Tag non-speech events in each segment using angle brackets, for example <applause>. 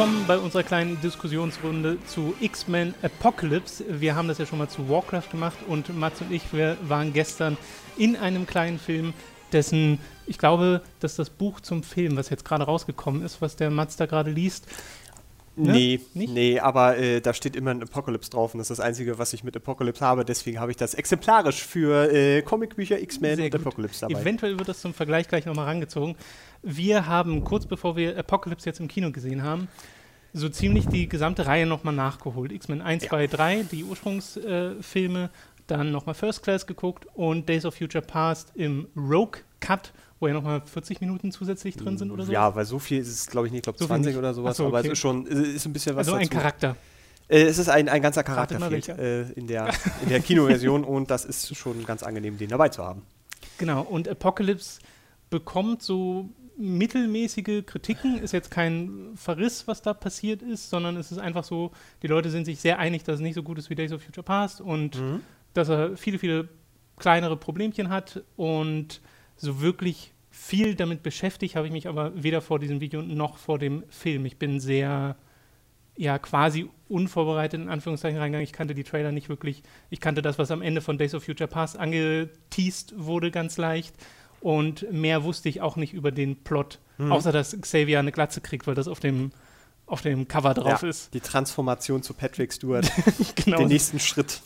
willkommen bei unserer kleinen Diskussionsrunde zu X-Men Apocalypse. Wir haben das ja schon mal zu Warcraft gemacht und Mats und ich, wir waren gestern in einem kleinen Film, dessen, ich glaube, dass das Buch zum Film, was jetzt gerade rausgekommen ist, was der Mats da gerade liest, Ne? Nee, Nicht? nee, aber äh, da steht immer ein Apocalypse drauf und das ist das Einzige, was ich mit Apocalypse habe. Deswegen habe ich das exemplarisch für äh, Comicbücher X-Men und Apocalypse dabei. Eventuell wird das zum Vergleich gleich nochmal rangezogen. Wir haben kurz bevor wir Apocalypse jetzt im Kino gesehen haben, so ziemlich die gesamte Reihe nochmal nachgeholt. X-Men 1, ja. 2, 3, die Ursprungsfilme, äh, dann nochmal First Class geguckt und Days of Future Past im Rogue Cut wo ja nochmal 40 Minuten zusätzlich drin sind oder so? Ja, weil so viel ist es, glaube ich, nicht, ich glaube so 20 oder sowas, so, okay. aber es ist schon, ist ein bisschen was Also dazu. ein Charakter. Äh, es ist ein, ein ganzer Charakter fehlt, äh, in, der, <laughs> in der Kinoversion und das ist schon ganz angenehm, den dabei zu haben. Genau, und Apocalypse bekommt so mittelmäßige Kritiken, ist jetzt kein Verriss, was da passiert ist, sondern es ist einfach so, die Leute sind sich sehr einig, dass es nicht so gut ist wie Days of Future Past und mhm. dass er viele, viele kleinere Problemchen hat und so wirklich viel damit beschäftigt habe ich mich aber weder vor diesem Video noch vor dem Film. Ich bin sehr, ja, quasi unvorbereitet in Anführungszeichen reingegangen. Ich kannte die Trailer nicht wirklich. Ich kannte das, was am Ende von Days of Future Past angeteased wurde, ganz leicht. Und mehr wusste ich auch nicht über den Plot. Mhm. Außer, dass Xavier eine Glatze kriegt, weil das auf dem auf dem Cover drauf ja, ist. Die Transformation zu Patrick Stewart. <laughs> genau. Den nächsten Schritt.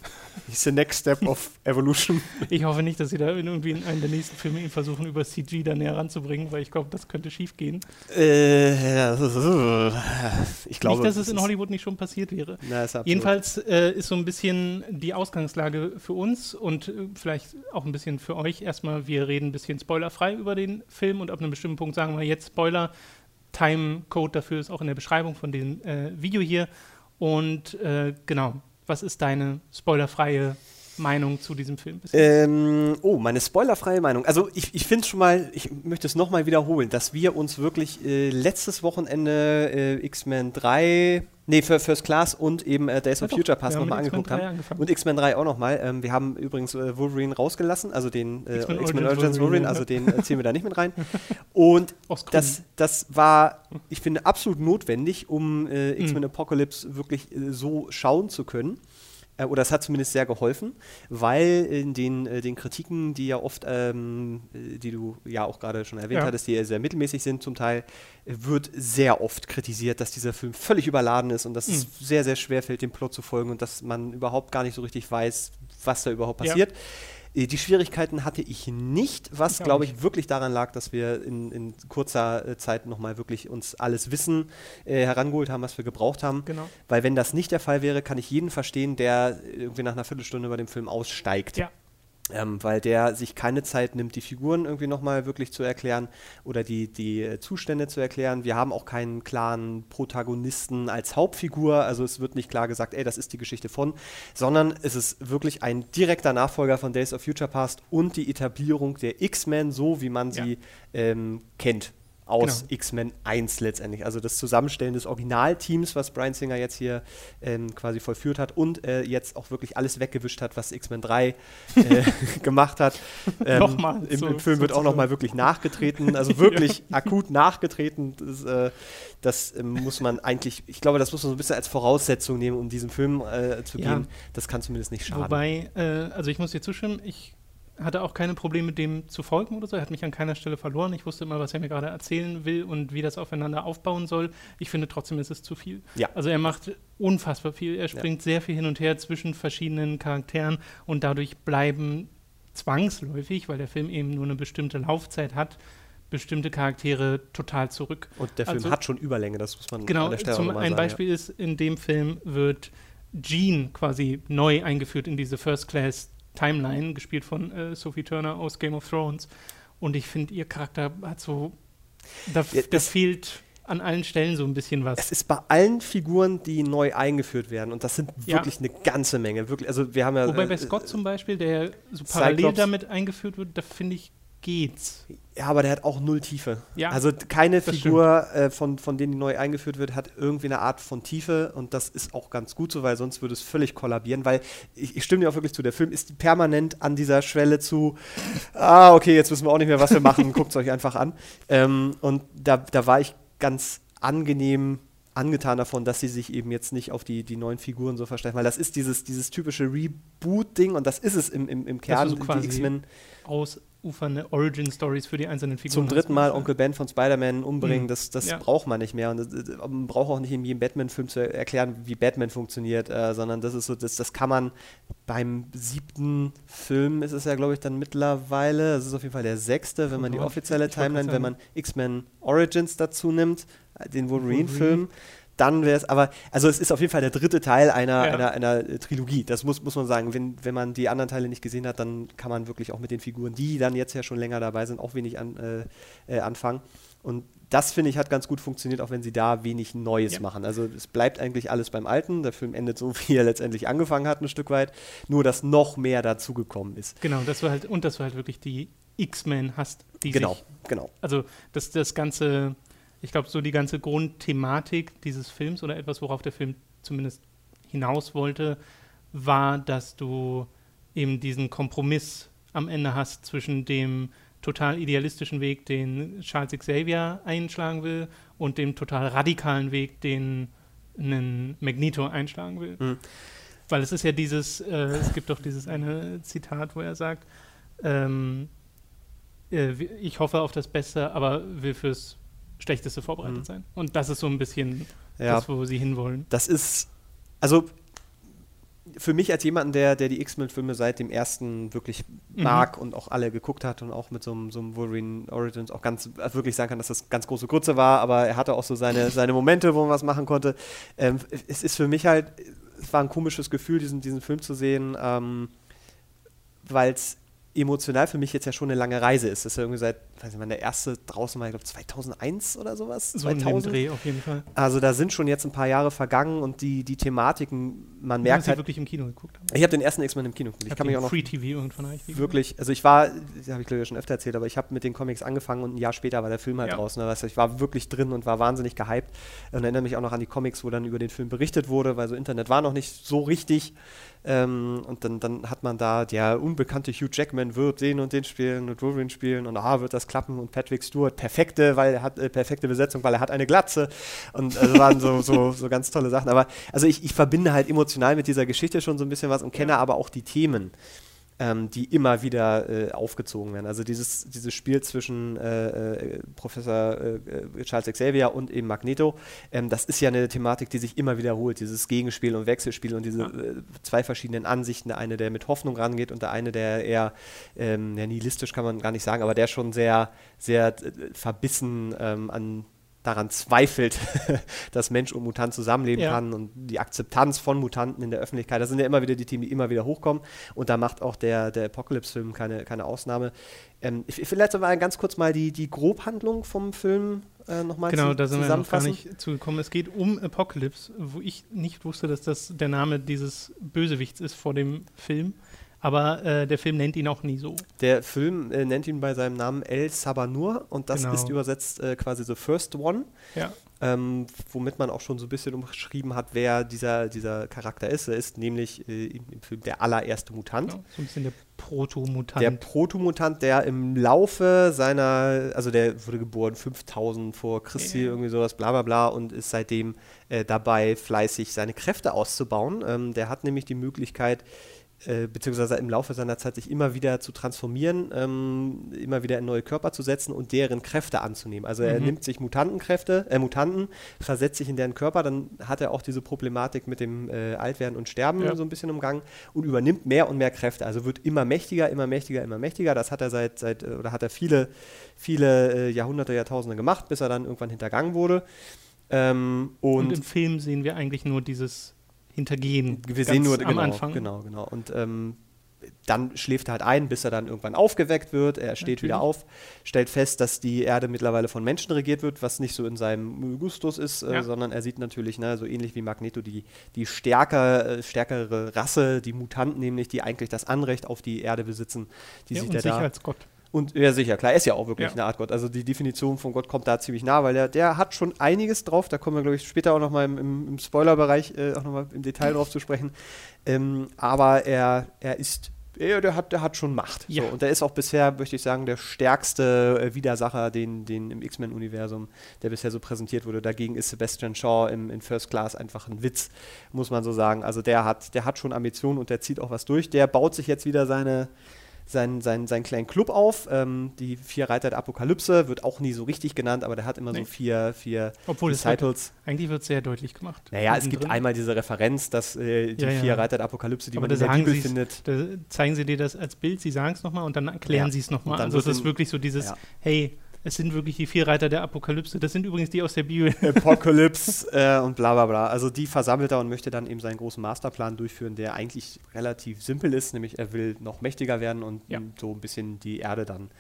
Ist the next step of evolution. Ich hoffe nicht, dass sie da irgendwie in einem der nächsten Filme ihn versuchen, über CG da näher ranzubringen, weil ich glaube, das könnte schief gehen. Äh, ich glaube. Nicht, dass es in Hollywood nicht schon passiert wäre. Na, ist Jedenfalls äh, ist so ein bisschen die Ausgangslage für uns und äh, vielleicht auch ein bisschen für euch. Erstmal, wir reden ein bisschen spoilerfrei über den Film und ab einem bestimmten Punkt sagen wir jetzt Spoiler Timecode dafür ist auch in der Beschreibung von dem äh, Video hier. Und äh, genau, was ist deine spoilerfreie Meinung zu diesem Film? Ähm, oh, meine spoilerfreie Meinung. Also ich, ich finde schon mal, ich möchte es nochmal wiederholen, dass wir uns wirklich äh, letztes Wochenende äh, X-Men 3, nee, First Class und eben äh, Days of ja, Future Pass nochmal angeguckt haben. Angefangen. Und X-Men 3 auch nochmal. Ähm, wir haben übrigens äh, Wolverine rausgelassen, also den äh, X-Men Origins Wolverine, also den äh, ziehen wir da nicht mit rein. Und <laughs> das, das war, ich finde, absolut notwendig, um X-Men mhm. Apocalypse wirklich so schauen zu können. Äh, oder es hat zumindest sehr geholfen, weil in den, äh, den Kritiken, die ja oft, ähm, äh, die du ja auch gerade schon erwähnt ja. hattest, die sehr mittelmäßig sind zum Teil, wird sehr oft kritisiert, dass dieser Film völlig überladen ist und dass mhm. es sehr, sehr schwer fällt, dem Plot zu folgen und dass man überhaupt gar nicht so richtig weiß, was da überhaupt passiert. Ja. Äh, die Schwierigkeiten hatte ich nicht, was, glaube ich, wirklich daran lag, dass wir in, in kurzer äh, Zeit nochmal wirklich uns alles Wissen äh, herangeholt haben, was wir gebraucht haben. Genau. Weil wenn das nicht der Fall wäre, kann ich jeden verstehen, der irgendwie nach einer Viertelstunde bei dem Film aussteigt. Ja ähm, weil der sich keine Zeit nimmt, die Figuren irgendwie nochmal wirklich zu erklären oder die, die äh, Zustände zu erklären. Wir haben auch keinen klaren Protagonisten als Hauptfigur, also es wird nicht klar gesagt, ey, das ist die Geschichte von, sondern es ist wirklich ein direkter Nachfolger von Days of Future Past und die Etablierung der X-Men, so wie man sie ja. ähm, kennt aus genau. X-Men 1 letztendlich. Also das Zusammenstellen des Originalteams, was Brian Singer jetzt hier ähm, quasi vollführt hat und äh, jetzt auch wirklich alles weggewischt hat, was X-Men 3 äh, <laughs> gemacht hat. <laughs> Ähm, nochmal, im, so, Im, Film so wird auch nochmal wirklich nachgetreten, also wirklich <laughs> ja. akut nachgetreten. Das, äh, das ähm, muss man eigentlich, ich glaube, das muss man so ein bisschen als Voraussetzung nehmen, um diesen Film äh, zu ja. gehen. Das kann zumindest nicht schaden. Wobei, äh, also ich muss dir zustimmen, ich hatte auch keine Probleme, dem zu folgen oder so. Er hat mich an keiner Stelle verloren. Ich wusste immer, was er mir gerade erzählen will und wie das aufeinander aufbauen soll. Ich finde trotzdem, ist es zu viel. Ja. Also er macht unfassbar viel. Er springt ja. sehr viel hin und her zwischen verschiedenen Charakteren und dadurch bleiben zwangsläufig, weil der Film eben nur eine bestimmte Laufzeit hat, bestimmte Charaktere total zurück. Und der Film also, hat schon Überlänge, das muss man genau, an der Stelle zum, Ein sagen, Beispiel ja. ist, in dem Film wird Jean quasi neu eingeführt in diese First Class Timeline, gespielt von äh, Sophie Turner aus Game of Thrones. Und ich finde, ihr Charakter hat so. Da, ja, da fehlt an allen Stellen so ein bisschen was. Es ist bei allen Figuren, die neu eingeführt werden, und das sind wirklich ja. eine ganze Menge. Wirklich, also wir haben ja, Wobei bei äh, Scott zum Beispiel, der so parallel Cyclops. damit eingeführt wird, da finde ich, geht's. Ja, aber der hat auch null Tiefe. Ja, also keine Figur, äh, von, von denen die neu eingeführt wird, hat irgendwie eine Art von Tiefe und das ist auch ganz gut so, weil sonst würde es völlig kollabieren, weil ich, ich stimme dir auch wirklich zu, der Film ist permanent an dieser Schwelle zu, ah, okay, jetzt wissen wir auch nicht mehr, was wir machen, <laughs> guckt es euch einfach an. Ähm, und da, da war ich ganz angenehm angetan davon, dass sie sich eben jetzt nicht auf die, die neuen Figuren so versteifen, weil das ist dieses, dieses typische Reboot-Ding und das ist es im, im, im Kern, so die X-Men. Ausufernde Origin-Stories für die einzelnen Zum Figuren. dritten Mal Onkel Ben von Spider-Man umbringen, Mhm. das, das Ja. braucht man nicht mehr. Und das, das- man braucht auch nicht in jedem Batman-Film zu erklären, wie Batman funktioniert, äh, sondern das ist so, das, das kann man beim siebten Film ist es ja, glaube ich, dann mittlerweile, das ist auf jeden Fall der sechste, wenn man die offizielle Timeline, wenn man X-Men Origins dazu nimmt, äh, den Wolverine. Dann wäre es, aber, also es ist auf jeden Fall der dritte Teil einer, Ja. einer, einer äh, Trilogie. Das muss, muss man sagen. Wenn, wenn man die anderen Teile nicht gesehen hat, dann kann man wirklich auch mit den Figuren, die dann jetzt ja schon länger dabei sind, auch wenig an, äh, äh, anfangen. Und das, finde ich, hat ganz gut funktioniert, auch wenn sie da wenig Neues Ja. machen. Also es bleibt eigentlich alles beim Alten. Der Film endet so, <laughs> wie er letztendlich angefangen hat, ein Stück weit. Nur, dass noch mehr dazugekommen ist. Genau, das war halt, und das war halt wirklich die X-Men hast, die Genau, sich, genau. also das, das ganze, ich glaube, so die ganze Grundthematik dieses Films oder etwas, worauf der Film zumindest hinaus wollte, war, dass du eben diesen Kompromiss am Ende hast zwischen dem total idealistischen Weg, den Charles Xavier einschlagen will, und dem total radikalen Weg, den ein Magneto einschlagen will. Mhm. Weil es ist ja dieses, äh, es gibt doch dieses eine Zitat, wo er sagt, ähm, äh, ich hoffe auf das Beste, aber will fürs Schlechteste vorbereitet Mhm. sein. Und das ist so ein bisschen Ja. das, wo sie hinwollen. Das ist, also für mich als jemanden, der, der die X-Men-Filme seit dem ersten wirklich Mhm. mag und auch alle geguckt hat und auch mit so einem, so einem Wolverine Origins auch ganz äh, wirklich sagen kann, dass das ganz große Grütze war, aber er hatte auch so seine, <laughs> seine Momente, wo man was machen konnte. Ähm, es ist für mich halt, es war ein komisches Gefühl, diesen, diesen Film zu sehen, ähm, weil es emotional für mich jetzt ja schon eine lange Reise ist. Das ist ja irgendwie seit, weiß nicht, wann der erste draußen war, ich glaube 2001 oder sowas. So in dem Dreh auf jeden Fall. Also da sind schon jetzt ein paar Jahre vergangen und die, die Thematiken, man Merkt sie halt. wirklich im Kino geguckt haben. Ich habe den ersten X-Men im Kino geguckt. Ich kann mich auch noch Free TV irgendwann eigentlich wirklich, also ich war, das habe ich glaube ich schon öfter erzählt, aber ich habe mit den Comics angefangen und ein Jahr später war der Film halt Ja. draußen. Also ich war wirklich drin und war wahnsinnig gehypt und erinnere mich auch noch an die Comics, wo dann über den Film berichtet wurde, weil so Internet war noch nicht so richtig. Ähm, und dann, dann hat man da, der unbekannte Hugh Jackman wird den und den spielen und Wolverine spielen und ah, wird das klappen und Patrick Stewart, perfekte, weil er hat äh, perfekte Besetzung, weil er hat eine Glatze. Und also waren so, so, <laughs> so ganz tolle Sachen. Aber also ich, ich verbinde halt emotional mit dieser Geschichte schon so ein bisschen was und kenne aber auch die Themen ähm, die immer wieder äh, aufgezogen werden. Also dieses, dieses Spiel zwischen äh, äh, Professor äh, äh, Charles Xavier und eben Magneto, ähm, das ist ja eine Thematik, die sich immer wiederholt, dieses Gegenspiel und Wechselspiel und diese Ja. äh, zwei verschiedenen Ansichten. Der eine, der mit Hoffnung rangeht und der eine, der eher ähm, ja, nihilistisch kann man gar nicht sagen, aber der schon sehr, sehr verbissen ähm, an daran zweifelt, <laughs> dass Mensch und Mutant zusammenleben Ja. kann und die Akzeptanz von Mutanten in der Öffentlichkeit. Das sind ja immer wieder die Themen, die immer wieder hochkommen. Und da macht auch der, der Apocalypse-Film keine, keine Ausnahme. Ähm, ich- vielleicht man ganz kurz mal die, die Grobhandlung vom Film äh, nochmal Genau, da sind wir noch gar nicht zugekommen. Es geht um Apocalypse, wo ich nicht wusste, dass das der Name dieses Bösewichts ist vor dem Film. Aber äh, der Film nennt ihn auch nie so. Der Film äh, nennt ihn bei seinem Namen El Sabanur und das Genau. ist übersetzt äh, quasi The First One. Ja. ähm, womit man auch schon so ein bisschen umschrieben hat, wer dieser, dieser Charakter ist. Er ist nämlich äh, im, im Film der allererste Mutant. Genau, so ein bisschen der Protomutant. Der Protomutant, der im Laufe seiner, also der wurde geboren 5000 vor Christi, Ja. irgendwie sowas, bla bla bla, und ist seitdem äh, dabei, fleißig seine Kräfte auszubauen. Ähm, der hat nämlich die Möglichkeit, äh, beziehungsweise im Laufe seiner Zeit sich immer wieder zu transformieren, ähm, immer wieder in neue Körper zu setzen und deren Kräfte anzunehmen. Also er Mhm. nimmt sich Mutantenkräfte, äh, Mutanten, versetzt sich in deren Körper, dann hat er auch diese Problematik mit dem äh, Altwerden und Sterben Ja. so ein bisschen umgangen und übernimmt mehr und mehr Kräfte. Also wird immer mächtiger, immer mächtiger, immer mächtiger. Das hat er seit, seit äh, oder hat er viele, viele äh, Jahrhunderte, Jahrtausende gemacht, bis er dann irgendwann hintergangen wurde. Ähm, und, und im Film sehen wir eigentlich nur dieses Hintergehen. wir sehen nur am genau, Anfang. genau, genau. Und ähm, dann schläft er halt ein, bis er dann irgendwann aufgeweckt wird. Er steht wieder Natürlich. auf, stellt fest, dass die Erde mittlerweile von Menschen regiert wird, was nicht so in seinem Gustus ist, äh, Ja. sondern er sieht natürlich, ne, so ähnlich wie Magneto, die, die stärker, äh, stärkere Rasse, die Mutanten nämlich, die eigentlich das Anrecht auf die Erde besitzen, die Ja, sieht und er sich da. als Gott. Und ja, sicher, klar, er ist ja auch wirklich Ja. eine Art Gott. Also die Definition von Gott kommt da ziemlich nah, weil der, der hat schon einiges drauf. Da kommen wir, glaube ich, später auch nochmal im, im, im Spoilerbereich äh, auch nochmal im Detail drauf zu sprechen. Ähm, aber er, er ist Ja, der hat, der hat schon Macht. Ja. So, und der ist auch bisher, möchte ich sagen, der stärkste äh, Widersacher, den, den im X-Men-Universum, der bisher so präsentiert wurde. Dagegen ist Sebastian Shaw im, in First Class einfach ein Witz, muss man so sagen. Also der hat, der hat schon Ambitionen und der zieht auch was durch. Der baut sich jetzt wieder seine, seinen, seinen, seinen kleinen Club auf. Ähm, die vier Reiter der Apokalypse wird auch nie so richtig genannt, aber der hat immer Nee. so vier, vier Obwohl es Recitals. eigentlich wird es sehr deutlich gemacht. Naja, es gibt Mittendrin. einmal diese Referenz, dass äh, die Ja, ja. vier Reiter der Apokalypse, die Aber man da in der sagen Bibel findet. Da zeigen sie dir das als Bild, sie sagen es nochmal und dann erklären Ja. sie es nochmal. Also es wird ist wirklich so dieses, hey, es sind wirklich die vier Reiter der Apokalypse. Das sind übrigens die aus der Bibel. <laughs> Apocalypse äh, und bla bla bla. Also die versammelt er und möchte dann eben seinen großen Masterplan durchführen, der eigentlich relativ simpel ist, nämlich er will noch mächtiger werden und Ja. so ein bisschen die Erde dann,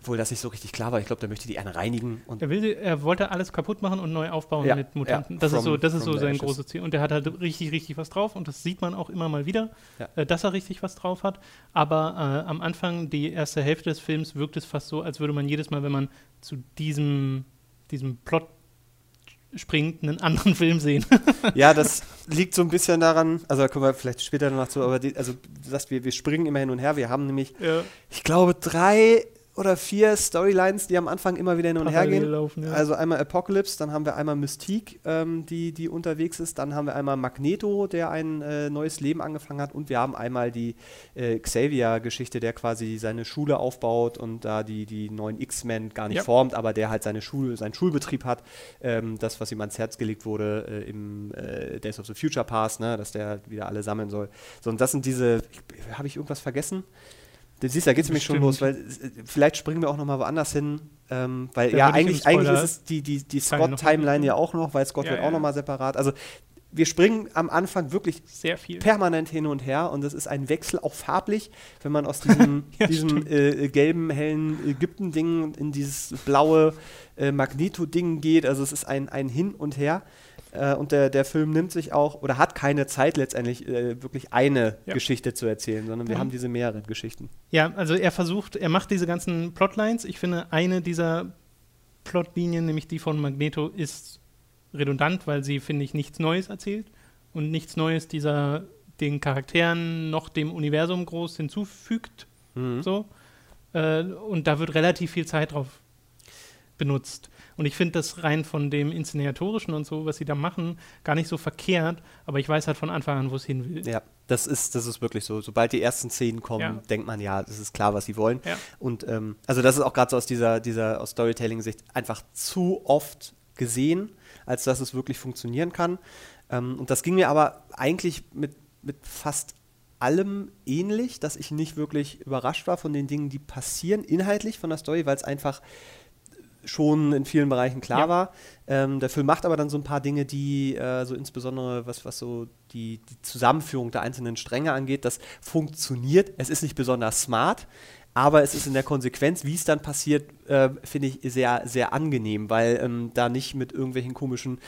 obwohl das nicht so richtig klar war, ich glaube, der möchte die Erde reinigen und Er, will, er wollte alles kaputt machen und neu aufbauen Ja, mit Mutanten. ja, das ist so, das ist so sein ashes. großes Ziel. Und er hat halt richtig, richtig was drauf und das sieht man auch immer mal wieder, Ja. äh, dass er richtig was drauf hat. Aber äh, am Anfang, die erste Hälfte des Films, wirkt es fast so, als würde man jedes Mal, wenn man zu diesem, diesem Plot springt, einen anderen <laughs> Film sehen. ja, das liegt so ein bisschen daran, also da kommen wir vielleicht später noch zu, aber die, also du sagst, wir, wir springen immer hin und her, wir haben nämlich, ich glaube, drei oder vier Storylines, die am Anfang immer wieder hin und her gehen. ja. Also einmal Apocalypse, dann haben wir einmal Mystique, ähm, die, die unterwegs ist, dann haben wir einmal Magneto, der ein äh, neues Leben angefangen hat und wir haben einmal die äh, Xavier-Geschichte, der quasi seine Schule aufbaut und da die, die neuen X-Men gar nicht Ja. formt, aber der halt seine Schule, seinen Schulbetrieb hat, ähm, das, was ihm ans Herz gelegt wurde äh, im äh, Days of the Future Pass, ne, dass der wieder alle sammeln soll. So, und das sind diese, habe ich irgendwas vergessen? Du siehst, da geht es nämlich schon los, weil äh, vielleicht springen wir auch noch mal woanders hin, ähm, weil Da ja, eigentlich, eigentlich ist es die, die, die Scott-Timeline ja auch noch, weil Scott Ja, wird ja. auch noch mal separat. Also wir springen am Anfang wirklich Sehr viel. permanent hin und her und es ist ein Wechsel, auch farblich, wenn man aus diesem, <laughs> Ja, diesem äh, gelben, hellen Ägypten-Ding in dieses blaue äh, Magneto-Ding geht. Also es ist ein, ein Hin und Her. Äh, und der, der Film nimmt sich auch, oder hat keine Zeit letztendlich, äh, wirklich eine Ja. Geschichte zu erzählen, sondern wir Mhm. haben diese mehreren Geschichten. Ja, also er versucht, er macht diese ganzen Plotlines. Ich finde, eine dieser Plotlinien, nämlich die von Magneto, ist redundant, weil sie, finde ich, nichts Neues erzählt und nichts Neues dieser den Charakteren noch dem Universum groß hinzufügt. Mhm. So. Äh, und da wird relativ viel Zeit drauf benutzt. Und ich finde das rein von dem Inszenatorischen und so, was sie da machen, gar nicht so verkehrt, aber ich weiß halt von Anfang an, wo es hin will. Ja, das ist, das ist wirklich so. Sobald die ersten Szenen kommen, Ja. denkt man, ja, es ist klar, was sie wollen. Ja. Und ähm, also das ist auch gerade so aus dieser, dieser aus Storytelling-Sicht einfach zu oft gesehen, als dass es wirklich funktionieren kann. Ähm, und das ging mir aber eigentlich mit, mit fast allem ähnlich, dass ich nicht wirklich überrascht war von den Dingen, die passieren, inhaltlich von der Story, weil es einfach schon in vielen Bereichen klar Ja. war. Ähm, der Film macht aber dann so ein paar Dinge, die äh, so insbesondere was, was so die, die Zusammenführung der einzelnen Stränge angeht, das funktioniert. Es ist nicht besonders smart, aber es ist in der Konsequenz, wie es dann passiert, äh, finde ich sehr, sehr angenehm, weil ähm, da nicht mit irgendwelchen komischen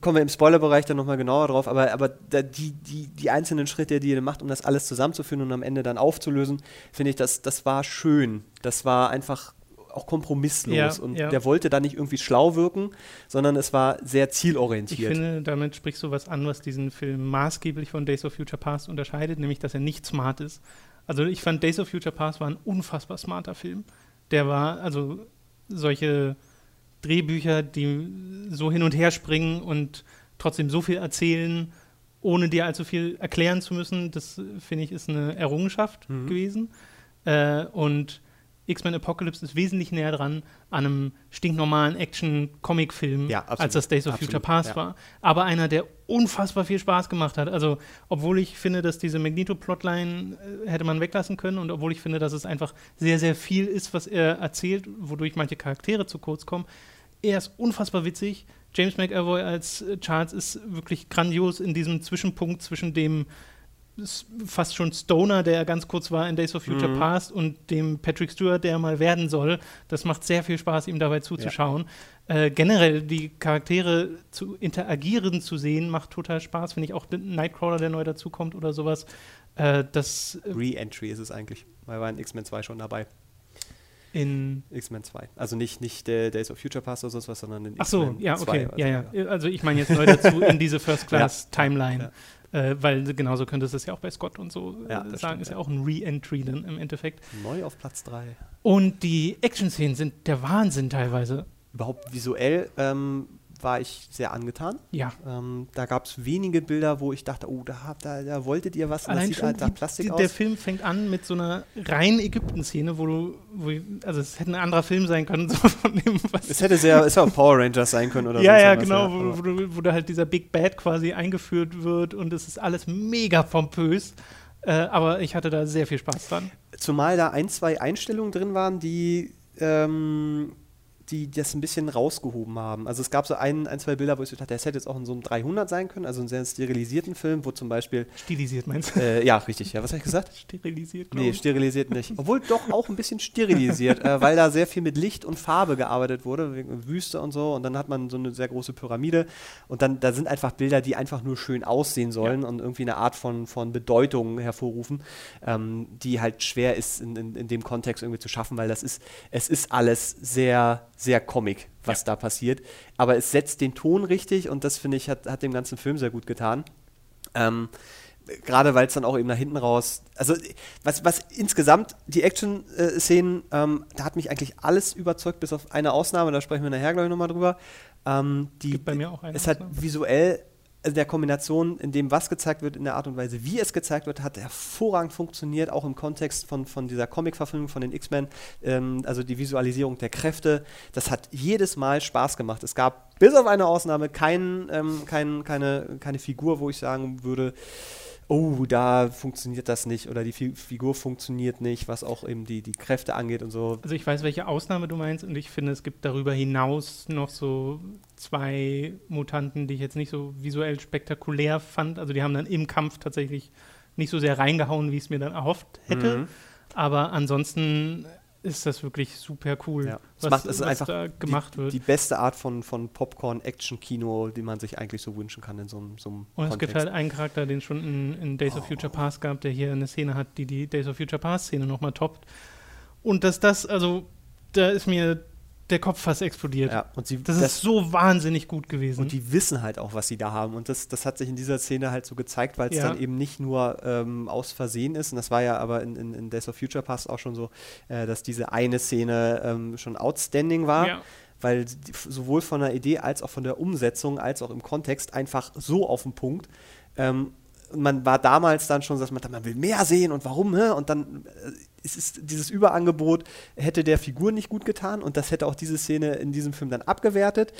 kommen wir im Spoilerbereich dann nochmal genauer drauf, aber, aber die, die, die einzelnen Schritte, die ihr macht, um das alles zusammenzuführen und am Ende dann aufzulösen, finde ich, das, das war schön. Das war einfach auch kompromisslos Ja, und ja. der wollte da nicht irgendwie schlau wirken, sondern es war sehr Ich zielorientiert. finde, damit sprichst du was an, was diesen Film maßgeblich von Days of Future Past unterscheidet, nämlich, dass er nicht smart ist. Also ich fand Days of Future Past war ein unfassbar smarter Film. Der war, also solche Drehbücher, die so hin und her springen und trotzdem so viel erzählen, ohne dir allzu viel erklären zu müssen, das finde ich ist eine Errungenschaft Mhm. gewesen. Äh, und X-Men Apocalypse ist wesentlich näher dran an einem stinknormalen Action-Comic-Film, Ja, als das Days of Absolut, Future Past ja. war. Aber einer, der unfassbar viel Spaß gemacht hat. Also, obwohl ich finde, dass diese Magneto-Plotline äh, hätte man weglassen können und obwohl ich finde, dass es einfach sehr, sehr viel ist, was er erzählt, wodurch manche Charaktere zu kurz kommen. Er ist unfassbar witzig. James McAvoy als äh, Charles ist wirklich grandios in diesem Zwischenpunkt zwischen dem fast schon Stoner, der ganz kurz war in Days of Future Mhm. Past, und dem Patrick Stewart, der mal werden soll. Das macht sehr viel Spaß, ihm dabei zuzuschauen. Äh, generell die Charaktere zu interagieren zu sehen, macht total Spaß. Finde ich auch Nightcrawler, der neu dazukommt oder sowas. Äh, das äh, Re-Entry ist es eigentlich, weil wir in X-Men 2 schon dabei. in X-Men 2. Also nicht, nicht der Days of Future Past oder sowas, sondern in Ach so, X-Men ja, 2. okay. Also, ja, ja. Also ich meine jetzt neu dazu in diese First Class <laughs> Timeline. ja. Äh, weil genauso könntest du es ja auch bei Scott und so äh, Ja, sagen, stimmt, ist ja ja. auch ein Re-Entry dann im Endeffekt. Neu auf Platz 3. Und die Action-Szenen sind der Wahnsinn teilweise. Überhaupt visuell ähm, war ich sehr angetan. Ja. Ähm, da gab es wenige Bilder, wo ich dachte, oh, da, da, da wolltet ihr was. und das Allein sieht halt nach Plastik die, aus. der Film fängt an mit so einer reinen Ägypten-Szene, wo du, wo, ich- also es hätte ein anderer Film sein können, <laughs> so von dem, was es hätte sehr, es hätte auch Power Rangers sein können oder <laughs> ja, so. ja, was, genau, aber- wo, wo, wo da halt dieser Big Bad quasi eingeführt wird und es ist alles mega pompös. Äh, aber ich hatte da sehr viel Spaß dran. Zumal da ein, zwei Einstellungen drin waren, die, ähm, die das ein bisschen rausgehoben haben. Also es gab so ein, ein zwei Bilder, wo ich so dachte, das hätte jetzt auch in so einem 300 sein können, also einen sehr sterilisierten Film, wo zum Beispiel, Stilisiert meinst du? äh, ja, richtig, ja, was habe ich gesagt? Sterilisiert, Nee, sterilisiert nicht. Obwohl doch auch ein bisschen sterilisiert, äh, weil da sehr viel mit Licht und Farbe gearbeitet wurde, wegen Wüste und so. Und dann hat man so eine sehr große Pyramide. Und dann da sind einfach Bilder, die einfach nur schön aussehen sollen und irgendwie eine Art von, von Bedeutung hervorrufen, ähm, die halt schwer ist in, in, in dem Kontext irgendwie zu schaffen, weil das ist, es ist alles sehr, sehr Comic, was da passiert. Aber es setzt den Ton richtig und das finde ich hat, hat dem ganzen Film sehr gut getan. Ähm, Gerade weil es dann auch eben nach hinten raus. Also, was, was insgesamt die Action-Szenen, ähm, da hat mich eigentlich alles überzeugt, bis auf eine Ausnahme, da sprechen wir nachher, glaube ich, nochmal drüber. Ähm, die, Gibt bei mir auch eine Es hat Ausnahme. visuell, in der Kombination, in dem, was gezeigt wird, in der Art und Weise, wie es gezeigt wird, hat hervorragend funktioniert, auch im Kontext von, von dieser Comic-Verfilmung von den X-Men. Ähm, also die Visualisierung der Kräfte, das hat jedes Mal Spaß gemacht. Es gab bis auf eine Ausnahme kein, ähm, kein, keine, keine Figur, wo ich sagen würde, oh, da funktioniert das nicht oder die Fi Figur funktioniert nicht, was auch eben die, die Kräfte angeht und so. Also ich weiß, welche Ausnahme du meinst und ich finde, es gibt darüber hinaus noch so zwei Mutanten, die ich jetzt nicht so visuell spektakulär fand. Also die haben dann im Kampf tatsächlich nicht so sehr reingehauen, wie ich es mir dann erhofft hätte. Mhm. Aber ansonsten ist das wirklich super cool, Ja. Was, macht- was einfach da gemacht die, wird. Die beste Art von, von Popcorn-Action-Kino, die man sich eigentlich so wünschen kann in so einem, so einem und es gibt Kontext. halt einen Charakter, den es schon in, in Days of Future Past gab, der hier eine Szene hat, die die Days of Future Past Szene nochmal toppt. Und dass das, also, da ist mir der Kopf fast explodiert. ja, und sie, Das, ist so wahnsinnig gut gewesen. Und die wissen halt auch, was sie da haben. Und das, das hat sich in dieser Szene halt so gezeigt, weil es Ja. dann eben nicht nur ähm, aus Versehen ist. Und das war ja aber in, in, in Days of Future Past auch schon so, äh, dass diese eine Szene ähm, schon outstanding war. Ja. Weil sowohl von der Idee als auch von der Umsetzung als auch im Kontext einfach so auf den Punkt. Ähm, und man war damals dann schon, dass man, dachte, man will mehr sehen und warum, hä? Und dann äh, es ist dieses Überangebot hätte der Figur nicht gut getan und das hätte auch diese Szene in diesem Film dann abgewertet.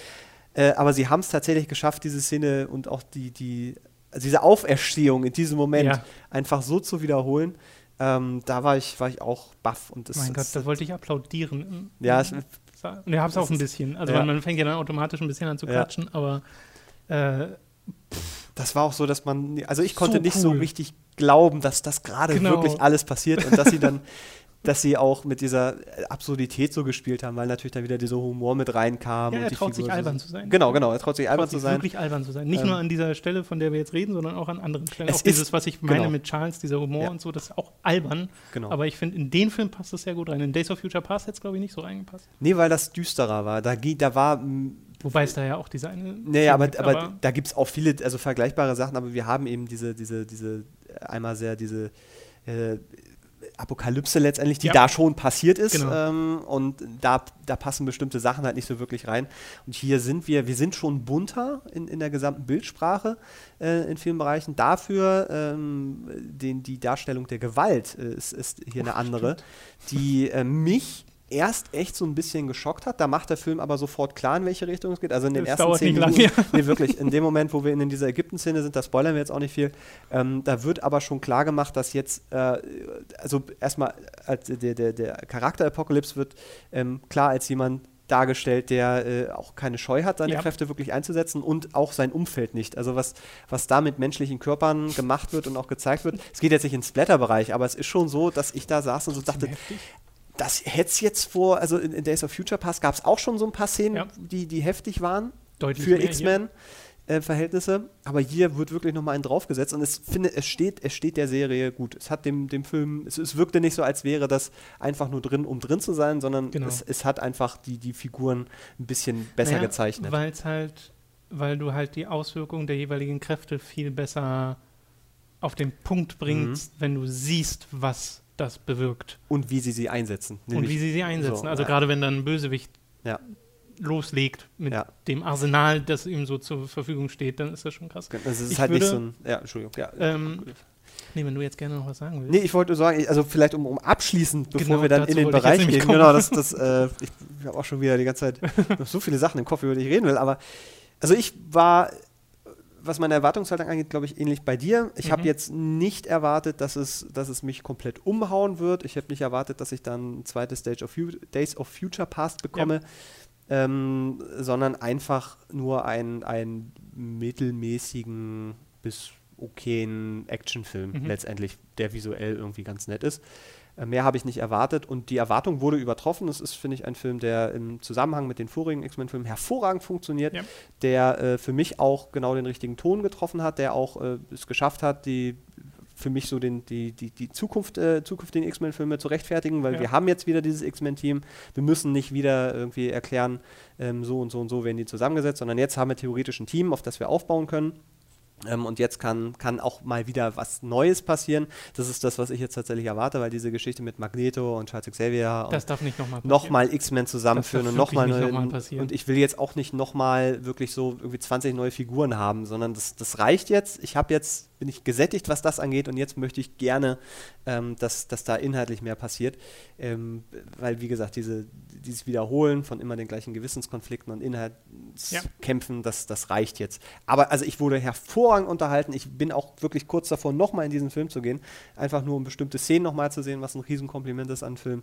Äh, aber sie haben es tatsächlich geschafft, diese Szene und auch die, die, also diese Auferstehung in diesem Moment Ja. einfach so zu wiederholen. Ähm, da war ich, war ich auch baff. Und das, mein Gott, das, da wollte ich applaudieren. ja, es, Und ich hab's auch ein bisschen. Also Ja. man fängt ja dann automatisch ein bisschen an zu Ja. klatschen, aber äh, das war auch so, dass man, also ich So konnte nicht so cool. richtig glauben, dass das gerade Genau. wirklich alles passiert und dass sie dann, <laughs> dass sie auch mit dieser Absurdität so gespielt haben, weil natürlich dann wieder dieser Humor mit reinkam. ja, und er traut sich Figur so- albern zu sein. Genau, genau, er traut sich albern Traut zu sich sein. wirklich albern zu sein. Nicht Ähm, nur an dieser Stelle, von der wir jetzt reden, sondern auch an anderen Stellen. Es auch dieses, ist- was ich meine genau. mit Charles, dieser Humor Ja. und so, das ist auch albern. Genau. Aber ich finde, in den Film passt das sehr gut rein. In Days of Future Past hätte es, glaube ich, nicht so reingepasst. Nee, weil das düsterer war. Da, da war Wobei es da ja auch diese eine. Szene aber, gibt, aber, da gibt es auch viele, also vergleichbare Sachen, aber wir haben eben diese, diese, diese, einmal sehr diese äh, Apokalypse letztendlich, die Ja. da schon passiert ist. Genau. Ähm, und da, da passen bestimmte Sachen halt nicht so wirklich rein. Und hier sind wir, wir sind schon bunter in, in der gesamten Bildsprache äh, in vielen Bereichen. Dafür ähm, den, die Darstellung der Gewalt äh, ist, ist hier eine andere, die äh, mich erst echt so ein bisschen geschockt hat. Da macht der Film aber sofort klar, in welche Richtung es geht. Also in den Das ersten zehn nicht lange, Minuten, nee, wirklich, in dem Moment, wo wir in, dieser Ägypten-Szene sind, da spoilern wir jetzt auch nicht viel, ähm, da wird aber schon klar gemacht, dass jetzt, äh, also erstmal, als der, der, der Charakter Apocalypse wird ähm, klar als jemand dargestellt, der äh, auch keine Scheu hat, seine Ja. Kräfte wirklich einzusetzen und auch sein Umfeld nicht. Also was, was da mit menschlichen Körpern gemacht wird und auch gezeigt wird. Es geht jetzt nicht ins Splatter-Bereich, aber es ist schon so, dass ich da saß und so dachte. Das hätte es jetzt vor, also in, in Days of Future Past gab es auch schon so ein paar Szenen, Ja. die, die heftig waren Deutlich für X-Men. Äh, Verhältnisse, aber hier wird wirklich nochmal ein draufgesetzt und es finde, es steht, es steht der Serie gut. Es hat dem, dem Film, es, es wirkte nicht so, als wäre das einfach nur drin, um drin zu sein, sondern Genau. es, es hat einfach die, die Figuren ein bisschen besser gezeichnet. Weil es halt, weil du halt die Auswirkungen der jeweiligen Kräfte viel besser auf den Punkt bringt, Mhm. wenn du siehst, was das bewirkt. Und wie sie sie einsetzen. und wie sie sie einsetzen. so, also ja. gerade wenn dann ein Bösewicht Ja. loslegt mit Ja. dem Arsenal, das ihm so zur Verfügung steht, dann ist das schon krass. Das ist Ich halt nicht würde- so ein. Ja, Entschuldigung. Ja. Ähm, nee, wenn du jetzt gerne noch was sagen willst. Nee, ich wollte nur sagen, also vielleicht um, um abschließend, bevor Genau, wir dann in den Bereich gehen. kommen. Genau, das, das, äh, ich, ich habe auch schon wieder die ganze Zeit noch so viele Sachen im Kopf, über die ich reden will. Aber also ich war, was meine Erwartungshaltung angeht, glaube ich, ähnlich bei dir. Ich habe Mhm. jetzt nicht erwartet, dass es, dass es mich komplett umhauen wird. Ich habe nicht erwartet, dass ich dann ein zweites Stage of Days of Future Past bekomme. Ähm, sondern einfach nur einen, einen mittelmäßigen bis okayen Actionfilm Mhm. letztendlich, der visuell irgendwie ganz nett ist. Äh, mehr habe ich nicht erwartet und die Erwartung wurde übertroffen. Es ist, finde ich, ein Film, der im Zusammenhang mit den vorigen X-Men-Filmen hervorragend funktioniert, Ja. der äh, für mich auch genau den richtigen Ton getroffen hat, der auch äh, es geschafft hat, die für mich so den, die, die, die Zukunft, äh, zukünftigen X-Men-Filme zu rechtfertigen, weil Ja. wir haben jetzt wieder dieses X-Men-Team. Wir müssen nicht wieder irgendwie erklären, ähm, so und so und so werden die zusammengesetzt, sondern jetzt haben wir theoretisch ein Team, auf das wir aufbauen können. Ähm, und jetzt kann, kann auch mal wieder was Neues passieren. Das ist das, was ich jetzt tatsächlich erwarte, weil diese Geschichte mit Magneto und Charles Xavier das und darf nicht nochmal nochmal X-Men zusammenführen und nochmal neue. noch und ich will jetzt auch nicht nochmal wirklich so irgendwie 20 neue Figuren haben, sondern das, das reicht jetzt. Ich habe jetzt, bin ich gesättigt, was das angeht und jetzt möchte ich gerne, ähm, dass, dass da inhaltlich mehr passiert. Ähm, weil, wie gesagt, diese, dieses Wiederholen von immer den gleichen Gewissenskonflikten und Inhaltskämpfen, das, das reicht jetzt. Aber also ich wurde hervorragend unterhalten. Ich bin auch wirklich kurz davor, nochmal in diesen Film zu gehen. Einfach nur um bestimmte Szenen nochmal zu sehen, was ein Riesenkompliment ist an Film.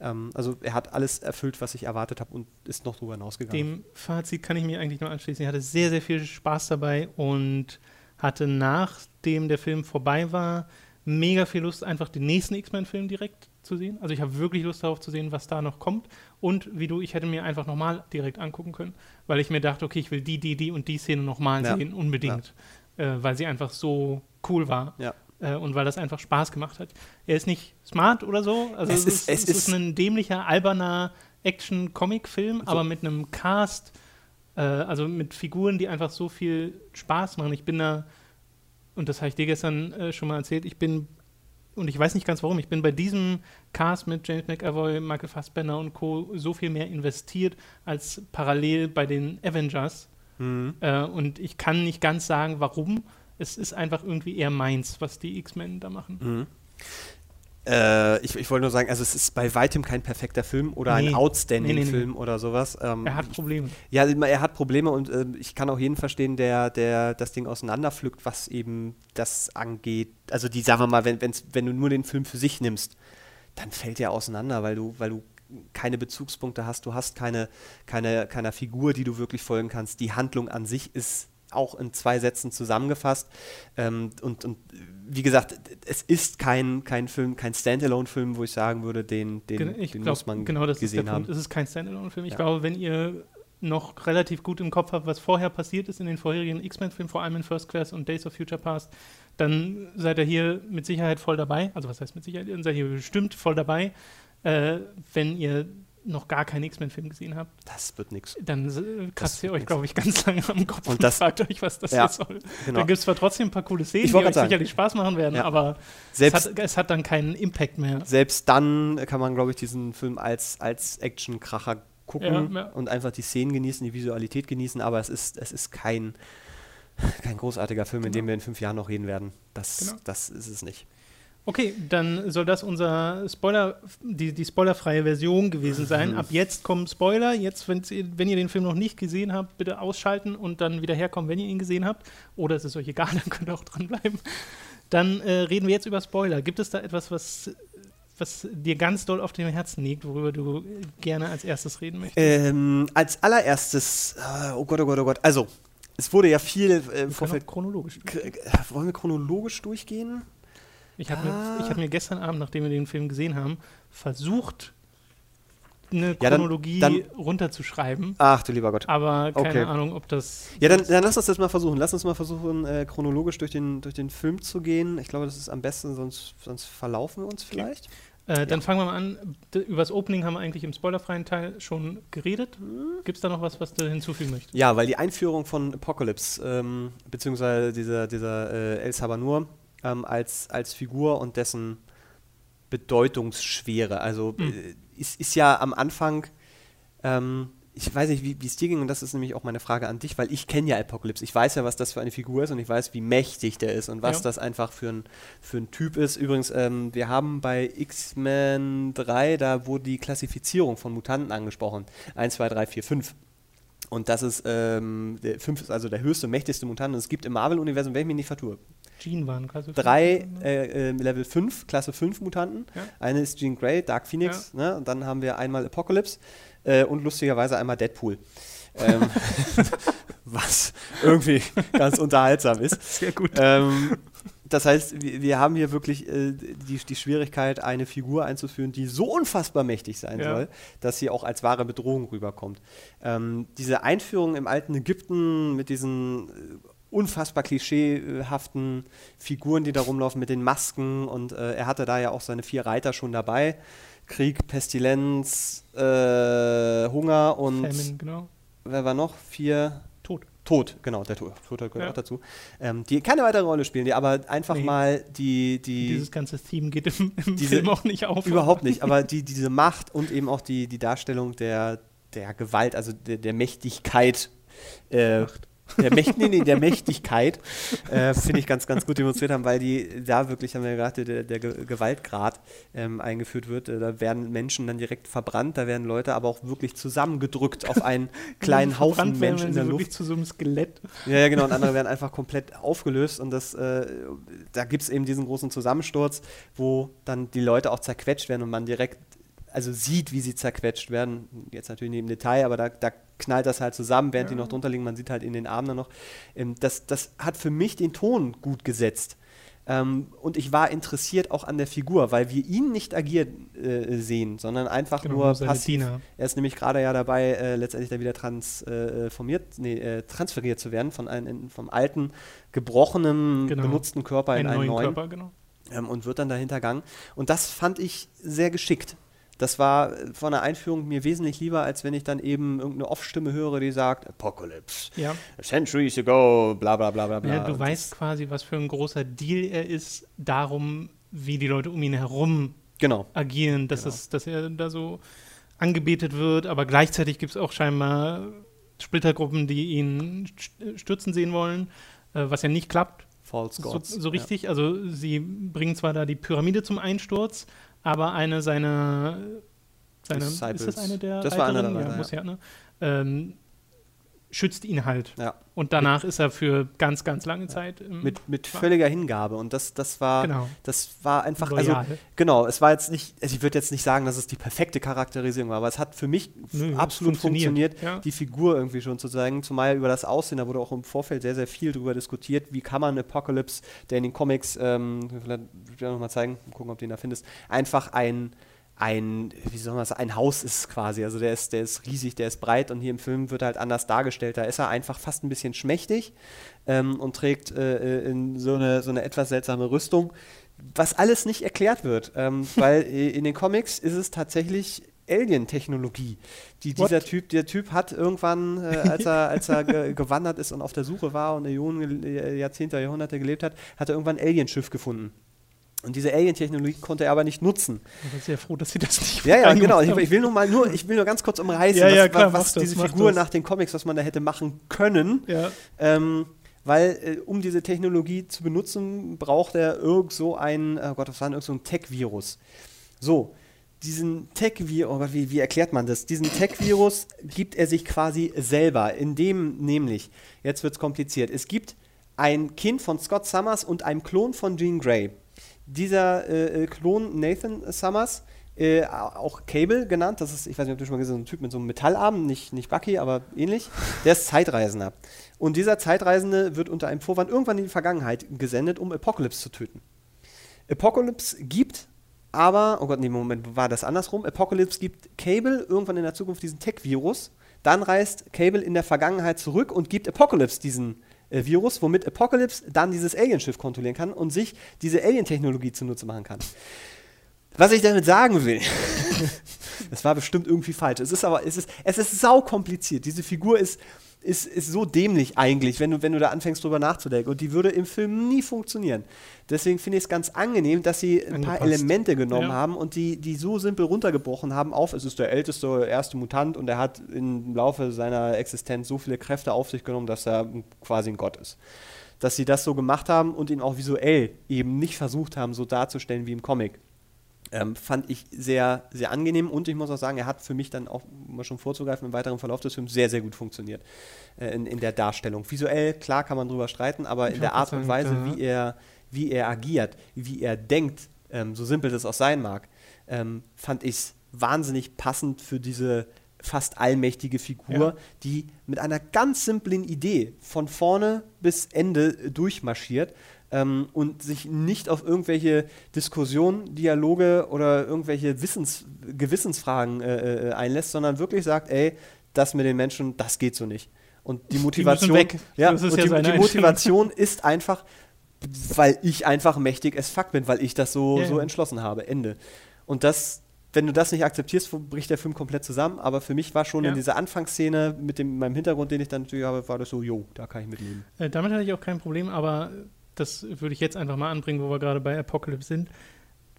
Ähm, also er hat alles erfüllt, was ich erwartet habe und ist noch drüber hinausgegangen. Dem Fazit kann ich mir eigentlich nur anschließen. Ich hatte sehr, sehr viel Spaß dabei und hatte nachdem der Film vorbei war, mega viel Lust, einfach den nächsten X-Men-Film direkt zu sehen. Also ich habe wirklich Lust darauf zu sehen, was da noch kommt. Und wie du, ich hätte mir einfach nochmal direkt angucken können, weil ich mir dachte, okay, ich will die, die, die und die Szene nochmal Ja. sehen, unbedingt. Äh, weil sie einfach so cool war. Ja. Äh, und weil das einfach Spaß gemacht hat. Er ist nicht smart oder so. Also Es es, ist- es es ist- ist ein dämlicher, alberner Action-Comic-Film, aber mit einem Cast, äh, also mit Figuren, die einfach so viel Spaß machen. Ich bin da, und das habe ich dir gestern äh, schon mal erzählt, ich bin, und ich weiß nicht ganz warum, ich bin bei diesem Cast mit James McAvoy, Michael Fassbender und Co. so viel mehr investiert als parallel bei den Avengers. Mhm. Äh, und ich kann nicht ganz sagen, warum. Es ist einfach irgendwie eher meins, was die X-Men da machen. Mhm. Äh, ich, ich wollte nur sagen, also es ist bei weitem kein perfekter Film oder Nee. ein outstanding Nee, nee, oder sowas. Ähm, Er hat Probleme. Ja, er hat Probleme und ähm, ich kann auch jeden verstehen, der, der das Ding auseinanderpflückt, was eben das angeht. Also die, sagen wir mal, wenn, wenn du nur den Film für sich nimmst, dann fällt er auseinander, weil du, weil du keine Bezugspunkte hast, du hast keine, keine, keiner Figur, die du wirklich folgen kannst. Die Handlung an sich ist auch in zwei Sätzen zusammengefasst. Ähm, und, und wie gesagt, es ist kein, kein Film, kein Standalone-Film, wo ich sagen würde, den, den, Gen- ich den glaub, muss man genau das ist gesehen der haben. Punkt. Es ist kein Standalone-Film. Ich Ja. glaube, wenn ihr noch relativ gut im Kopf habt, was vorher passiert ist in den vorherigen X-Men-Filmen, vor allem in First Class und Days of Future Past, dann seid ihr hier mit Sicherheit voll dabei. Also was heißt mit Sicherheit? Dann seid ihr bestimmt voll dabei. Äh, wenn ihr noch gar keinen X-Men-Film gesehen habt, Das wird nichts. dann äh, kratzt ihr euch, glaube ich, ganz <laughs> lange am Kopf Und und, das- fragt euch, was das Ja, jetzt soll. Genau. Da gibt es zwar trotzdem ein paar coole Szenen, die euch sagen. sicherlich Spaß machen werden, Ja. aber es Selbst, hat, es hat dann keinen Impact mehr. selbst dann kann man, glaube ich, diesen Film als, als Action-Kracher gucken Ja, und einfach die Szenen genießen, die Visualität genießen, aber es ist, es ist kein, kein großartiger Film, in Genau. dem wir in fünf Jahren noch reden werden. Das, Genau. das ist es nicht. Okay, dann soll das unser Spoiler, die, die spoilerfreie Version gewesen sein. Mhm. Ab jetzt kommen Spoiler. Jetzt, ihr, wenn ihr den Film noch nicht gesehen habt, bitte ausschalten und dann wieder herkommen, wenn ihr ihn gesehen habt. Oder es ist euch egal, <laughs> dann könnt ihr auch dranbleiben. Dann äh, reden wir jetzt über Spoiler. Gibt es da etwas, was, was dir ganz doll auf dem Herzen liegt, worüber du gerne als erstes reden möchtest? Ähm, als allererstes, äh, oh Gott, oh Gott, oh Gott, also, es wurde ja viel äh, im Vorfeld. chronologisch. Äh, Wollen wir chronologisch durchgehen? Ich hatte, Ah. mir, ich hatte mir gestern Abend, nachdem wir den Film gesehen haben, versucht, eine Ja, dann- Chronologie dann- runterzuschreiben. Ach du lieber Gott. Aber keine Okay. Ahnung, ob das. Ja, dann, dann lass uns das mal versuchen. Lass uns mal versuchen, äh, chronologisch durch den, durch den Film zu gehen. Ich glaube, das ist am besten, sonst, sonst verlaufen wir uns vielleicht. Äh, dann fangen wir mal an. D über das Opening haben wir eigentlich im spoilerfreien Teil schon geredet. Gibt es da noch was, was du hinzufügen möchtest? Ja, weil die Einführung von Apocalypse, ähm, beziehungsweise dieser, dieser äh, El Sabanur, ähm, als, als Figur und dessen Bedeutungsschwere. Also Mhm. ist, ist ja am Anfang, ähm, ich weiß nicht, wie wie es dir ging, und das ist nämlich auch meine Frage an dich, weil ich kenne ja Apocalypse. Ich weiß ja, was das für eine Figur ist und ich weiß, wie mächtig der ist und was Ja. das einfach für ein, für ein Typ ist. Übrigens, ähm, wir haben bei X-Men 3, da wurde die Klassifizierung von Mutanten angesprochen. 1, 2, 3, 4, 5. Und das ist, ähm, der 5 ist also der höchste, mächtigste Mutant. Und es gibt im Marvel-Universum, wenn ich mich nicht vertue, Jean waren quasi. drei äh, äh, Level 5, Klasse 5 Mutanten. Ja. Eine ist Jean Grey, Dark Phoenix, ne? und dann haben wir einmal Apocalypse äh, und lustigerweise einmal Deadpool. ähm, <laughs> was irgendwie ganz unterhaltsam ist. <laughs> Sehr gut. Ähm, das heißt, wir, wir haben hier wirklich äh, die, die Schwierigkeit, eine Figur einzuführen, die so unfassbar mächtig sein Ja. soll, dass sie auch als wahre Bedrohung rüberkommt. Ähm, diese Einführung im alten Ägypten mit diesen äh, unfassbar klischeehaften Figuren, die da rumlaufen, mit den Masken und äh, er hatte da ja auch seine vier Reiter schon dabei. Krieg, Pestilenz, äh, Hunger und Famine, genau. wer war noch? Vier Tot. Tod, genau, der Tod, Tod gehört Ja. auch dazu. Ähm, die keine weitere Rolle spielen, die aber einfach Nee. mal die, die Dieses ganze Theme geht im, im Diese- Film auch nicht auf. überhaupt nicht, aber die, diese Macht und eben auch die, die Darstellung der, der Gewalt, also der, der Mächtigkeit, äh, der, Mächt, nee, der Mächtigkeit, äh, finde ich ganz, ganz gut demonstriert haben, weil die da wirklich, haben wir ja gerade, der, der Ge- Gewaltgrad ähm, eingeführt wird. Äh, da werden Menschen dann direkt verbrannt, da werden Leute aber auch wirklich zusammengedrückt auf einen kleinen Haufen Menschen in der Luft. wirklich zu so einem Skelett. Ja, ja, genau, und andere werden einfach komplett aufgelöst und das, äh, da gibt es eben diesen großen Zusammensturz, wo dann die Leute auch zerquetscht werden und man direkt, also sieht, wie sie zerquetscht werden, jetzt natürlich nicht im Detail, aber da, da knallt das halt zusammen, während die noch drunter liegen, man sieht halt in den Armen dann noch. Ähm, das, das hat für mich den Ton gut gesetzt. Ähm, und ich war interessiert auch an der Figur, weil wir ihn nicht agieren äh, sehen, sondern einfach Genau, nur passiv. Er ist nämlich gerade ja dabei, äh, letztendlich da wieder transformiert, nee, äh, transferiert zu werden von einem in- vom alten, gebrochenen, Genau. benutzten Körper in Einen einen neuen neuen Körper, genau. ähm, und wird dann dahinter gegangen. Und das fand ich sehr geschickt. Das war äh, von der Einführung mir wesentlich lieber, als wenn ich dann eben irgendeine Off-Stimme höre, die sagt, Apocalypse, Ja. centuries ago, bla bla bla bla bla. ja, du weißt quasi, was für ein großer Deal er ist, darum, wie die Leute um ihn herum Genau. agieren, dass, Genau. es, dass er da so angebetet wird, aber gleichzeitig gibt es auch scheinbar Splittergruppen, die ihn st- stürzen sehen wollen, äh, was ja nicht klappt. False So, Gods. so richtig. Also sie bringen zwar da die Pyramide zum Einsturz, aber eine seiner seine, ist das eine der Das war Reiterinnen? der Reiter, ja, muss ja, ne? ähm, schützt ihn halt. Ja. Und danach ist er für ganz, ganz lange Zeit im, Mit, mit völliger Hingabe. Und das, das war, genau, das war einfach, also. Genau, es war jetzt nicht, also ich würde jetzt nicht sagen, dass es die perfekte Charakterisierung war, aber es hat für mich Nö, absolut funktioniert, Ja. die Figur irgendwie schon zu zeigen. Zumal über das Aussehen, da wurde auch im Vorfeld sehr, sehr viel drüber diskutiert, wie kann man Apocalypse, der in den Comics, ähm, vielleicht noch mal zeigen, gucken, ob du ihn da findest, einfach ein ein, wie soll man sagen, ein Haus ist quasi. Also der ist, der ist riesig, der ist breit und hier im Film wird er halt anders dargestellt. Da ist er einfach fast ein bisschen schmächtig ähm, und trägt äh, äh, in so eine, so eine etwas seltsame Rüstung, was alles nicht erklärt wird. Ähm, <laughs> weil äh, in den Comics ist es tatsächlich Alien-Technologie, die What? dieser Typ, der Typ hat irgendwann, äh, als er, als er ge <laughs> gewandert ist und auf der Suche war und Millionen äh, Jahrzehnte, Jahrhunderte gelebt hat, hat er irgendwann ein Alienschiff gefunden. Und diese Alien-Technologie konnte er aber nicht nutzen. Ich bin sehr froh, dass sie das nicht Ja, ja, genau. Ich, ich will nur mal nur, ich will nur ganz kurz umreißen, Ja, ja, was, klar, was das, diese Figur das. nach den Comics, was man da hätte machen können. ja. Ähm, weil, äh, um diese Technologie zu benutzen, braucht er irgend so ein, oh Gott, was war denn, irgend so ein Tech-Virus. So, diesen Tech-Virus, oh Gott, wie, wie erklärt man das? Diesen Tech-Virus gibt er sich quasi selber, indem nämlich, jetzt wird es kompliziert, es gibt ein Kind von Scott Summers und einem Klon von Jean Grey. Dieser äh, äh, Klon Nathan Summers, äh, auch Cable genannt, das ist, ich weiß nicht, ob du schon mal gesehen hast, so ein Typ mit so einem Metallarm, nicht, nicht Bucky, aber ähnlich, der ist Zeitreisender. Und dieser Zeitreisende wird unter einem Vorwand irgendwann in die Vergangenheit gesendet, um Apocalypse zu töten. Apocalypse gibt aber, oh Gott, nee, Moment, war das andersrum? Apocalypse gibt Cable irgendwann in der Zukunft diesen Tech-Virus, dann reist Cable in der Vergangenheit zurück und gibt Apocalypse diesen äh, Virus, womit Apocalypse dann dieses Alienschiff kontrollieren kann und sich diese Alien-Technologie zunutze machen kann. Was ich damit sagen will, <laughs> das war bestimmt irgendwie falsch. Es ist aber, es ist, es ist sau kompliziert. Diese Figur ist ist, ist so dämlich eigentlich, wenn du, wenn du da anfängst drüber nachzudenken. Und die würde im Film nie funktionieren. Deswegen finde ich es ganz angenehm, dass sie ein Angepasst. paar Elemente genommen Ja. haben und die, die so simpel runtergebrochen haben auf, es ist der älteste, erste Mutant und er hat im Laufe seiner Existenz so viele Kräfte auf sich genommen, dass er quasi ein Gott ist. Dass sie das so gemacht haben und ihn auch visuell eben nicht versucht haben, so darzustellen wie im Comic. Ähm, fand ich sehr, sehr angenehm und ich muss auch sagen, er hat für mich dann auch, um mal schon vorzugreifen, im weiteren Verlauf des Films sehr, sehr gut funktioniert äh, in, in der Darstellung. Visuell, klar kann man drüber streiten, aber Ich in der Art und Weise, wie er, wie er agiert, wie er denkt, ähm, so simpel das auch sein mag, ähm, fand ich es wahnsinnig passend für diese fast allmächtige Figur, Ja. die mit einer ganz simplen Idee von vorne bis Ende durchmarschiert ähm, und sich nicht auf irgendwelche Diskussionen, Dialoge oder irgendwelche Wissens, Gewissensfragen äh, äh, einlässt, sondern wirklich sagt, ey, das mit den Menschen, das geht so nicht. Und die Motivation, weg. ja, und ja die, die. Motivation ist einfach, weil ich einfach mächtig as fuck bin, weil ich das so, Ja, so entschlossen habe. Ende. Und das, wenn du das nicht akzeptierst, bricht der Film komplett zusammen. Aber für mich war schon Ja. in dieser Anfangsszene mit dem, meinem Hintergrund, den ich dann natürlich habe, war das so, jo, da kann ich mitleben. Äh, damit hatte ich auch kein Problem, aber das würde ich jetzt einfach mal anbringen, wo wir gerade bei Apocalypse sind.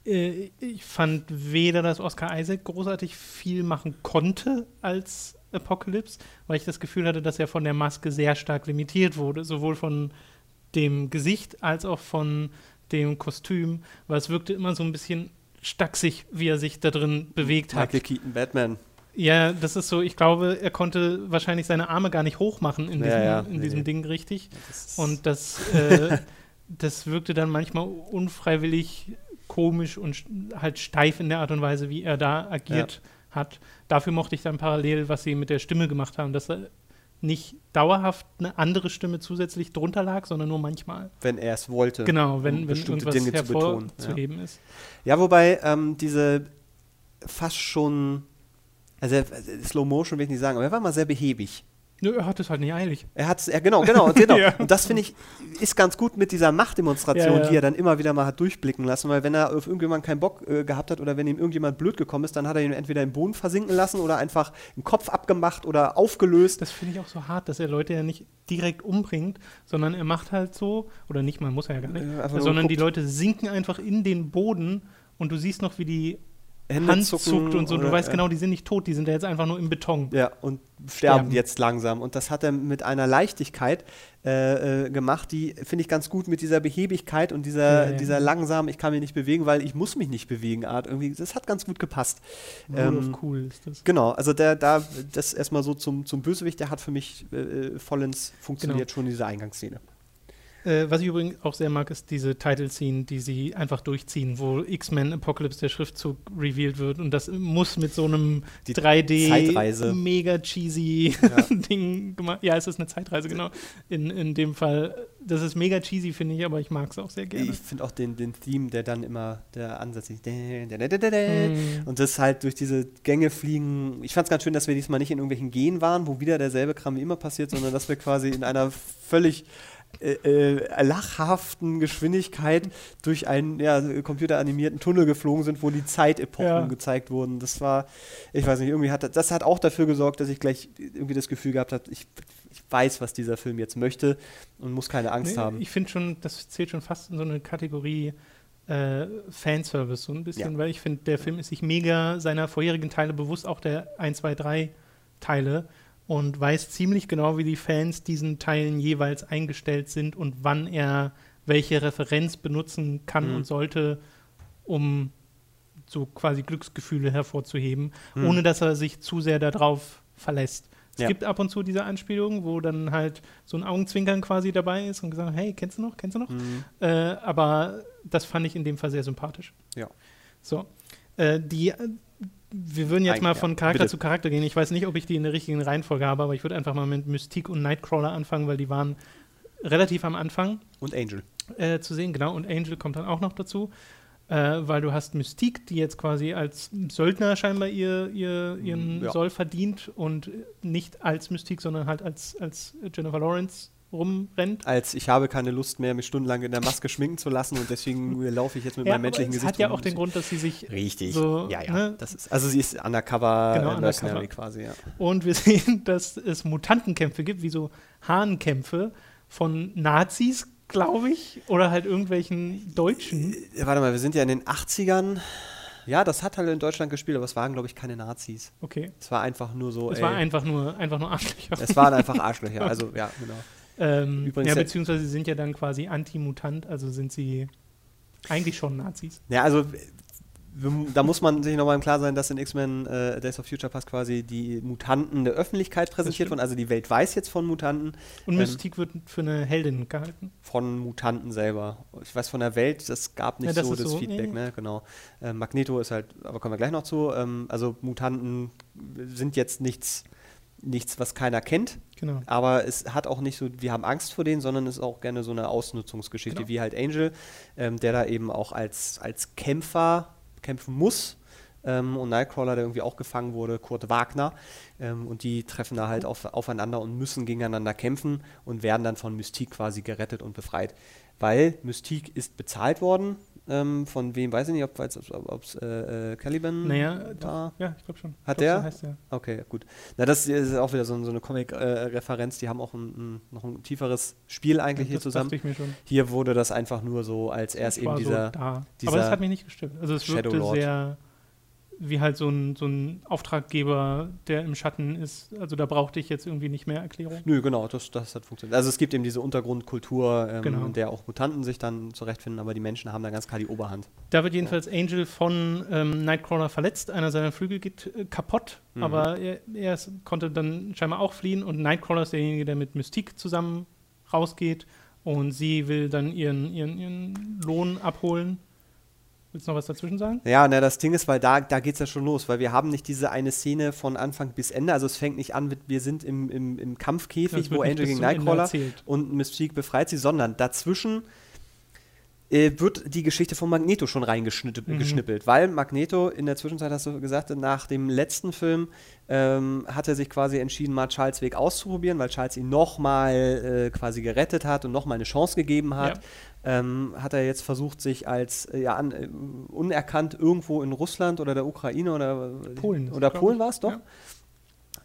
Äh, ich fand weder, dass Oscar Isaac großartig viel machen konnte als Apocalypse, weil ich das Gefühl hatte, dass er von der Maske sehr stark limitiert wurde, sowohl von dem Gesicht als auch von dem Kostüm, weil es wirkte immer so ein bisschen stacksig, wie er sich da drin bewegt hat. Michael Keaton, Batman. Ja, das ist so, ich glaube, er konnte wahrscheinlich seine Arme gar nicht hoch machen in Ja, diesem, ja, in nee, diesem. Ding richtig. Das Und das, äh, <laughs> das wirkte dann manchmal unfreiwillig komisch und halt steif in der Art und Weise, wie er da agiert hat. Dafür mochte ich dann parallel, was sie mit der Stimme gemacht haben, dass er nicht dauerhaft eine andere Stimme zusätzlich drunter lag, sondern nur manchmal. wenn er es wollte. Genau, wenn, um wenn bestimmte irgendwas Dinge zu betonen, ja. hervorzuheben ist. Ja, wobei ähm, diese fast schon, also äh, Slow Motion will ich nicht sagen, aber er war mal sehr behäbig. Nö, er hat es halt nicht eilig. Er hat ja genau, genau, genau. <laughs> Ja. Und das finde ich ist ganz gut mit dieser Machtdemonstration, Ja, ja. die er dann immer wieder mal hat durchblicken lassen, weil wenn er auf irgendjemanden keinen Bock äh, gehabt hat oder wenn ihm irgendjemand blöd gekommen ist, dann hat er ihn entweder im Boden versinken lassen oder einfach den Kopf abgemacht oder aufgelöst. Das finde ich auch so hart, dass er Leute ja nicht direkt umbringt, sondern er macht halt so, oder nicht mal, muss er ja gar nicht, Äh, sondern die. Leute sinken einfach in den Boden und du siehst noch, wie die Hände Hand zuckt und so. Du oder- weißt ja. genau, die sind nicht tot, die sind ja jetzt einfach nur im Beton. Ja, und sterben, Sterben. jetzt langsam. Und das hat er mit einer Leichtigkeit äh, äh, gemacht, die finde ich ganz gut mit dieser Behebigkeit und dieser, Ja, ja. dieser langsam, ich kann mich nicht bewegen, weil ich muss mich nicht bewegen Art. Irgendwie, das hat ganz gut gepasst. Ähm, cool ist das. Genau, also der, da, das erstmal so zum, zum Bösewicht, der hat für mich äh, vollends funktioniert Genau. schon in dieser Eingangsszene. Äh, was ich übrigens auch sehr mag, ist diese Title-Scene, die sie einfach durchziehen, wo X-Men Apocalypse der Schriftzug revealed wird und das muss mit so einem Die 3D Zeitreise. mega cheesy Ja. <laughs> Ding gemacht. Ja, es ist eine Zeitreise, genau. In, in dem Fall. Das ist mega cheesy, finde ich, aber ich mag es auch sehr gerne. Ich finde auch den, den Theme, der dann immer der Ansatz ist. Mm. Und das halt durch diese Gänge fliegen. Ich fand es ganz schön, dass wir diesmal nicht in irgendwelchen Gehen waren, wo wieder derselbe Kram wie immer passiert, sondern dass wir quasi in einer völlig äh, äh, lachhaften Geschwindigkeit durch einen ja, computeranimierten Tunnel geflogen sind, wo die Zeitepochen Ja. gezeigt wurden. Das war, ich weiß nicht, irgendwie hat das- das hat auch dafür gesorgt, dass ich gleich irgendwie das Gefühl gehabt habe, ich, ich weiß, was dieser Film jetzt möchte und muss keine Angst Nee, haben. Ich finde schon, das zählt schon fast in so eine Kategorie äh, Fanservice, so ein bisschen, Ja. weil ich finde, der Film ist sich mega seiner vorherigen Teile bewusst, auch der 1, 2, 3 Teile und weiß ziemlich genau, wie die Fans diesen Teilen jeweils eingestellt sind und wann er welche Referenz benutzen kann Mhm. und sollte, um so quasi Glücksgefühle hervorzuheben, Mhm. ohne dass er sich zu sehr darauf verlässt. Es Ja. gibt ab und zu diese Anspielungen, wo dann halt so ein Augenzwinkern quasi dabei ist und gesagt, hey, kennst du noch, kennst du noch? Mhm. Äh, aber das fand ich in dem Fall sehr sympathisch. Ja. So. Äh, die, wir würden jetzt mal ja, von Charakter bitte. zu Charakter gehen. Ich weiß nicht, ob ich die in der richtigen Reihenfolge habe, aber ich würde einfach mal mit Mystique und Nightcrawler anfangen, weil die waren relativ am Anfang Und Angel. äh, zu sehen, genau. Und Angel kommt dann auch noch dazu, äh, weil du hast Mystique, die jetzt quasi als Söldner scheinbar ihr, ihr, ihren Ja. Soll verdient und nicht als Mystique, sondern halt als, als Jennifer Lawrence rumrennt. Als ich habe keine Lust mehr, mich stundenlang in der Maske schminken zu lassen und deswegen <laughs> laufe ich jetzt mit Ja, meinem menschlichen Gesicht hat ja auch den Grund, dass sie sich Richtig. so, ja, ja. ne? Das ist, also sie ist undercover Genau, undercover. quasi, ja. Und wir <laughs> sehen, dass es Mutantenkämpfe gibt, wie so Hahnkämpfe von Nazis, glaube ich, oder halt irgendwelchen Deutschen. Äh, Warte mal, wir sind ja in den 80ern. Ja, das hat halt in Deutschland gespielt, aber es waren, glaube ich, keine Nazis. Okay. Es war einfach nur so. Es ey, war einfach nur, einfach nur Arschlöcher. es waren einfach <laughs> Arschlöcher. Also, ja, genau. Ähm, Übrigens ja, beziehungsweise sind ja dann quasi anti-mutant, also sind sie eigentlich schon Nazis. Ja, also da muss man sich nochmal im Klar sein, dass in X-Men äh, Days of Future Past quasi die Mutanten der Öffentlichkeit präsentiert wurden. Also die Welt weiß jetzt von Mutanten, Und Ähm, Mystique wird für eine Heldin gehalten. von Mutanten selber. Ich weiß von der Welt, das gab nicht Ja, das so das so, Feedback, ja, ne? Genau. Äh, Magneto ist halt, aber kommen wir gleich noch zu. Ähm, also Mutanten sind jetzt nichts, nichts, was keiner kennt. Genau. Aber es hat auch nicht so, wir haben Angst vor denen, sondern es ist auch gerne so eine Ausnutzungsgeschichte, Genau. wie halt Angel, ähm, der da eben auch als, als Kämpfer kämpfen muss. Ähm, und Nightcrawler, der irgendwie auch gefangen wurde, Kurt Wagner. Ähm, und die treffen da halt auf, aufeinander und müssen gegeneinander kämpfen und werden dann von Mystique quasi gerettet und befreit. Weil Mystique ist bezahlt worden. Ähm, von wem weiß ich nicht, ob es äh, äh, Caliban Naja, war. ja, ich glaube schon. Hat glaub, der? So heißt der. Okay, gut. Na, das ist auch wieder so, so eine Comic-Referenz. die haben auch ein, ein, noch ein tieferes Spiel eigentlich hier das zusammen. Hier wurde das einfach nur so, als er ist eben dieser. so dieser Aber das hat mich nicht gestört. Also es wirkte sehr wie halt so ein, so ein Auftraggeber, der im Schatten ist. Also da brauchte ich jetzt irgendwie nicht mehr Erklärung. Nö, genau, das, das hat funktioniert. Also es gibt eben diese Untergrundkultur, ähm, Genau. in der auch Mutanten sich dann zurechtfinden, aber die Menschen haben da ganz klar die Oberhand. Da wird jedenfalls Angel von ähm, Nightcrawler verletzt. Einer seiner Flügel geht äh, kaputt, Mhm. aber er, er ist, konnte dann scheinbar auch fliehen. Und Nightcrawler ist derjenige, der mit Mystique zusammen rausgeht. Und sie will dann ihren, ihren, ihren Lohn abholen. Willst du noch was dazwischen sagen? Ja, na, das Ding ist, weil da, da geht es ja schon los, weil wir haben nicht diese eine Szene von Anfang bis Ende. Also es fängt nicht an wir sind im, im, im Kampfkäfig, wo Angel gegen Nightcrawler und Mystique befreit sie, sondern dazwischen äh, wird die Geschichte von Magneto schon reingeschnippelt, Mhm. weil Magneto in der Zwischenzeit, hast du gesagt, nach dem letzten Film ähm, hat er sich quasi entschieden, mal Charles Weg auszuprobieren, weil Charles ihn nochmal äh, quasi gerettet hat und nochmal eine Chance gegeben hat. Ähm, hat er jetzt versucht, sich als äh, ja, an, äh, unerkannt irgendwo in Russland oder der Ukraine oder Polen ist es, oder Polen war es doch? Ja.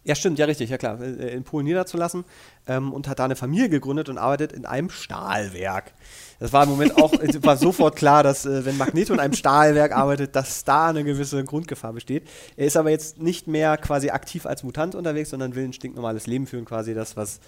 Ja, stimmt, ja, richtig, ja klar. äh, In Polen niederzulassen ähm, und hat da eine Familie gegründet und arbeitet in einem Stahlwerk. Das war im Moment auch, <laughs> war sofort klar, dass äh, wenn Magneto in einem Stahlwerk arbeitet, dass da eine gewisse Grundgefahr besteht. Er ist aber jetzt nicht mehr quasi aktiv als Mutant unterwegs, sondern will ein stinknormales Leben führen, quasi das, was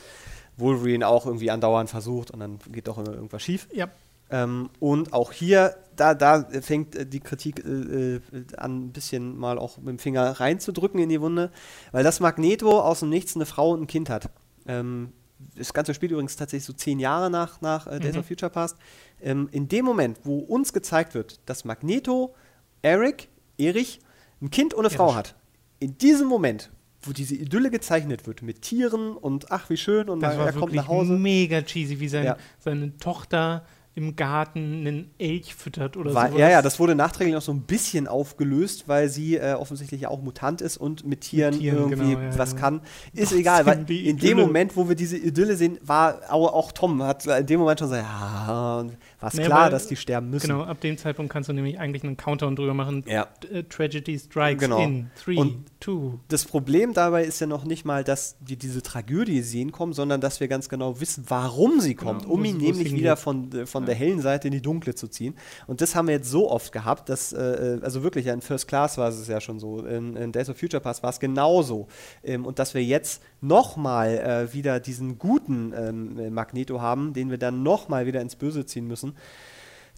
Wolverine auch irgendwie andauernd versucht und dann geht doch immer irgendwas schief. Ja, Ähm, und auch hier, da, da fängt äh, die Kritik äh, äh, an, ein bisschen mal auch mit dem Finger reinzudrücken in die Wunde, weil das Magneto aus dem Nichts eine Frau und ein Kind hat. Ähm, das Ganze spielt übrigens tatsächlich so zehn Jahre nach, nach äh, Days Mhm. of Future Past. Ähm, in dem Moment, wo uns gezeigt wird, dass Magneto, Eric, Erich, ein Kind und eine Frau Erich. hat, in diesem Moment, wo diese Idylle gezeichnet wird mit Tieren und ach, wie schön und das er kommt nach Hause. mega cheesy, wie sein, Ja. seine Tochter im Garten einen Elch füttert oder sowas. ja, ja, das wurde nachträglich noch so ein bisschen aufgelöst, weil sie äh, offensichtlich ja auch Mutant ist und mit Tieren, Tieren, irgendwie genau, ja, was ja. kann. Ist Trotzdem egal, weil in dem. Moment, wo wir diese Idylle sehen, war auch, auch Tom, hat in dem Moment schon so, ja, war es klar, weil- dass die sterben müssen. Genau, ab dem Zeitpunkt kannst du nämlich eigentlich einen Countdown drüber machen. Ja. Äh, Tragedy strikes Genau. in. Three, Und- two. Das Problem dabei ist ja noch nicht mal, dass wir diese Tragödie sehen kommen, sondern dass wir ganz genau wissen, warum sie kommt, Genau, um ihn nämlich wieder von, äh, von der hellen Seite in die dunkle zu ziehen. Und das haben wir jetzt so oft gehabt, dass, äh, also wirklich, ja, in First Class war es ja schon so, in, in Days of Future Past war es genauso. Ähm, und dass wir jetzt nochmal äh, wieder diesen guten ähm, äh, Magneto haben, den wir dann nochmal wieder ins Böse ziehen müssen.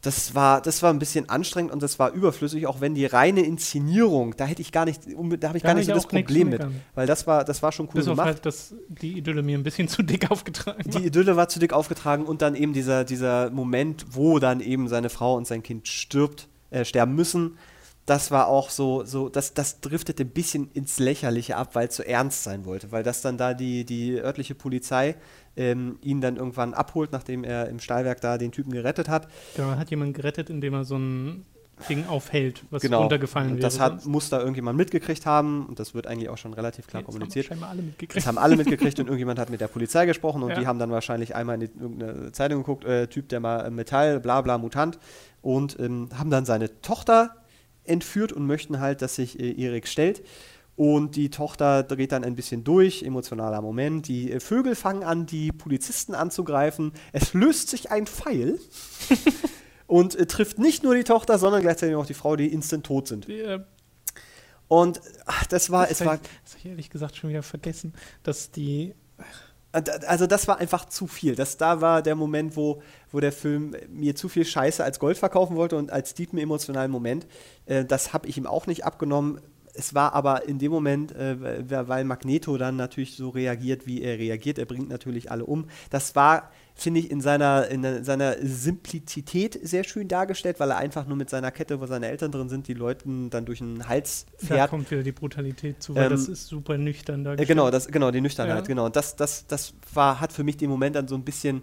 Das war, das war ein bisschen anstrengend und das war überflüssig, auch wenn die reine Inszenierung, da hätte ich gar nicht, da habe ich Da gar nicht so das Problem mit. Weil das war, das war schon cool Bis auf gemacht. halt, dass die Idylle mir ein bisschen <laughs> zu dick aufgetragen war. die Idylle war zu dick aufgetragen und dann eben dieser, dieser Moment, wo dann eben seine Frau und sein Kind stirbt, äh, sterben müssen. Das war auch so, so das, das driftet ein bisschen ins Lächerliche ab, weil es so ernst sein wollte. Weil das dann da die, die örtliche Polizei ähm, ihn dann irgendwann abholt, nachdem er im Stahlwerk da den Typen gerettet hat. Genau, hat jemand gerettet, indem er so ein Ding aufhält, was genau. runtergefallen wäre. das hat, sonst. muss da irgendjemand mitgekriegt haben und das wird eigentlich auch schon relativ klar Jetzt haben kommuniziert. scheinbar alle mitgekriegt. Das haben alle mitgekriegt und irgendjemand hat mit der Polizei gesprochen und Ja. die haben dann wahrscheinlich einmal in die, irgendeine Zeitung geguckt, äh, Typ, der mal äh, Metall, bla bla, Mutant und ähm, haben dann seine Tochter entführt und möchten halt, dass sich äh, Erik stellt. Und die Tochter dreht dann ein bisschen durch, emotionaler Moment. Die äh, Vögel fangen an, die Polizisten anzugreifen. Es löst sich ein Pfeil <laughs> und äh, trifft nicht nur die Tochter, sondern gleichzeitig auch die Frau, die instant tot sind. Äh, Und ach, das war, das es war ich- Das habe ich ehrlich gesagt schon wieder vergessen, dass die. Also das war einfach zu viel. Das, da war der Moment, wo, wo der Film mir zu viel Scheiße als Gold verkaufen wollte und als tiefen emotionalen Moment. Äh, das habe ich ihm auch nicht abgenommen. Es war aber in dem Moment, äh, weil Magneto dann natürlich so reagiert, wie er reagiert. Er bringt natürlich alle um. Das war, finde ich, in seiner, in seiner Simplizität sehr schön dargestellt, weil er einfach nur mit seiner Kette, wo seine Eltern drin sind, die Leuten dann durch den Hals Da fährt. kommt wieder die Brutalität zu, weil Ähm, das ist super nüchtern Ja, dargestellt. genau, das, genau, die Nüchternheit, Ja. genau. Und das, das, das war, hat für mich den Moment dann so ein bisschen,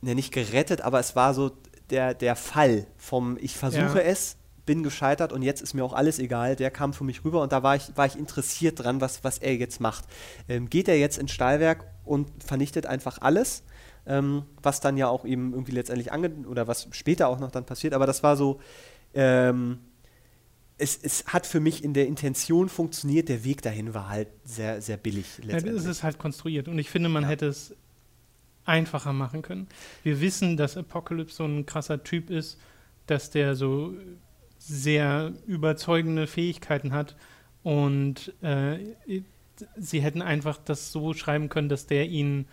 ne, nicht gerettet, aber es war so der, der Fall vom Ich versuche Ja. es, bin gescheitert und jetzt ist mir auch alles egal, der kam für mich rüber und da war ich, war ich interessiert dran, was, was er jetzt macht. Ähm, geht er jetzt ins Stahlwerk und vernichtet einfach alles, ähm, was dann ja auch eben irgendwie letztendlich ange oder was später auch noch dann passiert, aber das war so, ähm, es, es hat für mich in der Intention funktioniert, der Weg dahin war halt sehr, sehr billig Ja, letztendlich. es ist halt konstruiert und ich finde, man hätte es einfacher machen können. Wir wissen, dass Apocalypse so ein krasser Typ ist, dass der so sehr überzeugende Fähigkeiten hat und äh, sie hätten einfach das so schreiben können, dass der ihn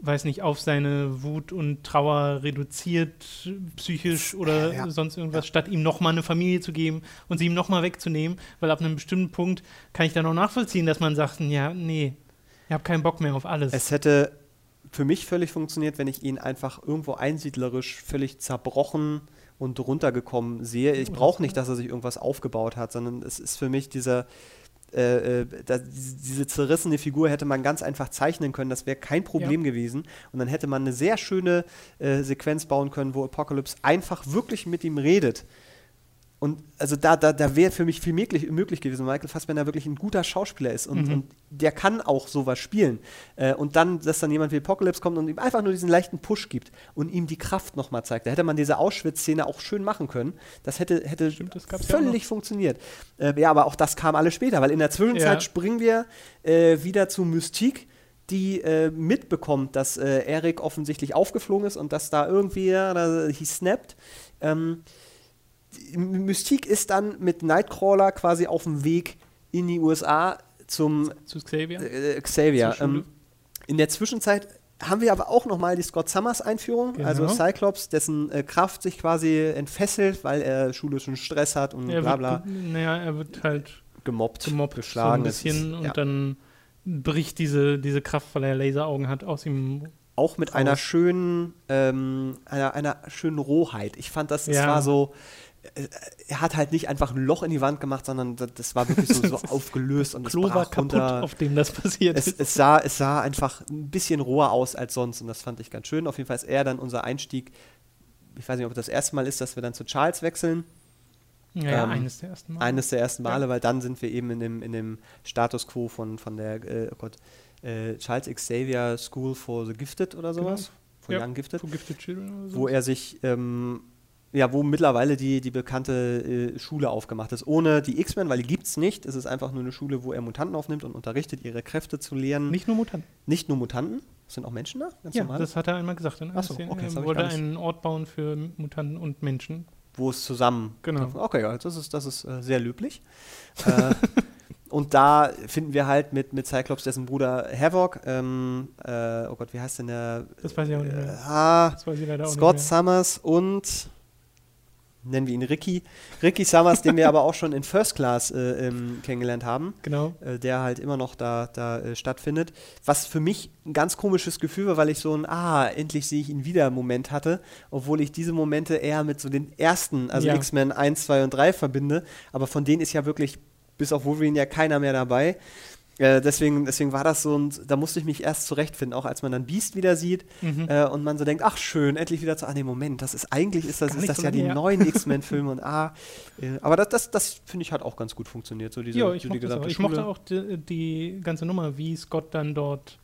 weiß nicht, auf seine Wut und Trauer reduziert, psychisch oder Ja. sonst irgendwas, statt ihm nochmal eine Familie zu geben und sie ihm nochmal wegzunehmen, weil ab einem bestimmten Punkt kann ich dann auch nachvollziehen, dass man sagt, ja, nee, ich habe keinen Bock mehr auf alles. Es hätte für mich völlig funktioniert, wenn ich ihn einfach irgendwo einsiedlerisch völlig zerbrochen und runtergekommen sehe. Ich Oh, brauche nicht, dass er sich irgendwas aufgebaut hat, sondern es ist für mich dieser äh, äh, da, diese zerrissene Figur hätte man ganz einfach zeichnen können, das wäre kein Problem gewesen. Und dann hätte man eine sehr schöne äh, Sequenz bauen können, wo Apocalypse einfach wirklich mit ihm redet. Und also da, da, da wäre für mich viel möglich, möglich gewesen, Michael Fassbender wirklich ein guter Schauspieler ist und, Mhm. und der kann auch sowas spielen. Äh, und dann, dass dann jemand wie Apocalypse kommt und ihm einfach nur diesen leichten Push gibt und ihm die Kraft nochmal zeigt. Da hätte man diese Auschwitz-Szene auch schön machen können. Das hätte, hätte Stimmt, das gab's ja völlig funktioniert. Äh, ja, aber auch das kam alles später, weil in der Zwischenzeit Ja. springen wir äh, wieder zu Mystique die äh, mitbekommt, dass äh, Eric offensichtlich aufgeflogen ist und dass da irgendwie, ja, da, he snapped. Ähm, Mystique ist dann mit Nightcrawler quasi auf dem Weg in die USA zum Zu Xavier. äh, Xavier. Zur Schule. Ähm, in der Zwischenzeit haben wir aber auch nochmal die Scott Summers Einführung, Genau. also Cyclops, dessen äh, Kraft sich quasi entfesselt, weil er schulischen Stress hat und er bla wird, bla, ge- naja, er wird halt gemobbt, gemobbt geschlagen. so ein Es bisschen ist, und ja. dann bricht diese, diese Kraft, weil er Laseraugen hat, aus ihm. auch mit raus. einer schönen, ähm, einer, einer schönen Rohheit. Ich fand das, es Ja. war so, äh, er hat halt nicht einfach ein Loch in die Wand gemacht, sondern das, das war wirklich so, so <laughs> aufgelöst und es Klo war kaputt, runter. auf dem das passiert Es, ist. es, sah, es sah einfach ein bisschen roher aus als sonst und das fand ich ganz schön. Auf jeden Fall ist er dann unser Einstieg. Ich weiß nicht, ob das erste Mal ist, dass wir dann zu Charles wechseln. Ja, ähm, eines der ersten Mal. Eines der ersten Male, Ja. weil dann sind wir eben in dem, in dem Status quo von, von der äh, oh Gott, äh, Charles Xavier School for the Gifted oder sowas. For Ja, Young Gifted. For Gifted Children oder so. Wo er sich, ähm, ja, wo mittlerweile die, die bekannte äh, Schule aufgemacht ist. Ohne die X-Men, weil die gibt es nicht. Es ist einfach nur eine Schule, wo er Mutanten aufnimmt und unterrichtet, ihre Kräfte zu lernen. Nicht nur Mutanten. Nicht nur Mutanten, sind auch Menschen da? Ganz Ja, normal? das hat er einmal gesagt. In einer Ach so, Szene. okay, das hab er wollte einen Ort bauen für Mutanten und Menschen. wo es zusammen. Genau. Okay, ja, das ist, das ist äh, sehr löblich. äh, <laughs> und da finden wir halt mit, mit Cyclops dessen Bruder Havoc, ähm, äh, oh Gott, wie heißt denn der? Das weiß ich auch nicht Äh, mehr. ah, Das weiß ich leider auch Scott nicht mehr. Summers und nennen wir ihn Ricky. Ricky Summers, den wir <laughs> aber auch schon in First Class äh, ähm, kennengelernt haben. Genau. äh, der halt immer noch da, da äh, stattfindet. Was für mich ein ganz komisches Gefühl war, weil ich so ein Ah, endlich sehe ich ihn wieder Moment hatte, obwohl ich diese Momente eher mit so den ersten, also Ja. X-Men 1, 2 und 3 verbinde. Aber von denen ist ja wirklich, bis auf Wolverine ja keiner mehr dabei. Äh, deswegen, deswegen war das so und da musste ich mich erst zurechtfinden, auch als man dann Beast wieder sieht Mhm. äh, und man so denkt, ach schön, endlich wieder zu, ah nee, Moment, das ist eigentlich ist das, Gar ist das so ja die her. neuen <laughs> X-Men-Filme und ah, äh, aber das, das, das finde ich hat auch ganz gut funktioniert, so diese, Ja, ich, so die das auch. gesamte ich Schule. mochte auch die, die ganze Nummer, wie Scott dann dort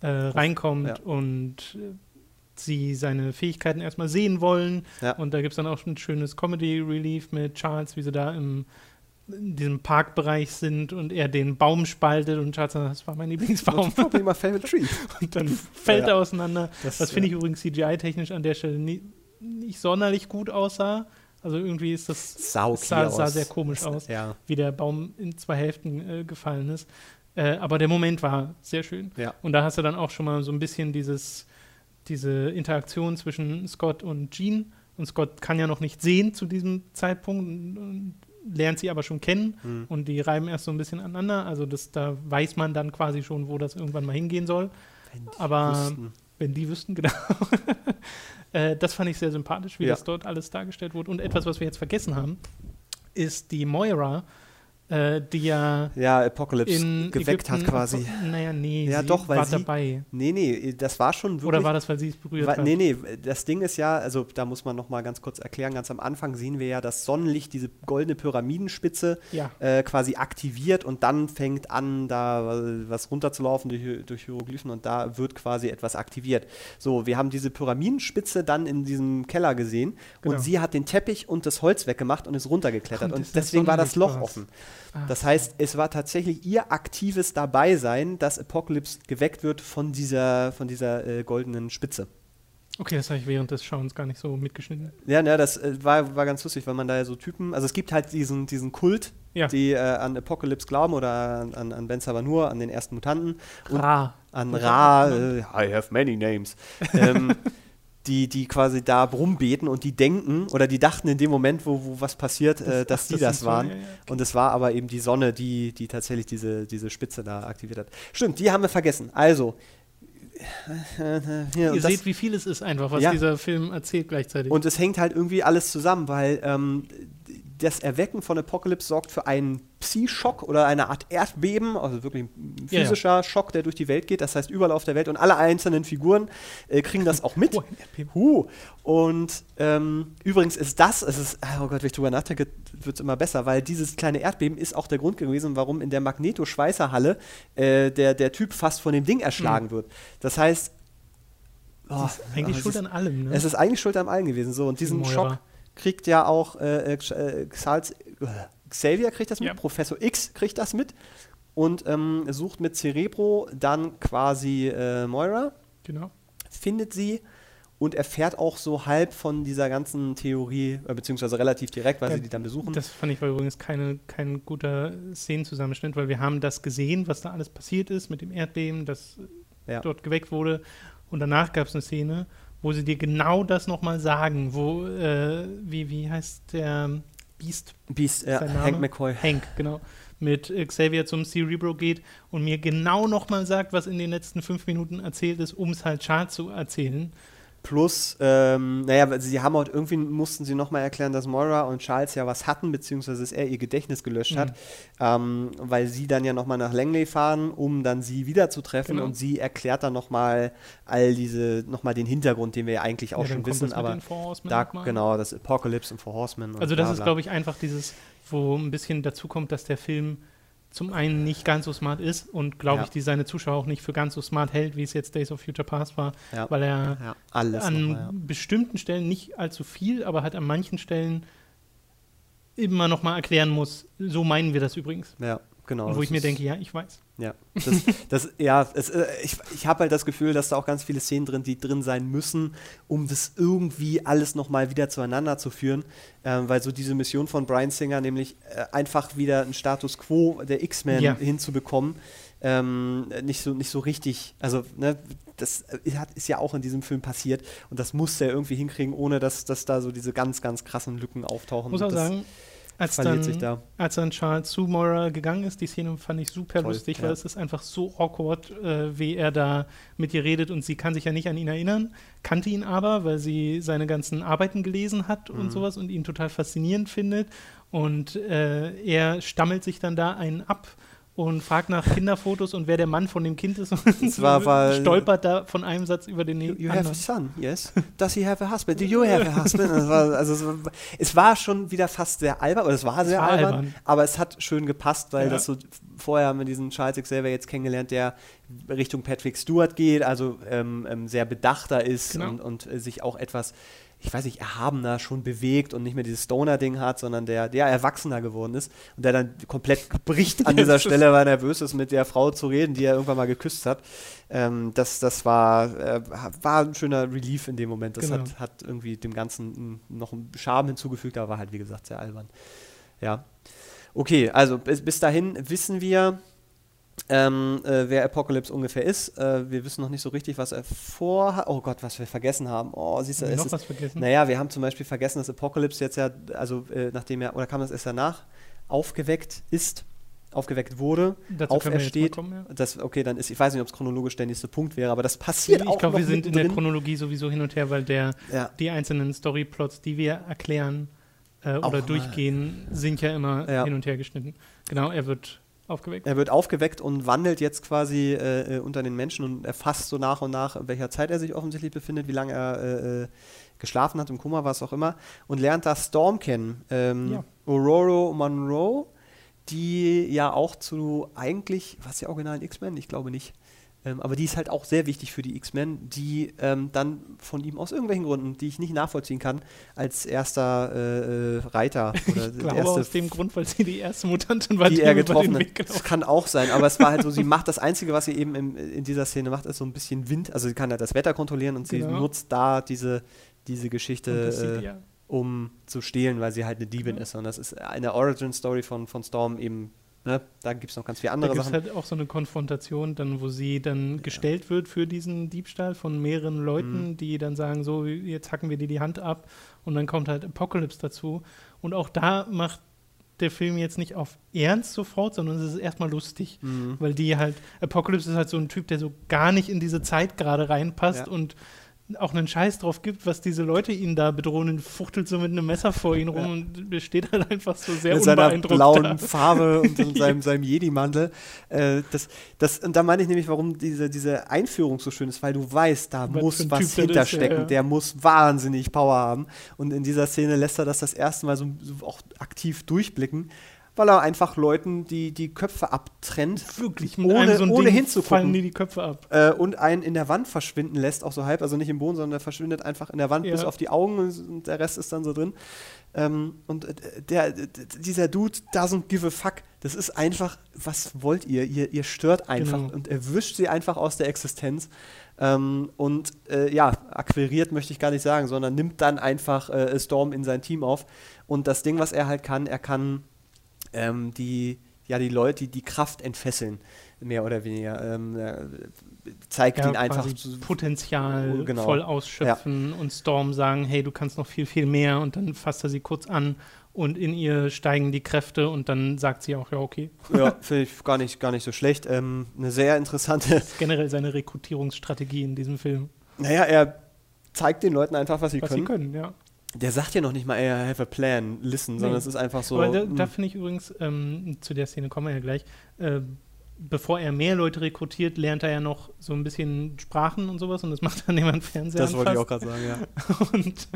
äh, reinkommt ja. und sie seine Fähigkeiten erstmal sehen wollen. Ja. Und da gibt es dann auch ein schönes Comedy-Relief mit Charles, wie sie da im in diesem Parkbereich sind und er den Baum spaltet und sagt, das war mein Lieblingsbaum. Probably my favorite tree. <laughs> Und dann fällt Ja. er auseinander. Das, Das finde ja. ich übrigens CGI-technisch an der Stelle nie, nicht sonderlich gut aussah. Also irgendwie ist das Sau es sah, sah sehr komisch aus, Ja, wie der Baum in zwei Hälften äh, gefallen ist. Äh, aber der Moment war sehr schön. ja. Und da hast du dann auch schon mal so ein bisschen dieses, diese Interaktion zwischen Scott und Jean. Und Scott kann ja noch nicht sehen zu diesem Zeitpunkt und lernt sie aber schon kennen. Hm. Und die reiben erst so ein bisschen aneinander. Also das, da weiß man dann quasi schon, wo das irgendwann mal hingehen soll. Wenn die Aber wüssten. wenn die wüssten, <laughs> genau. äh, das fand ich sehr sympathisch, wie Ja. das dort alles dargestellt wurde. Und etwas, was wir jetzt vergessen haben, ist die Moira, äh, die ja Ja, Apocalypse in geweckt Ägypten, hat quasi. Naja, nee, Ja, sie doch, weil war sie- dabei. Nee, nee, das war schon wirklich. Oder war das, weil sie es berührt Wa- hat? Nee, nee, das Ding ist ja, also da muss man noch mal ganz kurz erklären, ganz am Anfang sehen wir ja das Sonnenlicht, diese goldene Pyramidenspitze Ja, äh, quasi aktiviert und dann fängt an, da was runterzulaufen durch, durch Hieroglyphen und da wird quasi etwas aktiviert. So, wir haben diese Pyramidenspitze dann in diesem Keller gesehen Genau. und sie hat den Teppich und das Holz weggemacht und ist runtergeklettert Und und, deswegen war das Loch offen. Ah, Das heißt, es war tatsächlich ihr aktives Dabeisein, dass Apocalypse geweckt wird von dieser, von dieser äh, goldenen Spitze. okay, das habe ich während des Schauens gar nicht so mitgeschnitten. Ja, ne, das äh, war, war ganz lustig, weil man da ja so Typen, also es gibt halt diesen, diesen Kult, Ja. die äh, an Apocalypse glauben oder an, an, an Ben Sabanur, an den ersten Mutanten, Ra. an Ra, auch äh, I have many names, <laughs> ähm, die, die quasi da rumbeten und die denken, oder die dachten in dem Moment, wo, wo was passiert, äh, dass ach, die das so- waren. ja, ja, okay. Und es war aber eben die Sonne, die, die tatsächlich diese, diese Spitze da aktiviert hat. Stimmt, die haben wir vergessen. Also, hier, Ihr und das- seht, wie viel es ist einfach, was Ja. dieser Film erzählt gleichzeitig. Und es hängt halt irgendwie alles zusammen, weil ähm, das Erwecken von Apocalypse sorgt für einen Psi-Schock oder eine Art Erdbeben, also wirklich ein Ja, ja. physischer Schock, der durch die Welt geht. Das heißt, überall auf der Welt und alle einzelnen Figuren äh, kriegen das auch mit. <laughs> Oh. Huh. Und ähm, übrigens ist das, es ist, oh Gott, wenn ich drüber nachdenke, wird es immer besser, weil dieses kleine Erdbeben ist auch der Grund gewesen, warum in der Magneto-Schweißerhalle äh, der, der Typ fast von dem Ding erschlagen wird. Das heißt, oh, eigentlich schuld ist- an allem, ne? es ist eigentlich schuld am allen gewesen. So, und diesen Moira. Schock kriegt ja auch äh, äh, äh, äh, Xavier kriegt das mit, Ja. Professor X kriegt das mit und ähm, sucht mit Cerebro dann quasi äh, Moira, genau. findet sie und erfährt auch so halb von dieser ganzen Theorie, äh, beziehungsweise relativ direkt, weil Ja, sie die dann besuchen. Das fand ich war übrigens keine, kein guter Szenenzusammenschnitt, weil wir haben das gesehen, was da alles passiert ist mit dem Erdbeben, das Ja. dort geweckt wurde. Und danach gab es eine Szene, wo sie dir genau das nochmal sagen, wo, äh, wie, wie heißt der Beast? Beast, Name? Hank McCoy. Hank, genau. Mit Xavier zum Cerebro geht und mir genau nochmal sagt, was in den letzten fünf Minuten erzählt ist, um es halt Charles zu erzählen. Plus, ähm, naja, sie haben halt irgendwie mussten sie nochmal erklären, dass Moira und Charles ja was hatten, beziehungsweise dass er ihr Gedächtnis gelöscht hat, ähm, weil sie dann ja nochmal nach Langley fahren, um dann sie wiederzutreffen Genau. und sie erklärt dann nochmal all diese, nochmal den Hintergrund, den wir ja eigentlich auch Ja, schon wissen, aber da, genau, das Apocalypse und Four Horsemen. Und Also das bla, ist, bla. glaube ich, einfach dieses, wo ein bisschen dazu kommt, dass der Film zum einen nicht ganz so smart ist und, glaube Ja. ich, die seine Zuschauer auch nicht für ganz so smart hält, wie es jetzt Days of Future Past war, ja. weil er ja, an ja. bestimmten Stellen nicht allzu viel, aber halt an manchen Stellen immer noch mal erklären muss, so meinen wir das übrigens. ja, genau. und wo ich mir denke, ja, ich weiß. Ja, das, das, ja es, äh, ich, ich habe halt das Gefühl, dass da auch ganz viele Szenen drin, die drin sein müssen, um das irgendwie alles nochmal wieder zueinander zu führen. Ähm, weil so diese Mission von Brian Singer, nämlich äh, einfach wieder einen Status quo der X-Men Ja. hinzubekommen, ähm, nicht, so, nicht so richtig, also ne, das äh, hat, ist ja auch in diesem Film passiert und das musste er irgendwie hinkriegen, ohne dass, dass da so diese ganz, ganz krassen Lücken auftauchen. Muss auch sagen, als verliert dann, sich da. als dann Charles zu Moira gegangen ist, die Szene fand ich super Toll, lustig, ja. weil es ist einfach so awkward, äh, wie er da mit ihr redet und sie kann sich ja nicht an ihn erinnern, kannte ihn aber, weil sie seine ganzen Arbeiten gelesen hat Mhm. und sowas und ihn total faszinierend findet und äh, er stammelt sich dann da einen ab und fragt nach Kinderfotos und wer der Mann von dem Kind ist <laughs> und Es war- war- stolpert da von einem Satz über den You, you anderen. have a son, yes. Does he have a husband? Do you have a husband? Es war, also es war, es schon wieder fast sehr albern, oder es war sehr war albern, albern. aber es hat schön gepasst, weil Ja. das so vorher haben wir diesen Charles Xavier jetzt kennengelernt, der Richtung Patrick Stewart geht, also ähm, ähm, sehr bedachter ist Genau. und, und äh, sich auch etwas, ich weiß nicht, erhabener schon bewegt und nicht mehr dieses Stoner-Ding hat, sondern der, der erwachsener geworden ist und der dann komplett bricht an <laughs> dieser Stelle, weil er nervös ist, mit der Frau zu reden, die er irgendwann mal geküsst hat. Ähm, das, das war, äh, war ein schöner Relief in dem Moment. Das Genau. hat, hat irgendwie dem Ganzen noch einen Charme hinzugefügt, aber war halt, wie gesagt, sehr albern. Ja. Okay, also bis, bis dahin wissen wir, ähm, äh, wer Apocalypse ungefähr ist. Äh, wir wissen noch nicht so richtig, was er vorhat. Oh Gott, was wir vergessen haben. Oh, siehst du, Haben wir noch ist, was vergessen? naja, wir haben zum Beispiel vergessen, dass Apocalypse jetzt ja, also äh, nachdem er, oder kam das erst danach, aufgeweckt ist, aufgeweckt wurde, Dazu mal aufersteht. kommen, ja. Das, okay, dann ist, ich weiß nicht, ob es chronologisch der nächste Punkt wäre, aber das passiert Ich auch glaube, noch wir sind in der. Chronologie sowieso hin und her, weil der, Ja. die einzelnen Storyplots, die wir erklären äh, Auch oder mal- durchgehen, sind ja immer Ja. hin und her geschnitten. Genau, er wird aufgeweckt. Er wird aufgeweckt und wandelt jetzt quasi äh, äh, unter den Menschen und erfasst so nach und nach, in welcher Zeit er sich offensichtlich befindet, wie lange er äh, äh, geschlafen hat, im Koma, was auch immer, und lernt da Storm kennen. Ähm, Ja. Aurora Monroe, die ja auch zu eigentlich, was die originalen X-Men? Ich glaube nicht. Ähm, aber die ist halt auch sehr wichtig für die X-Men, die ähm, dann von ihm aus irgendwelchen Gründen, die ich nicht nachvollziehen kann, als erster äh, äh, Reiter <laughs> oder Ich glaube erste aus dem Grund, weil sie die erste Mutantin war, die ihm er getroffen hat. Das kann auch sein, aber es war halt so, sie macht das Einzige, was sie eben im, in dieser Szene macht, ist so ein bisschen Wind. Also sie kann halt das Wetter kontrollieren und sie Genau. nutzt da diese, diese Geschichte, äh, um zu stehlen, weil sie halt eine Diebin Ja. ist. Und das ist eine Origin-Story von, von Storm eben. Ne? Da gibt es noch ganz viele Da andere gibt es Sachen. halt auch so eine Konfrontation, dann, wo sie dann gestellt wird für diesen Diebstahl von mehreren Leuten, Mhm. die dann sagen, so, jetzt hacken wir dir die Hand ab und dann kommt halt Apocalypse dazu. Und auch da macht der Film jetzt nicht auf Ernst sofort, sondern es ist erstmal lustig, Mhm. weil die halt, Apocalypse ist halt so ein Typ, der so gar nicht in diese Zeit gerade reinpasst Ja. und auch einen Scheiß drauf gibt, was diese Leute ihn da bedrohen und fuchtelt so mit einem Messer vor ihn rum Ja. und steht halt einfach so sehr mit seiner unbeeindruckt blauen da. Farbe <laughs> und, und seinem, seinem Jedi-Mantel. Äh, das, das, und da meine ich nämlich, warum diese, diese Einführung so schön ist, weil du weißt, da Was muss was Typ ist, hinterstecken. ja, ja. Der muss wahnsinnig Power haben. Und in dieser Szene lässt er das das erste Mal so, so auch aktiv durchblicken, weil er einfach Leuten die, die Köpfe abtrennt Wirklich, Ohne- einem so ohne Ding hinzugucken. fallen die die Köpfe ab. äh, und einen in der Wand verschwinden lässt, auch so halb, also nicht im Boden, sondern er verschwindet einfach in der Wand Ja. bis auf die Augen und, der Rest ist dann so drin. Ähm, und äh, der, dieser Dude doesn't give a fuck. Das ist einfach, was wollt ihr? Ihr, ihr stört einfach Genau. und erwischt sie einfach aus der Existenz. Ähm, und äh, ja, akquiriert möchte ich gar nicht sagen, sondern nimmt dann einfach äh, Storm in sein Team auf. Und das Ding, was er halt kann, er kann ähm, die, ja, die Leute, die, die Kraft entfesseln, mehr oder weniger. Ähm, er zeigt Ja, ihn einfach Potenzial genau. voll ausschöpfen und Storm sagen, hey, du kannst noch viel, viel mehr und dann fasst er sie kurz an und in ihr steigen die Kräfte und dann sagt sie auch, ja, okay. ja, finde ich gar nicht, gar nicht so schlecht. Ähm, eine sehr interessante, Das ist generell seine Rekrutierungsstrategie in diesem Film. naja, er zeigt den Leuten einfach, was sie was können. sie können, ja. Der sagt ja noch nicht mal, ey, I have a plan, listen, sondern Nee. es ist einfach so. Aber da, mm, da finde ich übrigens, ähm, zu der Szene kommen wir ja gleich, äh, bevor er mehr Leute rekrutiert, lernt er ja noch so ein bisschen Sprachen und sowas und das macht dann jemand Fernseher das wollte ich auch gerade sagen, ja. <laughs> Und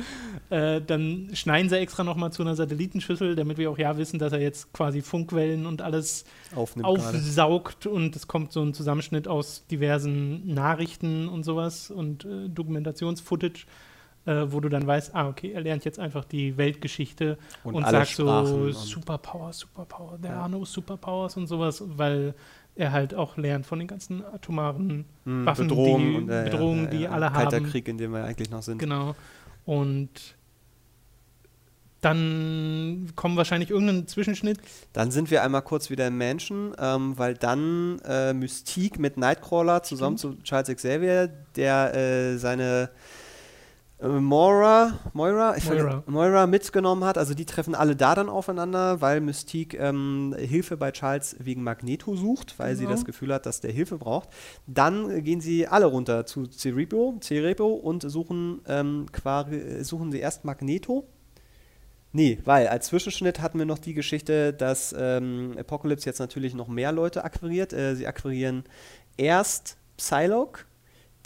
äh, dann schneiden sie extra nochmal zu einer Satellitenschüssel, damit wir auch ja wissen, dass er jetzt quasi Funkwellen und alles Aufnimmt aufsaugt und es kommt so ein Zusammenschnitt aus diversen Nachrichten und sowas und äh, Dokumentationsfootage, äh, wo du dann weißt, ah, okay, er lernt jetzt einfach die Weltgeschichte Und und, sagt Sprachen so und- Superpower, Superpower, there Ja. are no Superpowers und sowas, weil er halt auch lernt von den ganzen atomaren Mm, Waffen, Bedrohungen, die- und, äh, Bedrohungen, ja, die ja, alle Kalter haben. Krieg, in dem wir eigentlich noch sind. Genau. Und dann kommt wahrscheinlich irgendein Zwischenschnitt. Dann sind wir einmal kurz wieder im Mansion, ähm, weil dann äh, Mystique mit Nightcrawler zusammen zu Charles Xavier, der äh, seine äh, Moira, Moira, ich Moira. verge- Moira mitgenommen hat. Also die treffen alle da dann aufeinander, weil Mystique ähm, Hilfe bei Charles wegen Magneto sucht, weil sie Genau. das Gefühl hat, dass der Hilfe braucht. Dann äh, gehen sie alle runter zu Cerebro, Cerebro und suchen, ähm, quasi, suchen sie erst Magneto. Nee, weil als Zwischenschnitt hatten wir noch die Geschichte, dass ähm, Apocalypse jetzt natürlich noch mehr Leute akquiriert. Äh, sie akquirieren erst Psylocke,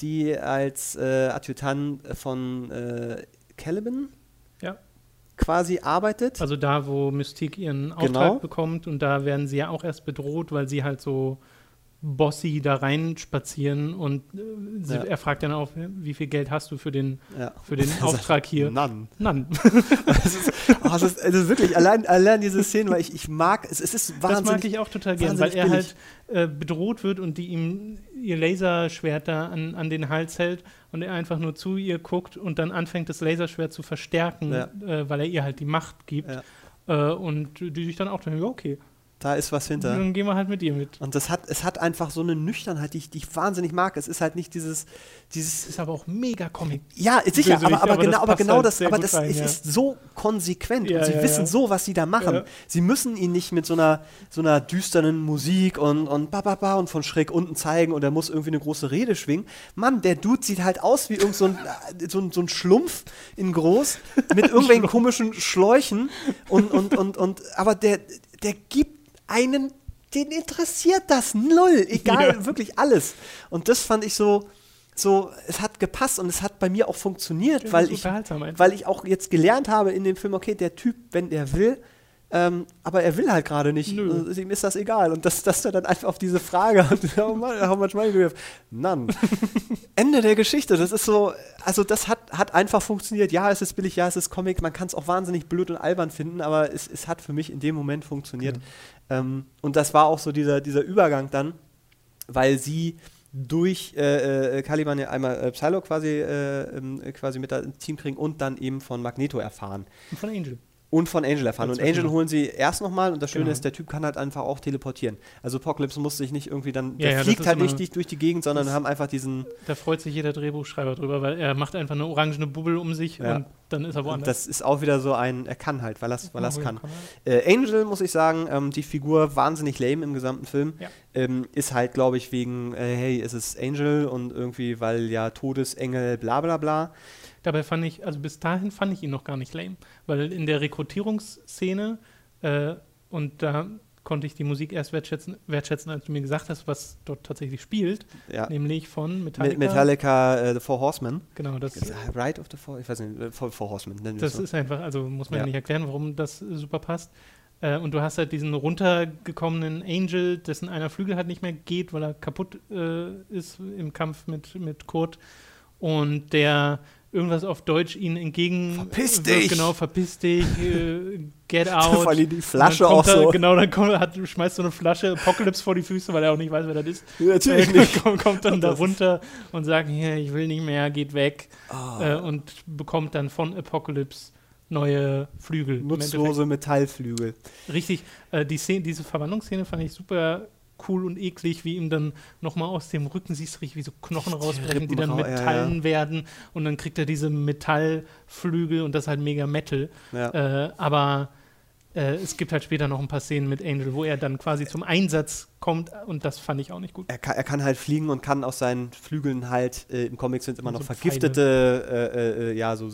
die als äh, Adjutant von äh, Caliban Ja. quasi arbeitet. Also da, wo Mystique ihren Auftrag Genau. bekommt und da werden sie ja auch erst bedroht, weil sie halt so bossy da reinspazieren und äh, sie, Ja. er fragt dann auch, wie viel Geld hast du für den, ja. für den <laughs> Auftrag hier? None. None. <laughs> Es ist, oh, es ist, ist wirklich, allein, allein diese Szene, weil ich, ich mag, es, es ist Das wahnsinnig. mag ich auch total gern, weil er billig. halt äh, bedroht wird und die ihm ihr Laserschwert da an, an den Hals hält und er einfach nur zu ihr guckt und dann anfängt, das Laserschwert zu verstärken, Ja. äh, weil er ihr halt die Macht gibt. Äh, und die sich dann auch denken, ja, okay, Da ist was hinter. dann gehen wir halt mit ihr mit. Und das hat, es hat einfach so eine Nüchternheit, die ich, die ich wahnsinnig mag. Es ist halt nicht dieses, dieses Ist aber auch mega Comic. Ja, sicher, aber, aber, aber das genau, aber genau halt das, aber das rein, es ja. ist so konsequent Ja, und sie ja, wissen so, was sie da machen. Sie müssen ihn nicht mit so einer, so einer düsteren Musik und, und ba, ba, ba und von schräg unten zeigen und er muss irgendwie eine große Rede schwingen. Mann, der Dude sieht halt aus wie irgend so ein, äh, so ein, so ein Schlumpf in groß mit <laughs> irgendwelchen komischen Schläuchen und, und, und, und, aber der, der gibt einen, den interessiert das null, egal, <laughs> Ja. wirklich alles. Und das fand ich so, so, es hat gepasst und es hat bei mir auch funktioniert, weil ich, weil ich auch jetzt gelernt habe in dem Film, okay, der Typ, wenn der will, ähm, aber er will halt gerade nicht. Nö. Also, ihm ist das egal. Und dass, dass er dann einfach auf diese Frage, <laughs> how much, how much money do you have? None. <laughs> Ende der Geschichte. Das ist so, also das hat, hat einfach funktioniert. Ja, es ist billig, ja, es ist Comic. Man kann es auch wahnsinnig blöd und albern finden, aber es, es hat für mich in dem Moment funktioniert. Ähm, und das war auch so dieser, dieser Übergang dann, weil sie durch äh, äh, Caliban ja einmal äh, Psylocke quasi, äh, ähm, quasi mit ins Team kriegen und dann eben von Magneto erfahren. Und von Angel. Und von Angel erfahren. Und Angel holen sie erst nochmal und das Schöne Genau. ist, der Typ kann halt einfach auch teleportieren. Also Apocalypse muss sich nicht irgendwie dann, der ja, das fliegt halt nicht durch, durch die Gegend, sondern das- haben einfach diesen, Da freut sich jeder Drehbuchschreiber drüber, weil er macht einfach eine orangene Bubbel um sich Ja. und dann ist er woanders. das ist auch wieder so ein, er kann halt, weil er weil er's Oh, kann. kann. Äh, Angel, muss ich sagen, ähm, die Figur wahnsinnig lame im gesamten Film. Ähm, ist halt, glaube ich, wegen, äh, hey, es ist Angel und irgendwie, weil ja Todesengel, bla bla bla. Dabei fand ich, also bis dahin fand ich ihn noch gar nicht lame, weil in der Rekrutierungsszene äh, und da konnte ich die Musik erst wertschätzen, wertschätzen, als du mir gesagt hast, was dort tatsächlich spielt, Ja. nämlich von Metallica. Metallica, äh, The Four Horsemen. Genau, das, Right of the Four, ich weiß nicht, äh, Four, Four Horsemen. das so. ist einfach, also muss man ja nicht erklären, warum das super passt. Äh, und du hast halt diesen runtergekommenen Angel, dessen einer Flügel halt nicht mehr geht, weil er kaputt äh, ist im Kampf mit, mit Kurt. Und der irgendwas auf Deutsch ihnen entgegen. Verpiss dich! Genau, verpiss dich, äh, get <laughs> out. Vor allem die Flasche auch er, so. Genau, dann kommt, hat, schmeißt so eine Flasche Apocalypse vor die Füße, weil er auch nicht weiß, wer das ist. Natürlich Äh, <laughs> nicht. kommt, kommt dann da runter und sagt, hier, ich will nicht mehr, geht weg. Ah. Äh, und bekommt dann von Apocalypse neue Flügel. Nutzlose Metallflügel. Richtig, äh, die Szene, diese Verwandlungsszene fand ich super cool und eklig, wie ihm dann nochmal aus dem Rücken siehst du richtig, wie so Knochen rausbrechen, die dann rau- ja, Metallen werden und dann kriegt er diese Metallflügel und das ist halt mega Metal. Ja. Äh, aber äh, es gibt halt später noch ein paar Szenen mit Angel, wo er dann quasi zum Einsatz kommt und das fand ich auch nicht gut. Er kann, er kann halt fliegen und kann aus seinen Flügeln halt, äh, im Comic sind immer noch so vergiftete, äh, äh, ja, so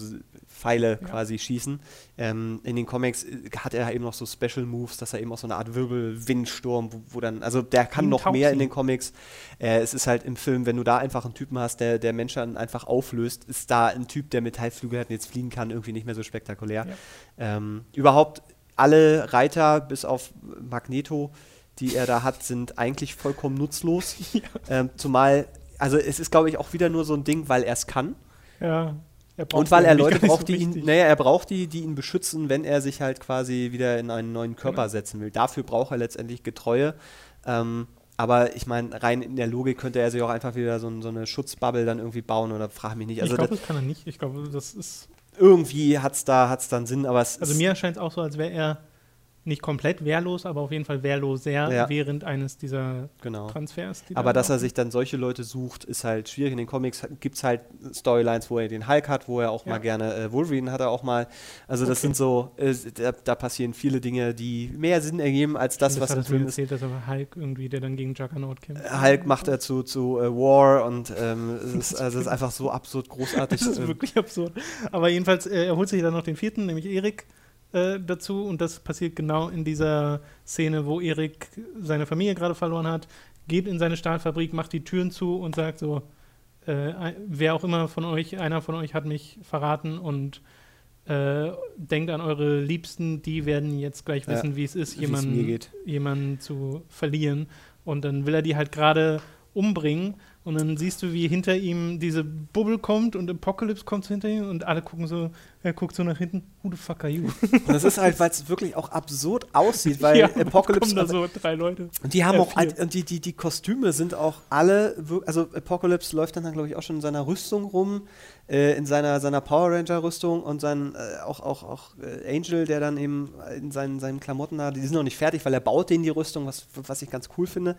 Pfeile Ja. quasi schießen. Ähm, in den Comics äh, hat er eben noch so Special Moves, dass er eben auch so eine Art Wirbelwindsturm, wo, wo dann, also der kann noch mehr in den Comics. Äh, es ist halt im Film, wenn du da einfach einen Typen hast, der, der Menschen einfach auflöst, ist da ein Typ, der Metallflügel hat und jetzt fliegen kann, irgendwie nicht mehr so spektakulär. Ähm, überhaupt alle Reiter, bis auf Magneto, die er da hat, sind eigentlich vollkommen nutzlos. <laughs> Ähm, zumal, also es ist, glaube ich, auch wieder nur so ein Ding, weil er es kann. Ja. Er Und weil er Leute braucht, so die ihn, naja, er braucht die, die ihn beschützen, wenn er sich halt quasi wieder in einen neuen Körper Genau. setzen will. Dafür braucht er letztendlich Getreue. Ähm, aber ich meine, rein in der Logik könnte er sich auch einfach wieder so, so eine Schutzbubble dann irgendwie bauen oder frag mich nicht. Also ich glaube, das, das kann er nicht. Ich glaube, das ist. irgendwie hat es da, hat's dann Sinn, aber es Also ist, mir erscheint es auch so, als wäre er nicht komplett wehrlos, aber auf jeden Fall wehrloser Ja. während eines dieser genau. Transfers. die Aber da dass er sich dann solche Leute sucht, ist halt schwierig. In den Comics gibt es halt Storylines, wo er den Hulk hat, wo er auch Ja. mal gerne äh, Wolverine hat er auch mal. Also das Okay. sind so, äh, da, da passieren viele Dinge, die mehr Sinn ergeben als das, das was im Film ist. erzählt, dass aber Hulk irgendwie, der dann gegen Juggernaut kämpft. Hulk macht er zu, zu äh, War und ähm, es, ist, <laughs> also es ist einfach so absurd großartig. Das ist ähm, wirklich absurd. Aber jedenfalls, äh, er holt sich dann noch den vierten, nämlich Erik. Äh, dazu und das passiert genau in dieser Szene, wo Erik seine Familie gerade verloren hat, geht in seine Stahlfabrik, macht die Türen zu und sagt so, äh, wer auch immer von euch, einer von euch hat mich verraten und äh, denkt an eure Liebsten, die werden jetzt gleich wissen, Ja, wie es ist, jemanden, jemanden zu verlieren. Und dann will er die halt gerade umbringen. Und dann siehst du, wie hinter ihm diese Bubble kommt und Apocalypse kommt hinter ihm und alle gucken so, er guckt so nach hinten, who the fuck are you? Und das ist halt, weil es wirklich auch absurd aussieht, <laughs> weil ja, Apocalypse. da so drei Leute. Und die haben Ja, auch, alt- und die, die, die Kostüme sind auch alle, also Apocalypse läuft dann, glaube ich, auch schon in seiner Rüstung rum, äh, in seiner, seiner Power Ranger-Rüstung und sein, äh, auch, auch, auch äh, Angel, der dann eben in seinen, seinen Klamotten da, die sind noch nicht fertig, weil er baut denen die Rüstung, was, was ich ganz cool finde.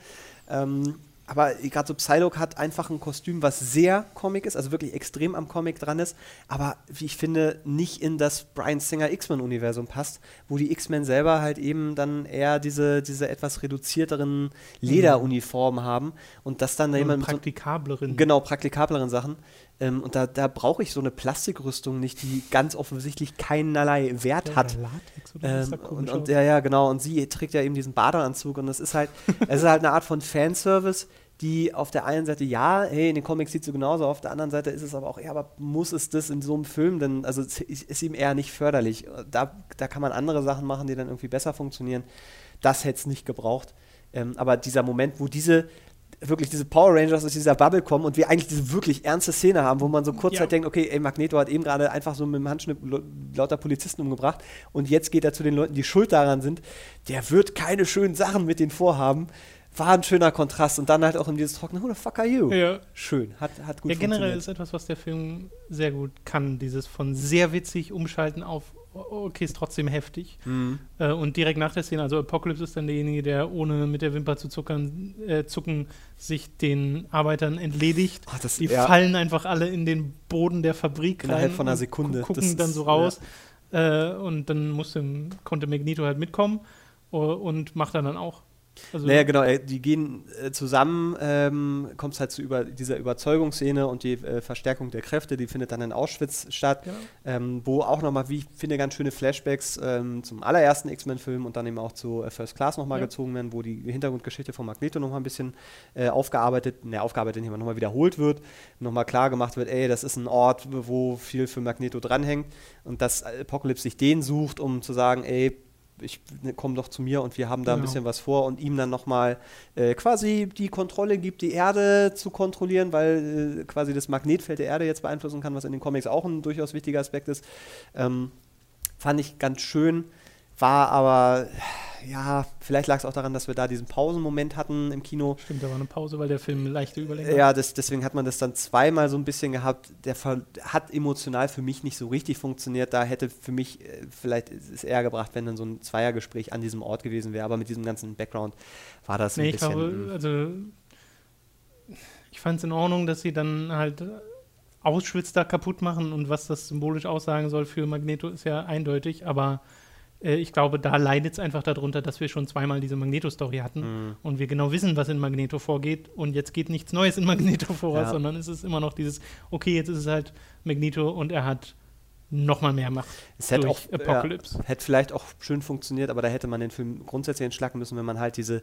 Ähm, aber gerade so Psylocke hat einfach ein Kostüm, was sehr Comic ist, also wirklich extrem am Comic dran ist, aber wie ich finde, nicht in das Brian Singer X-Men-Universum passt, wo die X-Men selber halt eben dann eher diese, diese etwas reduzierteren Lederuniformen haben und das dann da jemand mit so, praktikableren. genau praktikableren Sachen. Ähm, und da, da brauche ich so eine Plastikrüstung nicht, die ganz offensichtlich keinerlei Wert Ja, hat. Latex oder Ähm, und, und ja, ja, genau. Und sie trägt ja eben diesen Badeanzug und es ist halt, es ist halt eine Art von Fanservice, die auf der einen Seite ja, hey, in den Comics sieht so genauso, auf der anderen Seite ist es aber auch, ja, aber muss es das in so einem Film denn, also ist ihm eher nicht förderlich. Da, da kann man andere Sachen machen, die dann irgendwie besser funktionieren. Das hätte es nicht gebraucht. Ähm, aber dieser Moment, wo diese wirklich diese Power Rangers aus dieser Bubble kommen und wir eigentlich diese wirklich ernste Szene haben, wo man so kurz Ja. halt denkt, okay, ey, Magneto hat eben gerade einfach so mit dem Handschnipp lo- lauter Polizisten umgebracht und jetzt geht er zu den Leuten, die schuld daran sind. Der wird keine schönen Sachen mit denen vorhaben. War ein schöner Kontrast und dann halt auch in dieses trockene, who the fuck are you? Ja. Schön, hat, hat gut ja, generell ist etwas, was der Film sehr gut kann. Dieses von sehr witzig umschalten auf, oh, okay, ist trotzdem heftig. Mhm. Äh, und direkt nach der Szene, also Apocalypse ist dann derjenige, der ohne mit der Wimper zu zuckern, äh, zucken sich den Arbeitern entledigt. Ach, das, Die ja, fallen einfach alle in den Boden der Fabrik Innerhalb rein von einer und Sekunde. gu- Das gucken dann so raus. Äh, und dann musste, konnte Magneto halt mitkommen äh, und macht dann dann auch. Also, Naja, genau, äh, die gehen äh, zusammen, ähm, kommt es halt zu über, dieser Überzeugungsszene und die äh, Verstärkung der Kräfte, die findet dann in Auschwitz statt, Genau. ähm, wo auch nochmal, wie ich finde, ganz schöne Flashbacks ähm, zum allerersten X-Men-Film und dann eben auch zu äh, First Class nochmal Ja. gezogen werden, wo die Hintergrundgeschichte von Magneto nochmal ein bisschen äh, aufgearbeitet, ne, aufgearbeitet nicht, nochmal wiederholt wird, nochmal klar gemacht wird, ey, das ist ein Ort, wo viel für Magneto dranhängt und dass Apocalypse sich den sucht, um zu sagen, ey, ich ne, komm doch zu mir und wir haben da ein Genau. bisschen was vor und ihm dann nochmal äh, quasi die Kontrolle gibt, die Erde zu kontrollieren, weil äh, quasi das Magnetfeld der Erde jetzt beeinflussen kann, was in den Comics auch ein durchaus wichtiger Aspekt ist. Ähm, fand ich ganz schön, war aber, ja, vielleicht lag es auch daran, dass wir da diesen Pausenmoment hatten im Kino. Stimmt, da war eine Pause, weil der Film leichte Überlänge Ja, das, deswegen hat man das dann zweimal so ein bisschen gehabt. Der hat emotional für mich nicht so richtig funktioniert. Da hätte für mich äh, vielleicht es eher gebracht, wenn dann so ein Zweiergespräch an diesem Ort gewesen wäre. Aber mit diesem ganzen Background war das ein Nee, ich bisschen. glaube, mm. also ich fand es in Ordnung, dass sie dann halt Auschwitz da kaputt machen und was das symbolisch aussagen soll für Magneto ist ja eindeutig, aber äh, ich glaube, da leidet es einfach darunter, dass wir schon zweimal diese Magneto-Story hatten Mm. und wir genau wissen, was in Magneto vorgeht und jetzt geht nichts Neues in Magneto <laughs> vor, Ja. sondern es ist immer noch dieses, okay, jetzt ist es halt Magneto und er hat noch mal mehr Macht Es hätte durch auch, Apocalypse. Ja, hätte vielleicht auch schön funktioniert, aber da hätte man den Film grundsätzlich entschlacken müssen, wenn man halt diese,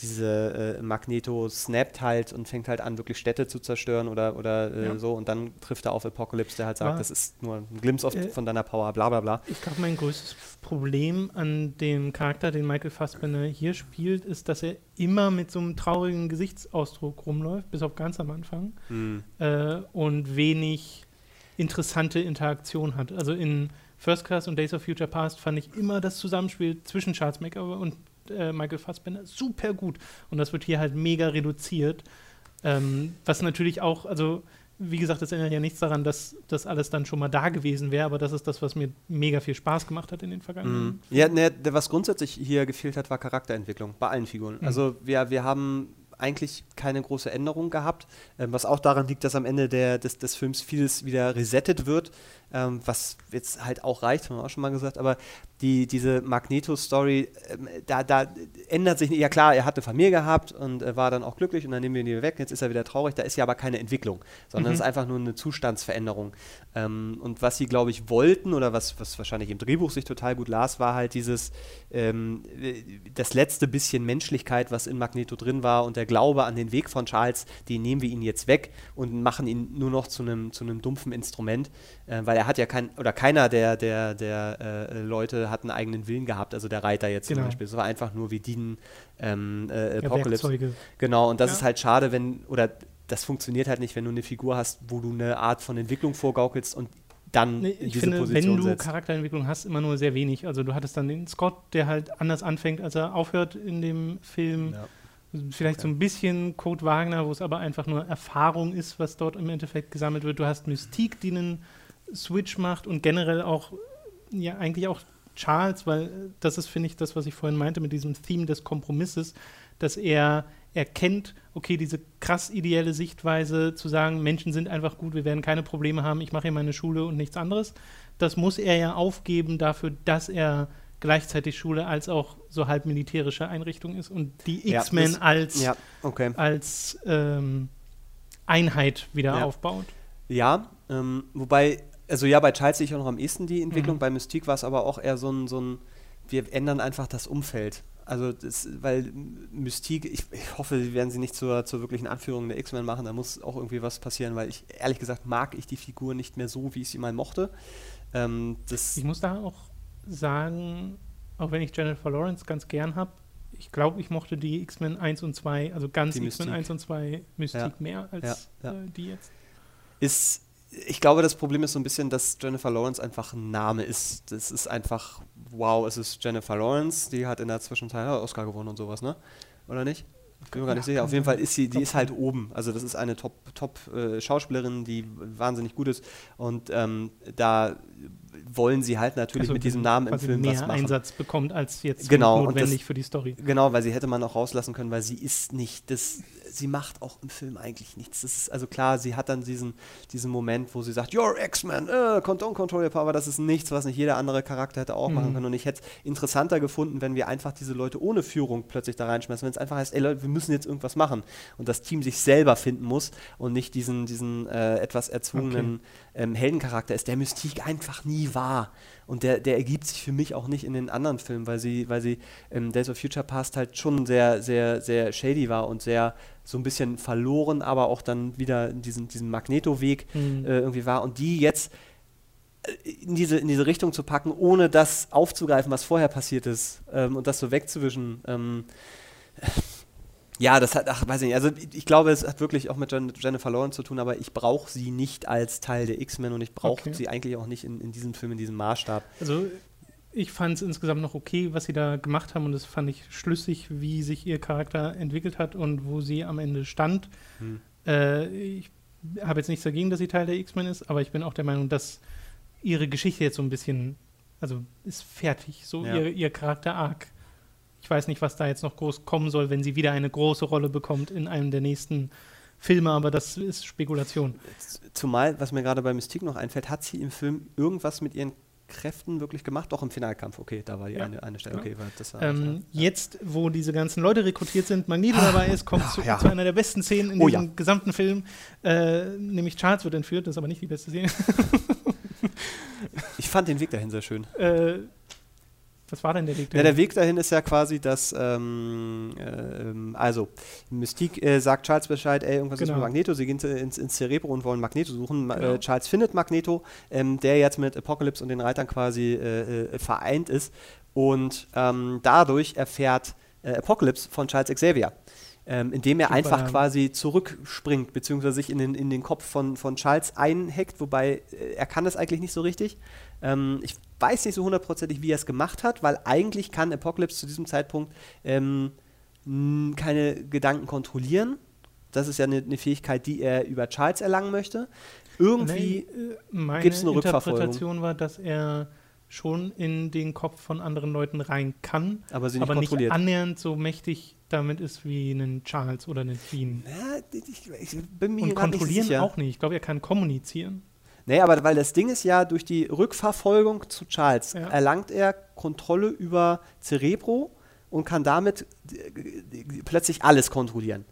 diese äh, Magneto snappt halt und fängt halt an, wirklich Städte zu zerstören oder, oder äh, Ja. so und dann trifft er auf Apocalypse, der halt sagt, War- das ist nur ein Glimpse of, Äh, von deiner Power, bla bla bla. Ich glaube, mein größtes Problem an dem Charakter, den Michael Fassbender hier spielt, ist, dass er immer mit so einem traurigen Gesichtsausdruck rumläuft, bis auf ganz am Anfang, Hm. äh, und wenig interessante Interaktion hat. Also in First Class und Days of Future Past fand ich immer das Zusammenspiel zwischen Charles McAvoy und äh, Michael Fassbender super gut. Und das wird hier halt mega reduziert. Ähm, was natürlich auch, also wie gesagt, das ändert ja nichts daran, dass das alles dann schon mal da gewesen wäre, aber das ist das, was mir mega viel Spaß gemacht hat in den vergangenen. Mhm. Ja, ne, was grundsätzlich hier gefehlt hat, war Charakterentwicklung bei allen Figuren. Mhm. Also wir, wir haben eigentlich keine große Änderung gehabt, ähm, was auch daran liegt, dass am Ende der, des, des Films vieles wieder resettet wird, ähm, was jetzt halt auch reicht, haben wir auch schon mal gesagt, aber die, diese Magneto-Story, ähm, da, da ändert sich, ja klar, er hat eine Familie gehabt und äh, war dann auch glücklich und dann nehmen wir ihn wieder weg, jetzt ist er wieder traurig, da ist ja aber keine Entwicklung, sondern es Mhm. ist einfach nur eine Zustandsveränderung. Ähm, und was sie, glaube ich, wollten oder was, was wahrscheinlich im Drehbuch sich total gut las, war halt dieses, ähm, äh, das letzte bisschen Menschlichkeit, was in Magneto drin war und der Glaube an den Weg von Charles, den nehmen wir ihn jetzt weg und machen ihn nur noch zu einem zu einem dumpfen Instrument, äh, weil er hat ja kein, oder keiner der, der, der äh, Leute hat einen eigenen Willen gehabt, also der Reiter jetzt zum Genau. Beispiel. Es war einfach nur, wir dienen ähm, äh, Ja, Apocalypse. Werkzeuge. Genau, und das Ja. ist halt schade, wenn, oder das funktioniert halt nicht, wenn du eine Figur hast, wo du eine Art von Entwicklung vorgaukelst und dann Nee, in ich diese finde, Position wenn du setzt. Charakterentwicklung hast, immer nur sehr wenig. Also du hattest dann den Scott, der halt anders anfängt, als er aufhört in dem Film. Ja. Vielleicht so ein bisschen Code Wagner, wo es aber einfach nur Erfahrung ist, was dort im Endeffekt gesammelt wird. Du hast Mystique, die einen Switch macht und generell auch, ja, eigentlich auch Charles, weil äh, das ist, finde ich, das, was ich vorhin meinte mit diesem Theme des Kompromisses, dass er erkennt, okay, diese krass ideelle Sichtweise zu sagen, Menschen sind einfach gut, wir werden keine Probleme haben, ich mache hier meine Schule und nichts anderes. Das muss er ja aufgeben dafür, dass er gleichzeitig Schule als auch so halb militärische Einrichtung ist und die Ja, X-Men als, Ja, okay. als ähm, Einheit wieder Ja. aufbaut. Ja, ähm, wobei, also ja, bei Charles sehe ich auch noch am ehesten die Entwicklung, Mhm. bei Mystique war es aber auch eher so ein, so ein, wir ändern einfach das Umfeld. Also, das, weil Mystique, ich, ich hoffe, sie werden sie nicht zur, zur wirklichen Anführung der X-Men machen, da muss auch irgendwie was passieren, weil ich, ehrlich gesagt, mag ich die Figur nicht mehr so, wie ich sie mal mochte. Ähm, Ich muss da auch sagen, auch wenn ich Jennifer Lawrence ganz gern habe, ich glaube, ich mochte die X-Men 1 und 2, also ganz X-Men Mystique. 1 und 2 Mystique Ja. mehr als Ja, ja. Äh, die jetzt. ist, ich glaube, das Problem ist so ein bisschen, dass Jennifer Lawrence einfach ein Name ist. Das ist einfach, wow, es ist Jennifer Lawrence, die hat in der Zwischenzeit Oscar gewonnen und sowas, ne? Oder nicht? Bin mir gar nicht sicher. Auf jeden Fall ist sie, die ist halt oben. Also das ist eine Top, Top äh, Schauspielerin, die wahnsinnig gut ist. Und ähm, da wollen sie halt natürlich Also mit diesem Namen im Film mehr was machen. Einsatz bekommt als jetzt Genau, notwendig das- für die Story. Genau, weil sie hätte man auch rauslassen können, weil sie ist nicht, das, sie macht auch im Film eigentlich nichts. Das ist also klar, sie hat dann diesen, diesen Moment, wo sie sagt, You're X-Men, äh, don't control your power, das ist nichts, was nicht jeder andere Charakter hätte auch machen Mhm. können. Und ich hätte es interessanter gefunden, wenn wir einfach diese Leute ohne Führung plötzlich da reinschmeißen, wenn es einfach heißt, ey Leute, wir müssen jetzt irgendwas machen und das Team sich selber finden muss und nicht diesen, diesen äh, etwas erzwungenen ähm, Heldencharakter ist, der Mystique einfach nie war. Und der, der ergibt sich für mich auch nicht in den anderen Filmen, weil sie, weil sie ähm, Days of Future Past halt schon sehr, sehr, sehr shady war und sehr so ein bisschen verloren, aber auch dann wieder in diesen, diesen Magneto-Weg Mhm. äh, irgendwie war. Und die jetzt äh, in diese, in diese Richtung zu packen, ohne das aufzugreifen, was vorher passiert ist ähm, und das so wegzuwischen. Ähm, ja, das hat, ach, weiß ich nicht. Also ich, glaube, es hat wirklich auch mit Jen, Jennifer Lawrence zu tun, aber ich brauche sie nicht als Teil der X-Men und ich brauche Okay. sie eigentlich auch nicht in, in diesem Film, in diesem Maßstab. Also ich fand es insgesamt noch okay, was sie da gemacht haben und das fand ich schlüssig, wie sich ihr Charakter entwickelt hat und wo sie am Ende stand. Hm. Äh, ich habe jetzt nichts dagegen, dass sie Teil der X-Men ist, aber ich bin auch der Meinung, dass ihre Geschichte jetzt so ein bisschen, also ist fertig, so Ja. ihr, ihr Charakter-Arc. Ich weiß nicht, was da jetzt noch groß kommen soll, wenn sie wieder eine große Rolle bekommt in einem der nächsten Filme, aber das ist Spekulation. Zumal, was mir gerade bei Mystique noch einfällt, hat sie im Film irgendwas mit ihren Kräften wirklich gemacht? Doch im Finalkampf, okay, da war die Ja, eine, eine Stelle. genau. Okay, das war Ähm, ja. Jetzt, wo diese ganzen Leute rekrutiert sind, Magneto dabei ist, kommt zu, ja. zu einer der besten Szenen in Oh diesem gesamten Film. Äh, nämlich Charles wird entführt, das ist aber nicht die beste Szene. Ich fand den Weg dahin sehr schön. äh, was war denn der Weg? Ja, der Weg dahin ist ja quasi, dass, ähm, ähm, also, Mystique äh, sagt Charles Bescheid, ey, irgendwas ist Genau. mit Magneto, sie gehen ins, ins Cerebro und wollen Magneto suchen. Ma- Genau. Äh, Charles findet Magneto, ähm, der jetzt mit Apocalypse und den Reitern quasi äh, äh, vereint ist und ähm, dadurch erfährt äh, Apocalypse von Charles Xavier. Ähm, indem er Super. einfach quasi zurückspringt, beziehungsweise sich in den, in den Kopf von, von Charles einhackt, wobei äh, er kann das eigentlich nicht so richtig. Ähm, ich weiß nicht so hundertprozentig, wie er es gemacht hat, weil eigentlich kann Apocalypse zu diesem Zeitpunkt ähm, keine Gedanken kontrollieren. Das ist ja eine, eine Fähigkeit, die er über Charles erlangen möchte. Irgendwie, Nee, äh, meine gibt's eine Rückverfolgung? Interpretation war, dass er schon in den Kopf von anderen Leuten rein kann, Aber sie nicht aber nicht annähernd so mächtig damit ist wie ein Charles oder ein Dean. ja, ich, ich bin mir Und nicht kontrollieren sicher. auch nicht. Ich glaube, er kann kommunizieren. Nee, aber weil das Ding ist ja, durch die Rückverfolgung zu Charles Ja. erlangt er Kontrolle über Cerebro und kann damit äh, plötzlich alles kontrollieren.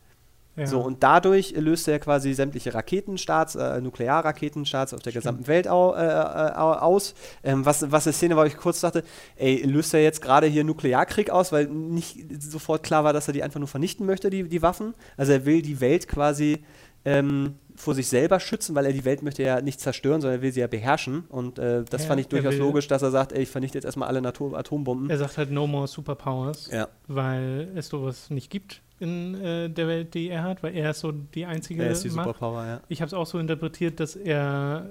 Ja. So, und dadurch löst er quasi sämtliche Raketenstarts, äh, Nuklearraketenstarts auf der Stimmt. gesamten Welt au, äh, au- aus. Ähm, was, was eine Szene war, wo ich kurz dachte, ey, löst er jetzt gerade hier Nuklearkrieg aus, weil nicht sofort klar war, dass er die einfach nur vernichten möchte, die, die Waffen. Also er will die Welt quasi ähm, vor sich selber schützen, weil er die Welt möchte ja nicht zerstören, sondern er will sie ja beherrschen. Und äh, das Ja, fand ich durchaus logisch, dass er sagt, ey, ich vernichte jetzt erstmal alle Nato Atombomben. er sagt halt No More Superpowers, ja, weil es sowas nicht gibt in äh, der Welt, die er hat, weil er ist so die einzige er ist die Macht. Superpower, ja. Ich habe es auch so interpretiert, dass er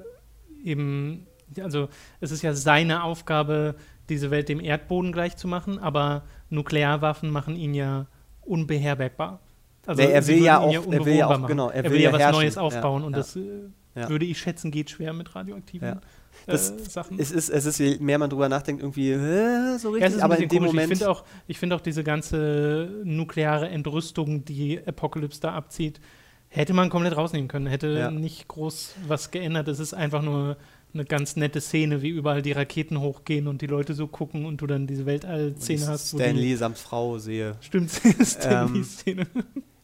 eben, also es ist ja seine Aufgabe, diese Welt dem Erdboden gleich zu machen, aber Nuklearwaffen machen ihn ja unbeherbergbar. Also Nee, er will ja auch- er will ja auch- machen. genau, er er will will ja ja was herrschen. Neues Ja, aufbauen und ja. das äh, Ja. würde ich schätzen, geht schwer mit radioaktiven Ja. Das- äh, Sachen. Es ist, es ist, je mehr man drüber nachdenkt, irgendwie äh, so Ja, richtig, es ist ein aber in dem komisch. Moment. Ich finde auch, ich finde auch diese ganze nukleare Entrüstung, die Apocalypse da abzieht, hätte man komplett rausnehmen können. Hätte Ja. nicht groß was geändert. Es ist einfach nur eine ganz nette Szene, wie überall die Raketen hochgehen und die Leute so gucken und du dann diese Weltall-Szene hast. wo Stan die- Lee samt Frau sehe. Stimmt, <laughs> Stan Ähm, Lee-Szene.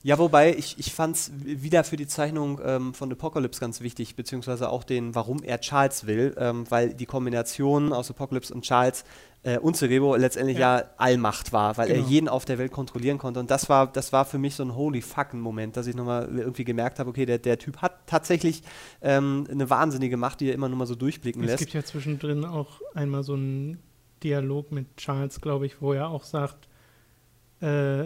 Ja, wobei ich, ich fand es wieder für die Zeichnung ähm, von Apocalypse ganz wichtig, beziehungsweise auch den, warum er Charles will, ähm, weil die Kombination aus Apocalypse und Charles äh, und Cerebro letztendlich ja. Ja. Allmacht war, weil er Genau. jeden auf der Welt kontrollieren konnte. Und das war, das war für mich so ein holy fucking Moment, dass ich nochmal irgendwie gemerkt habe, okay, der, der Typ hat tatsächlich ähm, eine wahnsinnige Macht, die er immer nur mal so durchblicken Es lässt. gibt ja zwischendrin auch einmal so einen Dialog mit Charles, glaube ich, wo er auch sagt, äh,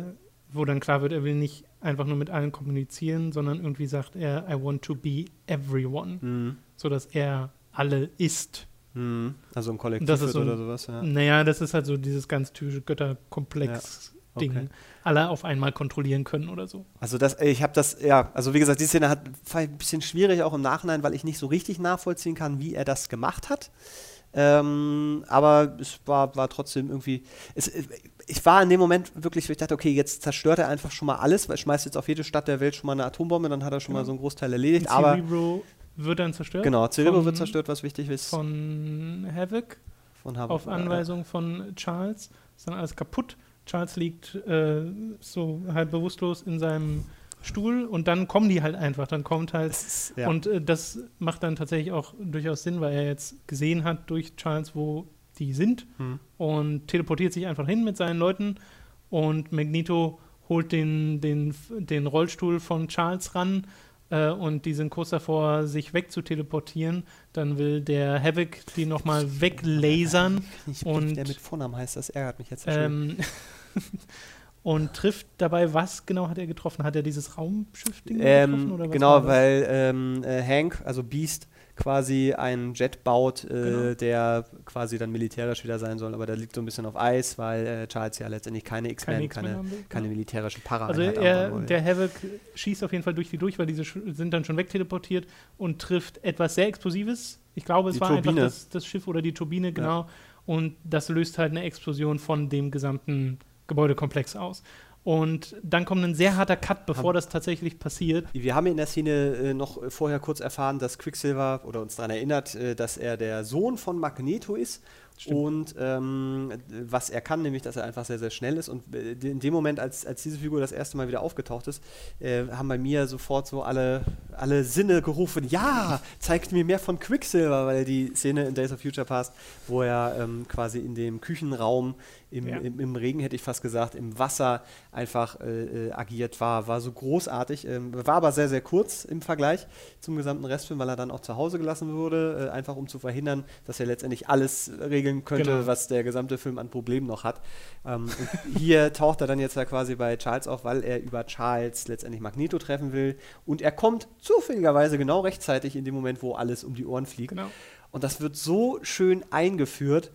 wo dann klar wird, er will nicht einfach nur mit allen kommunizieren, sondern irgendwie sagt er, I want to be everyone, Mhm. sodass er alle ist. Mhm. Also ein Kollektiv Das ist so oder sowas, ja. Naja, das ist halt so dieses ganz typische Götterkomplex-Ding. Ja, okay. Alle auf einmal kontrollieren können oder so. Also das, ich habe das, ja, also wie gesagt, die Szene hat ein bisschen schwierig auch im Nachhinein, weil ich nicht so richtig nachvollziehen kann, wie er das gemacht hat. Ähm, aber es war, war trotzdem irgendwie. Es, ich war in dem Moment wirklich, ich dachte, okay, jetzt zerstört er einfach schon mal alles, weil er schmeißt jetzt auf jede Stadt der Welt schon mal eine Atombombe, dann hat er schon mal Genau. so einen Großteil erledigt. Und Aber Cerebro wird dann zerstört. genau, Cerebro von- wird zerstört, was wichtig ist. Von Havoc. von Havok, auf ja. Anweisung von Charles. Ist dann alles kaputt. Charles liegt äh, so halb bewusstlos in seinem Stuhl und dann kommen die halt einfach. Dann kommt halt. Ja. Und äh, das macht dann tatsächlich auch durchaus Sinn, weil er jetzt gesehen hat durch Charles, wo die sind Hm. und teleportiert sich einfach hin mit seinen Leuten und Magneto holt den, den, den Rollstuhl von Charles ran äh, und die sind kurz davor, sich wegzuteleportieren. Dann will der Havoc die nochmal weglasern <laughs> Ich und- der mit Vornamen heißt, das ärgert mich jetzt. ähm, <laughs> und trifft dabei, was genau hat er getroffen? Hat er dieses Raumschiff-Ding getroffen? Ähm, Oder was genau, weil ähm, äh, Hank, also Beast, quasi einen Jet baut, äh, Genau. der quasi dann militärisch wieder sein soll, aber der liegt so ein bisschen auf Eis, weil äh, Charles ja letztendlich keine X-Men, Keine keine, keine genau. militärische para Also er, der Havoc schießt auf jeden Fall durch die durch, weil diese sind dann schon wegteleportiert und trifft etwas sehr Explosives. Ich glaube, es Die war Turbine. einfach das, das Schiff oder die Turbine, genau. Und das löst halt eine Explosion von dem gesamten Gebäudekomplex aus. Und dann kommt ein sehr harter Cut, bevor Haben- das tatsächlich passiert. Wir haben in der Szene äh, noch äh, vorher kurz erfahren, dass Quicksilver oder uns daran erinnert, äh, dass er der Sohn von Magneto ist. Stimmt. Und ähm, was er kann, nämlich, dass er einfach sehr, sehr schnell ist. Und äh, in dem Moment, als, als diese Figur das erste Mal wieder aufgetaucht ist, äh, haben bei mir sofort so alle, alle Sinne gerufen, ja, zeigt mir mehr von Quicksilver, weil die Szene in Days of Future Past, wo er ähm, quasi in dem Küchenraum im, Ja. im, im Regen, hätte ich fast gesagt, im Wasser einfach äh, äh, agiert war, war so großartig. Ähm, war aber sehr, sehr kurz im Vergleich zum gesamten Restfilm, weil er dann auch zu Hause gelassen wurde, äh, einfach um zu verhindern, dass er letztendlich alles regeln könnte, Genau. was der gesamte Film an Problemen noch hat. Ähm, hier <laughs> taucht er dann jetzt ja quasi bei Charles auf, weil er über Charles letztendlich Magneto treffen will. Und er kommt zufälligerweise genau rechtzeitig in dem Moment, wo alles um die Ohren fliegt. Genau. Und das wird so schön eingeführt,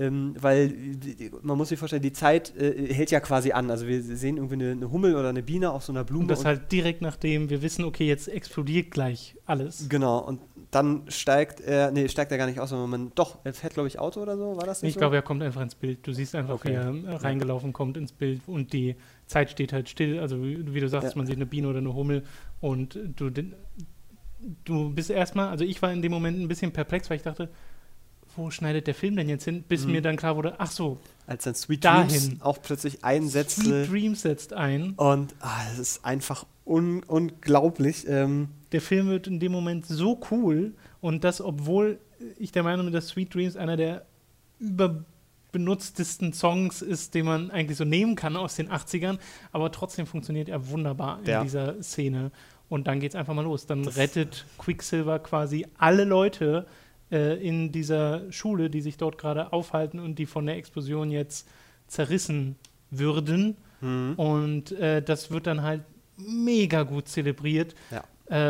ähm, weil die, man muss sich vorstellen, die Zeit äh, hält ja quasi an. Also wir sehen irgendwie eine, eine, Hummel oder eine Biene auf so einer Blume. Und das und halt direkt nachdem wir wissen, okay, jetzt explodiert gleich alles. Genau, und dann steigt er, nee, steigt er gar nicht aus, sondern man, doch, er fährt, glaube ich, Auto oder so, war das nicht Ich so? glaube, er kommt einfach ins Bild. Du siehst einfach, okay. wie er reingelaufen kommt ins Bild und die Zeit steht halt still. Also wie, wie du sagst, ja. man sieht eine Biene oder eine Hummel und du, du bist erstmal, also ich war in dem Moment ein bisschen perplex, weil ich dachte, wo schneidet der Film denn jetzt hin? Bis mhm. mir dann klar wurde, ach so. Als dann Sweet dahin. Dreams auch plötzlich einsetzt. Sweet Dreams setzt ein. Und ah, es ist einfach un unglaublich. Ähm. Der Film wird in dem Moment so cool und das, obwohl ich der Meinung bin, dass Sweet Dreams einer der überbenutztesten Songs ist, den man eigentlich so nehmen kann aus den 80ern, aber trotzdem funktioniert er wunderbar in ja. dieser Szene. Und dann geht es einfach mal los. Dann das rettet Quicksilver quasi alle Leute, äh, in dieser Schule, die sich dort gerade aufhalten und die von der Explosion jetzt zerrissen würden. Mhm. Und äh, das wird dann halt mega gut zelebriert, ja.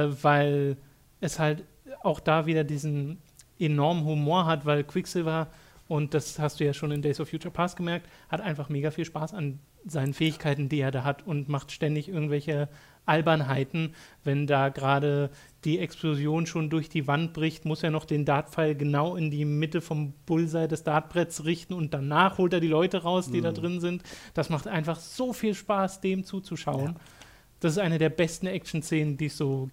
äh, weil es halt auch da wieder diesen enormen Humor hat, weil Quicksilver, und das hast du ja schon in Days of Future Past gemerkt, hat einfach mega viel Spaß an seinen Fähigkeiten, die er da hat und macht ständig irgendwelche Albernheiten, wenn da gerade die Explosion schon durch die Wand bricht, muss er noch den Dartpfeil genau in die Mitte vom Bullseye des Dartbretts richten und danach holt er die Leute raus, die mhm. da drin sind. Das macht einfach so viel Spaß, dem zuzuschauen. Ja. Das ist eine der besten Action-Szenen, die so,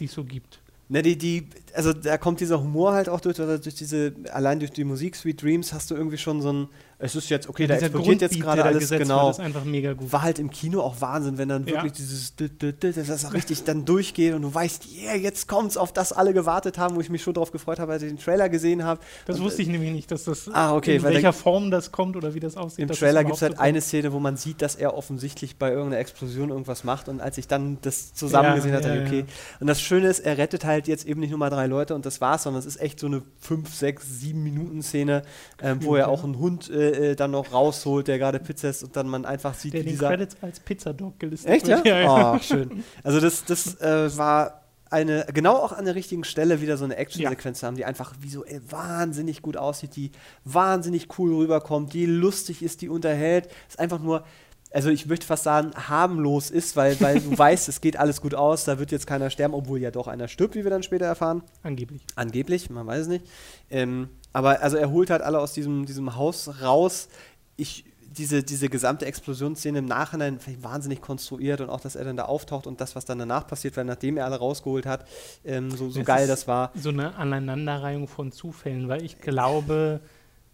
es so gibt. Ne, die, die, also da kommt dieser Humor halt auch durch, oder durch diese, allein durch die Musik Sweet Dreams hast du irgendwie schon so ein, es ist jetzt, okay, ja, da explodiert jetzt gerade alles, genau. Wird, ist einfach mega gut. War halt im Kino auch Wahnsinn, wenn dann wirklich ja. dieses, dass das richtig dann durchgeht und du weißt, yeah, jetzt kommt's, auf das alle gewartet haben, wo ich mich schon drauf gefreut habe, als ich den Trailer gesehen habe. Das und, wusste ich nämlich nicht, dass das, ah, okay, in welcher Form das kommt oder wie das aussieht. Im Trailer gibt es halt eine Szene, wo man sieht, dass er offensichtlich bei irgendeiner Explosion irgendwas macht und als ich dann das zusammen ja, gesehen hatte, okay. Und das Schöne ist, er rettet halt jetzt eben nicht nur mal drei Leute und das war's, sondern es ist echt so eine 5, 6, 7 Minuten Szene, ähm, wo er auch einen Hund äh, äh, dann noch raus rausholt, der gerade Pizza ist und dann man einfach sieht, der wie den dieser Credits als Pizzadog gelistet Echt, ja? ja, ja. Oh, schön. Also das, das äh, war eine, genau auch an der richtigen Stelle wieder so eine Action-Sequenz ja. haben, die einfach visuell wahnsinnig gut aussieht, die wahnsinnig cool rüberkommt, die lustig ist, die unterhält. Ist einfach nur, also ich möchte fast sagen, harmlos ist, weil, weil du <laughs> weißt, es geht alles gut aus, da wird jetzt keiner sterben, obwohl ja doch einer stirbt, wie wir dann später erfahren. Angeblich. Angeblich, man weiß es nicht. Ähm, aber also er holt halt alle aus diesem, diesem Haus raus ich diese, diese gesamte Explosionsszene im Nachhinein wahnsinnig konstruiert und auch, dass er dann da auftaucht und das, was dann danach passiert, weil nachdem er alle rausgeholt hat, ähm, so, so geil das war. So eine Aneinanderreihung von Zufällen, weil ich glaube,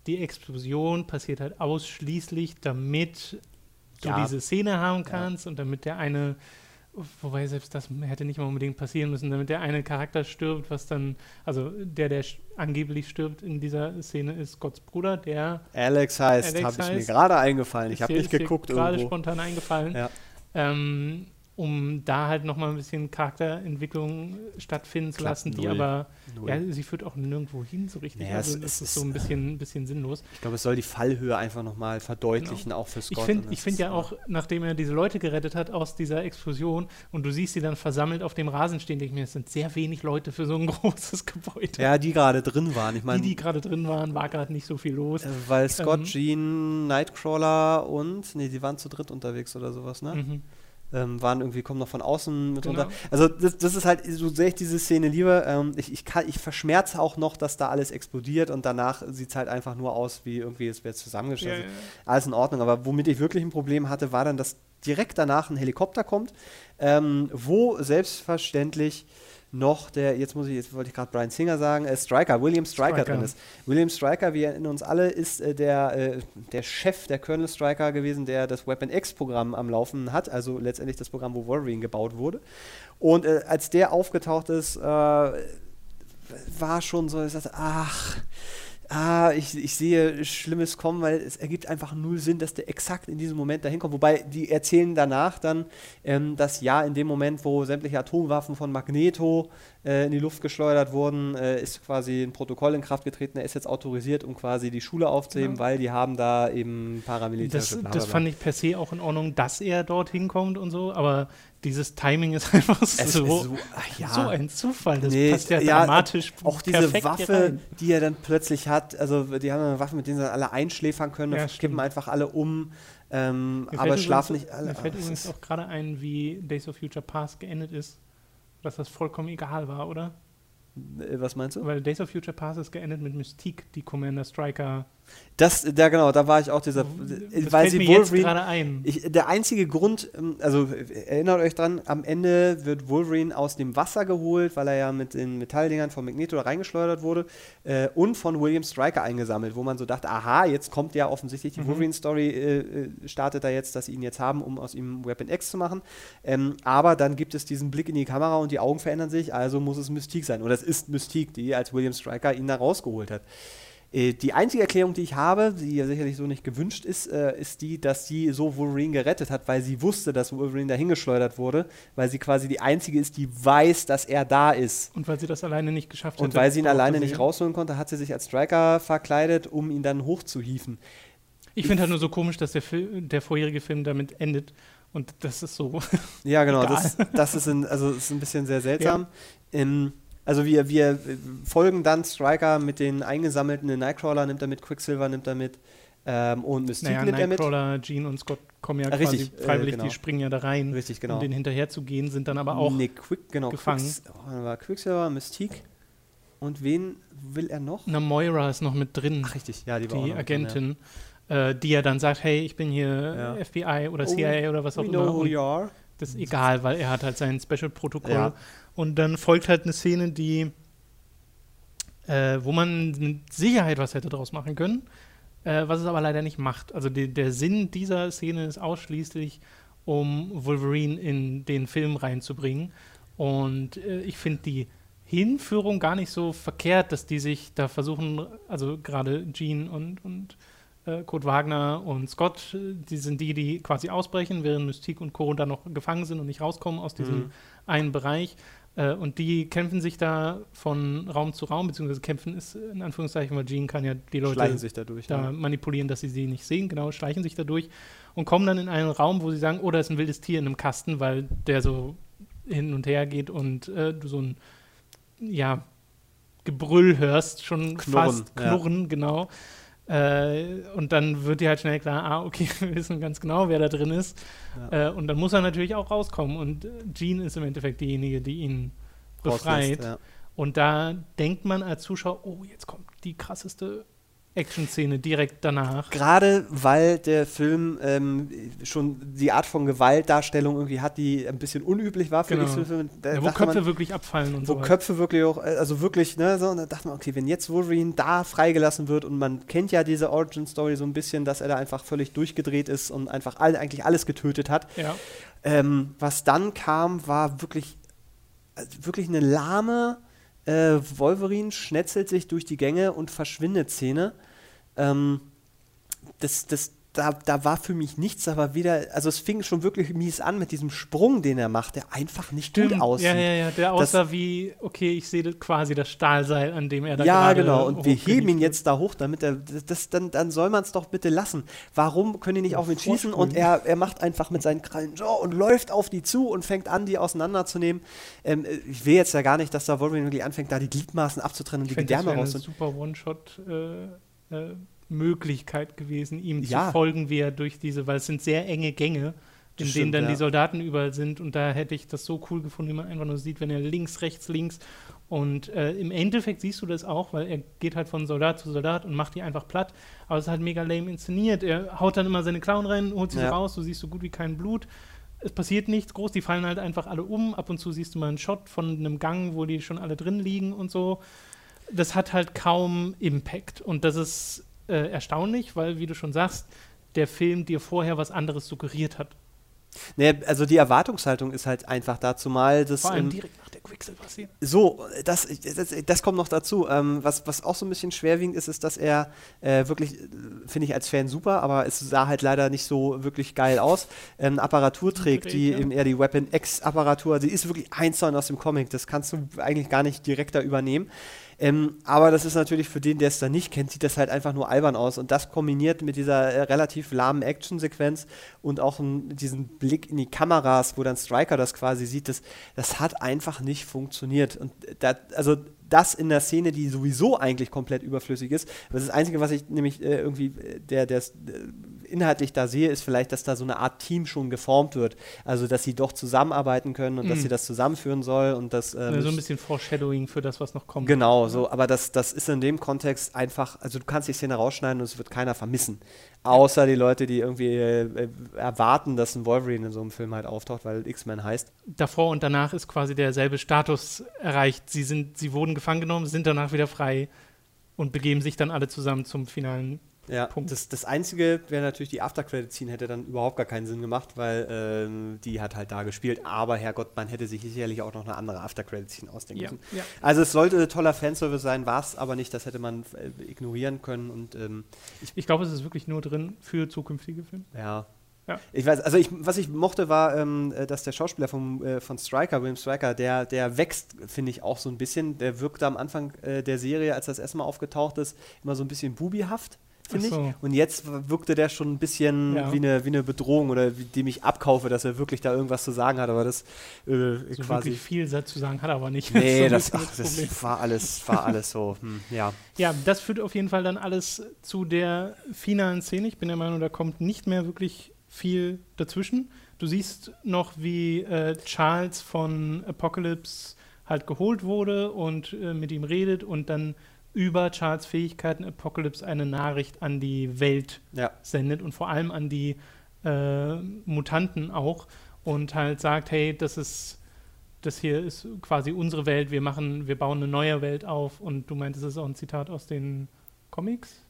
die Explosion passiert halt ausschließlich, damit du ja. diese Szene haben kannst ja. und damit der eine Wobei selbst das hätte nicht mal unbedingt passieren müssen, damit der eine Charakter stirbt, was dann, also der, der angeblich stirbt in dieser Szene, ist Gotts Bruder, der Alex heißt, habe ich mir gerade eingefallen. Ich habe nicht geguckt Gerade spontan eingefallen. Ja. Ähm, um da halt nochmal ein bisschen Charakterentwicklung stattfinden zu lassen, die aber, Null. ja, sie führt auch nirgendwo hin so richtig. Naja, also das ist so ein bisschen, ein bisschen sinnlos. Ich glaube, es soll die Fallhöhe einfach nochmal verdeutlichen, genau. auch für Scott. Ich finde find ja auch, nachdem er diese Leute gerettet hat aus dieser Explosion und du siehst sie dann versammelt auf dem Rasen stehen, denke ich mir, es sind sehr wenig Leute für so ein <laughs> großes Gebäude. Ja, die gerade drin waren. Ich mein, die, die gerade drin waren, war gerade nicht so viel los. Äh, weil Scott, ähm, Jean, Nightcrawler und, nee, die waren zu dritt unterwegs oder sowas, ne? Mhm ähm, waren irgendwie, kommen noch von außen mit genau. runter. Also das, das, ist halt, so sehr ich diese Szene liebe, ähm, ich, ich, kann, ich verschmerze auch noch, dass da alles explodiert und danach sieht es halt einfach nur aus, wie irgendwie es wird zusammengeschlossen. Ja, ja. Alles in Ordnung, aber womit ich wirklich ein Problem hatte, war dann, dass direkt danach ein Helikopter kommt, ähm, wo selbstverständlich noch der, jetzt muss ich, jetzt wollte ich gerade Brian Singer sagen, äh, Striker, William Striker, Striker, drin ist. William Striker, wir erinnern uns alle, ist äh, der, äh, der Chef der Colonel Striker gewesen, der das Weapon X-Programm am Laufen hat, also letztendlich das Programm, wo Wolverine gebaut wurde. Und äh, als der aufgetaucht ist, äh, war schon so, ich sagte, ach, ah, ich, ich sehe Schlimmes kommen, weil es ergibt einfach null Sinn, dass der exakt in diesem Moment dahin kommt. Wobei die erzählen danach dann, ähm, dass ja, in dem Moment, wo sämtliche Atomwaffen von Magneto äh, in die Luft geschleudert wurden, äh, ist quasi ein Protokoll in Kraft getreten. Er ist jetzt autorisiert, um quasi die Schule aufzuheben, genau. weil die haben da eben paramilitärische Das, das fand ich per se auch in Ordnung, dass er dorthin kommt und so, aber dieses Timing ist <laughs> einfach so, ist so, ja. so ein Zufall. Das Nee, passt ja, ja, dramatisch. Auch diese Waffe, die er dann plötzlich hat, also die haben eine Waffe, mit denen sie alle einschläfern können, Ja, stimmt. kippen einfach alle um, ähm, aber schlafen nicht alle. Mir fällt Ah, übrigens auch gerade ein, wie Days of Future Past geendet ist. Dass das vollkommen egal war, oder? äh, was meinst du? Weil Days of Future Past ist geendet mit Mystique, die Commander Striker. Das, da genau, da war ich auch dieser, das weil fällt sie Wolverine, ein. Ich, der einzige Grund, ähm, also erinnert euch dran, am Ende wird Wolverine aus dem Wasser geholt, weil er ja mit den Metalldingern von Magneto da reingeschleudert wurde äh, und von William Stryker eingesammelt, wo man so dachte, aha, jetzt kommt ja offensichtlich die Mhm. Wolverine-Story, äh, äh, startet da jetzt, dass sie ihn jetzt haben, um aus ihm Weapon X zu machen. Ähm, aber dann gibt es diesen Blick in die Kamera und die Augen verändern sich, also muss es Mystique sein. Oder es ist Mystique, die als William Stryker ihn da rausgeholt hat. Äh, Die einzige Erklärung, die ich habe, die ja sicherlich so nicht gewünscht ist, äh, ist die, dass sie so Wolverine gerettet hat, weil sie wusste, dass Wolverine dahingeschleudert wurde, weil sie quasi die einzige ist, die weiß, dass er da ist. Und weil sie das alleine nicht geschafft Und hätte, weil sie ihn alleine gesehen. nicht rausholen konnte, hat sie sich als Striker verkleidet, um ihn dann hochzuhieven. Ich finde halt nur so komisch, dass der, Fil der vorherige Film damit endet. Und das ist so. Ja, genau, <laughs> das, das ist, ein, also, ist ein bisschen sehr seltsam. Ähm, also wir, wir äh, folgen dann Striker mit den eingesammelten den Nightcrawler, nimmt er mit, Quicksilver nimmt er mit ähm, und Mystique naja, nimmt er mit. Nightcrawler, Jean und Scott kommen ja Ah, quasi richtig, äh, freiwillig, genau. die springen ja da rein, Richtig, genau. um denen hinterher zu gehen, sind dann aber auch. Nee, Quick, genau, gefangen. Quicks, oh, Quicksilver, Mystique. Und wen will er noch? Na, Moira ist noch mit drin, Ach, richtig, ja, die war auch die noch mit drin, Agentin, äh, die ja dann sagt, hey, ich bin hier Ja. FBI oder Oh, CIA oder was ja. auch immer. know who you are. das ist egal, weil er hat halt sein Special-Protokoll. Ja. Und dann folgt halt eine Szene, die, äh, wo man mit Sicherheit was hätte draus machen können, äh, was es aber leider nicht macht. Also die, der Sinn dieser Szene ist ausschließlich, um Wolverine in den Film reinzubringen. Und äh, ich finde die Hinführung gar nicht so verkehrt, dass die sich da versuchen, also gerade Jean und, und äh, Kurt Wagner und Scott, äh, die sind die, die quasi ausbrechen, während Mystique und Co. da noch gefangen sind und nicht rauskommen aus diesem Mhm. einen Bereich. Äh, und die kämpfen sich da von Raum zu Raum, beziehungsweise kämpfen ist in Anführungszeichen, weil Jean kann ja die Leute Schleichen sich dadurch. da ja. manipulieren, dass sie sie nicht sehen, genau, schleichen sich dadurch und kommen dann in einen Raum, wo sie sagen, oh, da ist ein wildes Tier in einem Kasten, weil der so hin und her geht und äh, du so ein, ja, Gebrüll hörst, schon Knurren, fast ja. knurren, genau. Äh, und dann wird dir halt schnell klar, ah, okay, <laughs> wir wissen ganz genau, wer da drin ist. Äh, und dann muss er natürlich auch rauskommen. Und äh, Jean ist im Endeffekt diejenige, die ihn befreit. Rauslässt, ja. Und da denkt man als Zuschauer, oh, jetzt kommt die krasseste Action-Szene direkt danach. Gerade weil der Film ähm, schon die Art von Gewaltdarstellung irgendwie hat, die ein bisschen unüblich war für Genau. X-Filme. Ja, wo Köpfe man, wirklich abfallen und wo so. Köpfe wirklich auch, äh, also wirklich, ne, so, und da dachte man, okay, wenn jetzt Wolverine da freigelassen wird und man kennt ja diese Origin-Story so ein bisschen, dass er da einfach völlig durchgedreht ist und einfach all, eigentlich alles getötet hat. Ja, Ähm, was dann kam, war wirklich, also wirklich eine lahme äh, Wolverine schnetzelt sich durch die Gänge und verschwindet Szene. Ähm, das, das, da, da war für mich nichts, aber wieder, also es fing schon wirklich mies an mit diesem Sprung, den er macht, der einfach nicht gut aussieht. ja, ja, ja, der Das- aussah wie, okay, ich sehe das quasi das Stahlseil, an dem er da Ja, gerade genau. Und wir heben ihn jetzt da hoch, damit er. Das, das, dann, dann soll man es doch bitte lassen. Warum können die nicht Ja, auf ihn schießen? Und er, er macht einfach mit seinen Krallen so und läuft auf die zu und fängt an, die auseinanderzunehmen. Ähm, äh, ich will jetzt ja gar nicht, dass da Wolverine wirklich anfängt, da die Gliedmaßen abzutrennen und Ich die fände, das Gedärme wäre rauszunehmen. super One-Shot-Möglichkeit gewesen, ihm Ja. zu folgen, wie er durch diese, weil es sind sehr enge Gänge, in Das denen stimmt, dann ja. die Soldaten überall sind. Und da hätte ich das so cool gefunden, wie man einfach nur sieht, wenn er links, rechts, links. Und äh, im Endeffekt siehst du das auch, weil er geht halt von Soldat zu Soldat und macht die einfach platt. Aber es ist halt mega lame inszeniert. Er haut dann immer seine Klauen rein, holt sie Ja. raus, du siehst so gut wie kein Blut. Es passiert nichts groß, die fallen halt einfach alle um. Ab und zu siehst du mal einen Shot von einem Gang, wo die schon alle drin liegen und so. Das hat halt kaum Impact. Und das ist äh, erstaunlich, weil, wie du schon sagst, der Film dir vorher was anderes suggeriert hat. Nee, also die Erwartungshaltung ist halt einfach da, zumal das. Vor allem ähm, direkt nach der Quicksilver-Szene. So, das, das, das kommt noch dazu. Ähm, was, was auch so ein bisschen schwerwiegend ist, ist, dass er äh, wirklich, äh, finde ich als Fan super, aber es sah halt leider nicht so wirklich geil aus, ähm, Apparatur trägt, die ja. eben eher die Weapon X-Apparatur, die ist wirklich eins eins aus dem Comic, das kannst du eigentlich gar nicht direkt da übernehmen. Ähm, aber das ist natürlich für den, der es da nicht kennt, sieht das halt einfach nur albern aus. Und das kombiniert mit dieser äh, relativ lahmen Actionsequenz und auch um, diesen Blick in die Kameras, wo dann Striker das quasi sieht, das, das hat einfach nicht funktioniert. Und da, also das in der Szene, die sowieso eigentlich komplett überflüssig ist. Das, ist das Einzige, was ich nämlich äh, irgendwie, äh, der, der äh, inhaltlich da sehe, ist vielleicht, dass da so eine Art Team schon geformt wird. Also, dass sie doch zusammenarbeiten können und mhm. dass sie das zusammenführen soll und das. Ähm, ja, so ein bisschen Foreshadowing für das, was noch kommt. Genau, so, aber das, das ist in dem Kontext einfach, also du kannst die Szene rausschneiden und es wird keiner vermissen. Außer die Leute, die irgendwie äh, erwarten, dass ein Wolverine in so einem Film halt auftaucht, weil X-Men heißt. Davor und danach ist quasi derselbe Status erreicht. Sie, sind, sie wurden gefangen genommen, sind danach wieder frei und begeben sich dann alle zusammen zum finalen ja, Punkt. Das, das Einzige wäre natürlich die After-Credit-Scene, hätte dann überhaupt gar keinen Sinn gemacht, weil ähm, die hat halt da gespielt. Aber Herrgott, man hätte sich sicherlich auch noch eine andere After-Credit-Scene ausdenken ja, müssen. Ja. Also es sollte toller Fanservice sein, war es aber nicht. Das hätte man äh, ignorieren können. Und, ähm, ich, ich glaube, es ist wirklich nur drin für zukünftige Filme. Ja, ja. Ich weiß, also ich, was ich mochte, war, ähm, äh, dass der Schauspieler vom, äh, von Striker, William Striker, der, der wächst, finde ich, auch so ein bisschen. Der wirkte am Anfang äh, der Serie, als das erstmal aufgetaucht ist, immer so ein bisschen bubihaft finde so. ich. Und jetzt wirkte der schon ein bisschen ja. wie, eine, wie eine Bedrohung oder wie, dem ich abkaufe, dass er wirklich da irgendwas zu sagen hat, aber das äh, so quasi. Wirklich viel zu sagen hat er aber nicht. Nee, <laughs> das, ach, das war alles, war alles so, hm, ja. Ja, das führt auf jeden Fall dann alles zu der finalen Szene. Ich bin der Meinung, da kommt nicht mehr wirklich viel dazwischen. Du siehst noch, wie äh, Charles von Apocalypse halt geholt wurde und äh, mit ihm redet und dann über Charles Fähigkeiten Apocalypse eine Nachricht an die Welt ja. sendet und vor allem an die äh, Mutanten auch und halt sagt, hey, das ist das hier ist quasi unsere Welt, wir machen, wir bauen eine neue Welt auf und du meintest, es ist auch ein Zitat aus den Comics?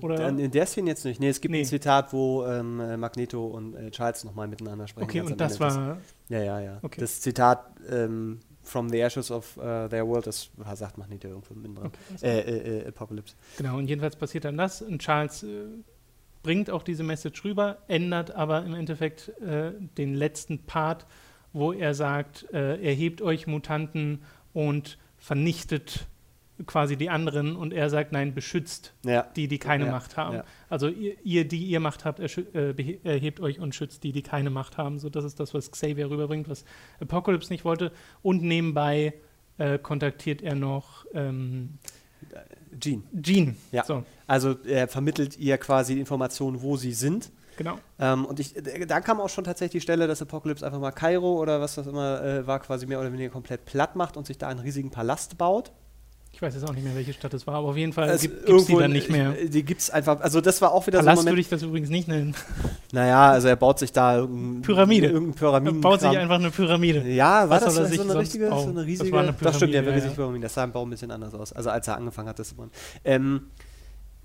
Oder? In der Szene jetzt nicht. Nee, es gibt nee. ein Zitat, wo ähm, Magneto und äh, Charles nochmal miteinander sprechen. Okay, und das war. Ja, ja, ja. Okay. Das Zitat ähm, From the Ashes of uh, Their World, das sagt man nicht irgendwo mit dran. Okay, äh, äh, äh, Apocalypse. Genau, und jedenfalls passiert dann das und Charles äh, bringt auch diese Message rüber, ändert aber im Endeffekt äh, den letzten Part, wo er sagt, äh, erhebt euch Mutanten und vernichtet quasi die anderen und er sagt, nein, beschützt ja. die, die keine ja. Macht haben. Ja. Also ihr, ihr, die ihr Macht habt, äh, erhebt euch und schützt die, die keine Macht haben. So, das ist das, was Xavier rüberbringt, was Apocalypse nicht wollte. Und nebenbei äh, kontaktiert er noch ähm, Jean. Jean. Ja. So. Also er vermittelt ihr quasi Informationen, wo sie sind. Genau. Ähm, und ich, da kam auch schon tatsächlich die Stelle, dass Apocalypse einfach mal Kairo oder was das immer äh, war, quasi mehr oder weniger komplett platt macht und sich da einen riesigen Palast baut. Ich weiß jetzt auch nicht mehr, welche Stadt es war, aber auf jeden Fall gibt es die dann nicht mehr. Die gibt es einfach, also das war auch wieder Palast so ein Moment. würde ich das übrigens nicht nennen. <laughs> Naja, also er baut sich da irgendein, Pyramide. Irgendein Pyramiden er baut sich einfach eine Pyramide. Ja, war Was das so eine richtige, so eine riesige? Das, war eine Pyramide, das stimmt, ja, wirklich ja. Pyramide. Das sah im Bau ein bisschen anders aus. Also als er angefangen hat, das zu bauen. Ähm,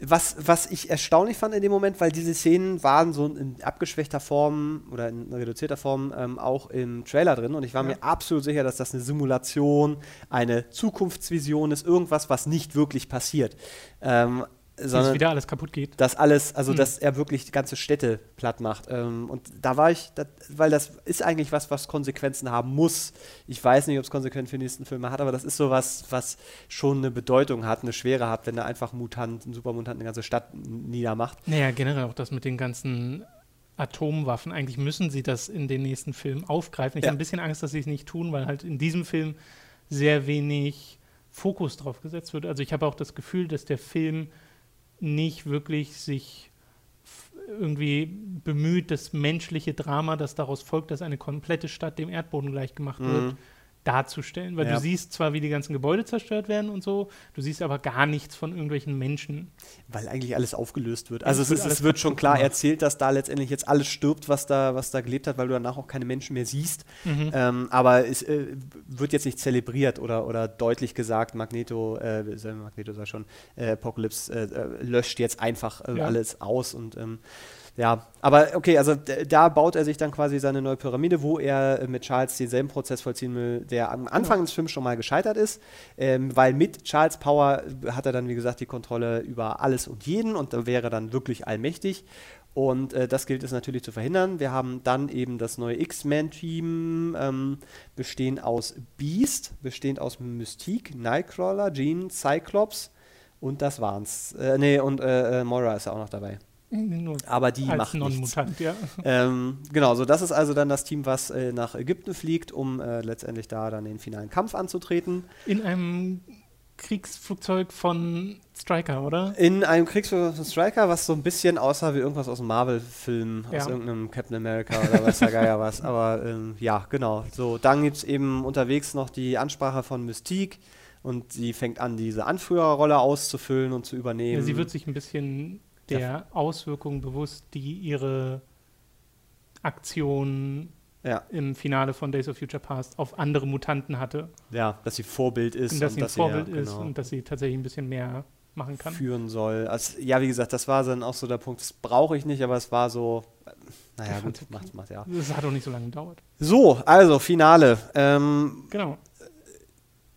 was, was ich erstaunlich fand in dem Moment, weil diese Szenen waren so in abgeschwächter Form oder in reduzierter Form ähm, auch im Trailer drin und ich war ja. mir absolut sicher, dass das eine Simulation, eine Zukunftsvision ist, irgendwas, was nicht wirklich passiert. Ähm, sondern dass wieder alles kaputt geht. Dass alles, also mhm. dass er wirklich die ganze Städte platt macht. Ähm, und da war ich, das, weil das ist eigentlich was, was Konsequenzen haben muss. Ich weiß nicht, ob es Konsequenzen für die nächsten Filme hat, aber das ist sowas, was schon eine Bedeutung hat, eine Schwere hat, wenn da einfach Mutant, ein Supermutant eine ganze Stadt niedermacht. Naja, generell auch das mit den ganzen Atomwaffen. Eigentlich müssen sie das in den nächsten Filmen aufgreifen. Ich ja. habe ein bisschen Angst, dass sie es nicht tun, weil halt in diesem Film sehr wenig Fokus drauf gesetzt wird. Also ich habe auch das Gefühl, dass der Film nicht wirklich sich irgendwie bemüht, das menschliche Drama, das daraus folgt, dass eine komplette Stadt dem Erdboden gleichgemacht mhm. wird, darzustellen. Weil ja. du siehst zwar, wie die ganzen Gebäude zerstört werden und so, du siehst aber gar nichts von irgendwelchen Menschen. Weil eigentlich alles aufgelöst wird. Also es, es, wird, es wird schon klar gemacht. erzählt, dass da letztendlich jetzt alles stirbt, was da, was da gelebt hat, weil du danach auch keine Menschen mehr siehst. Mhm. Ähm, aber es äh, wird jetzt nicht zelebriert oder, oder deutlich gesagt, Magneto, äh, Magneto sei schon, äh, Apocalypse äh, äh, löscht jetzt einfach äh, ja. alles aus und ähm, ja, aber okay, also da baut er sich dann quasi seine neue Pyramide, wo er mit Charles denselben Prozess vollziehen will, der am Anfang des Films schon mal gescheitert ist, ähm, weil mit Charles Power hat er dann, wie gesagt, die Kontrolle über alles und jeden und wäre dann wirklich allmächtig. Und äh, das gilt es natürlich zu verhindern. Wir haben dann eben das neue X-Men-Team, ähm, bestehend aus Beast, bestehend aus Mystique, Nightcrawler, Jean, Cyclops und das waren's. Äh, nee, und äh, äh Moira ist ja auch noch dabei. Nur Aber die macht nichts. Ja. Ähm, genau, so das ist also dann das Team, was äh, nach Ägypten fliegt, um äh, letztendlich da dann den finalen Kampf anzutreten. In einem Kriegsflugzeug von Striker, oder? In einem Kriegsflugzeug von Striker, was so ein bisschen aussah wie irgendwas aus einem Marvel-Film, Ja. aus irgendeinem Captain America oder weiß der Geier was. Aber ähm, ja, genau. So, dann gibt es eben unterwegs noch die Ansprache von Mystique und sie fängt an, diese Anführerrolle auszufüllen und zu übernehmen. Ja, sie wird sich ein bisschen der Auswirkungen bewusst, die ihre Aktion ja, im Finale von Days of Future Past auf andere Mutanten hatte. ja, dass sie Vorbild ist Und dass sie ein dass Vorbild ja, ist genau. und dass sie tatsächlich ein bisschen mehr machen kann. führen soll. Also, ja, wie gesagt, das war dann auch so der Punkt, das brauche ich nicht, aber es war so, naja, Ich gut, <laughs> macht, macht, ja. Das hat auch nicht so lange gedauert. So, also, Finale. Ähm, Genau.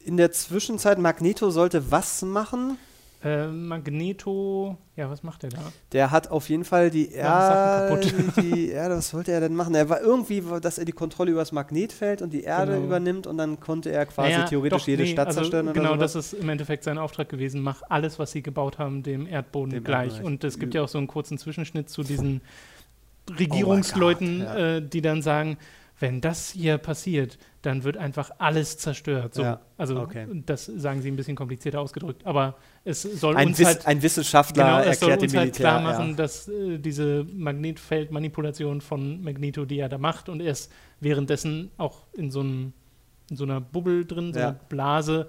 in der Zwischenzeit, Magneto sollte was machen? Äh, Magneto, ja, was macht er da? Der hat auf jeden Fall die Erde, die Erde, was wollte er denn machen? Er war irgendwie, dass er die Kontrolle über das Magnetfeld und die Erde Genau. übernimmt und dann konnte er quasi Naja, theoretisch doch, jede nee, Stadt also zerstören oder Genau, das ist im Endeffekt sein Auftrag gewesen. Mach alles, was sie gebaut haben, dem Erdboden Dem gleich. Erdbereich. Und es gibt ja auch so einen kurzen Zwischenschnitt zu diesen Regierungsleuten, Oh Gott, ja. äh, die dann sagen, wenn das hier passiert, dann wird einfach alles zerstört. So, Ja, also okay. das sagen sie ein bisschen komplizierter ausgedrückt, aber es soll Ein, uns Wiss, halt ein Wissenschaftler Genau, es soll erklärt dem uns halt klar machen, ja. dass äh, diese Magnetfeldmanipulation von Magneto, die er da macht, und er ist währenddessen auch in so, einem, in so einer Bubble drin, so Ja. einer Blase,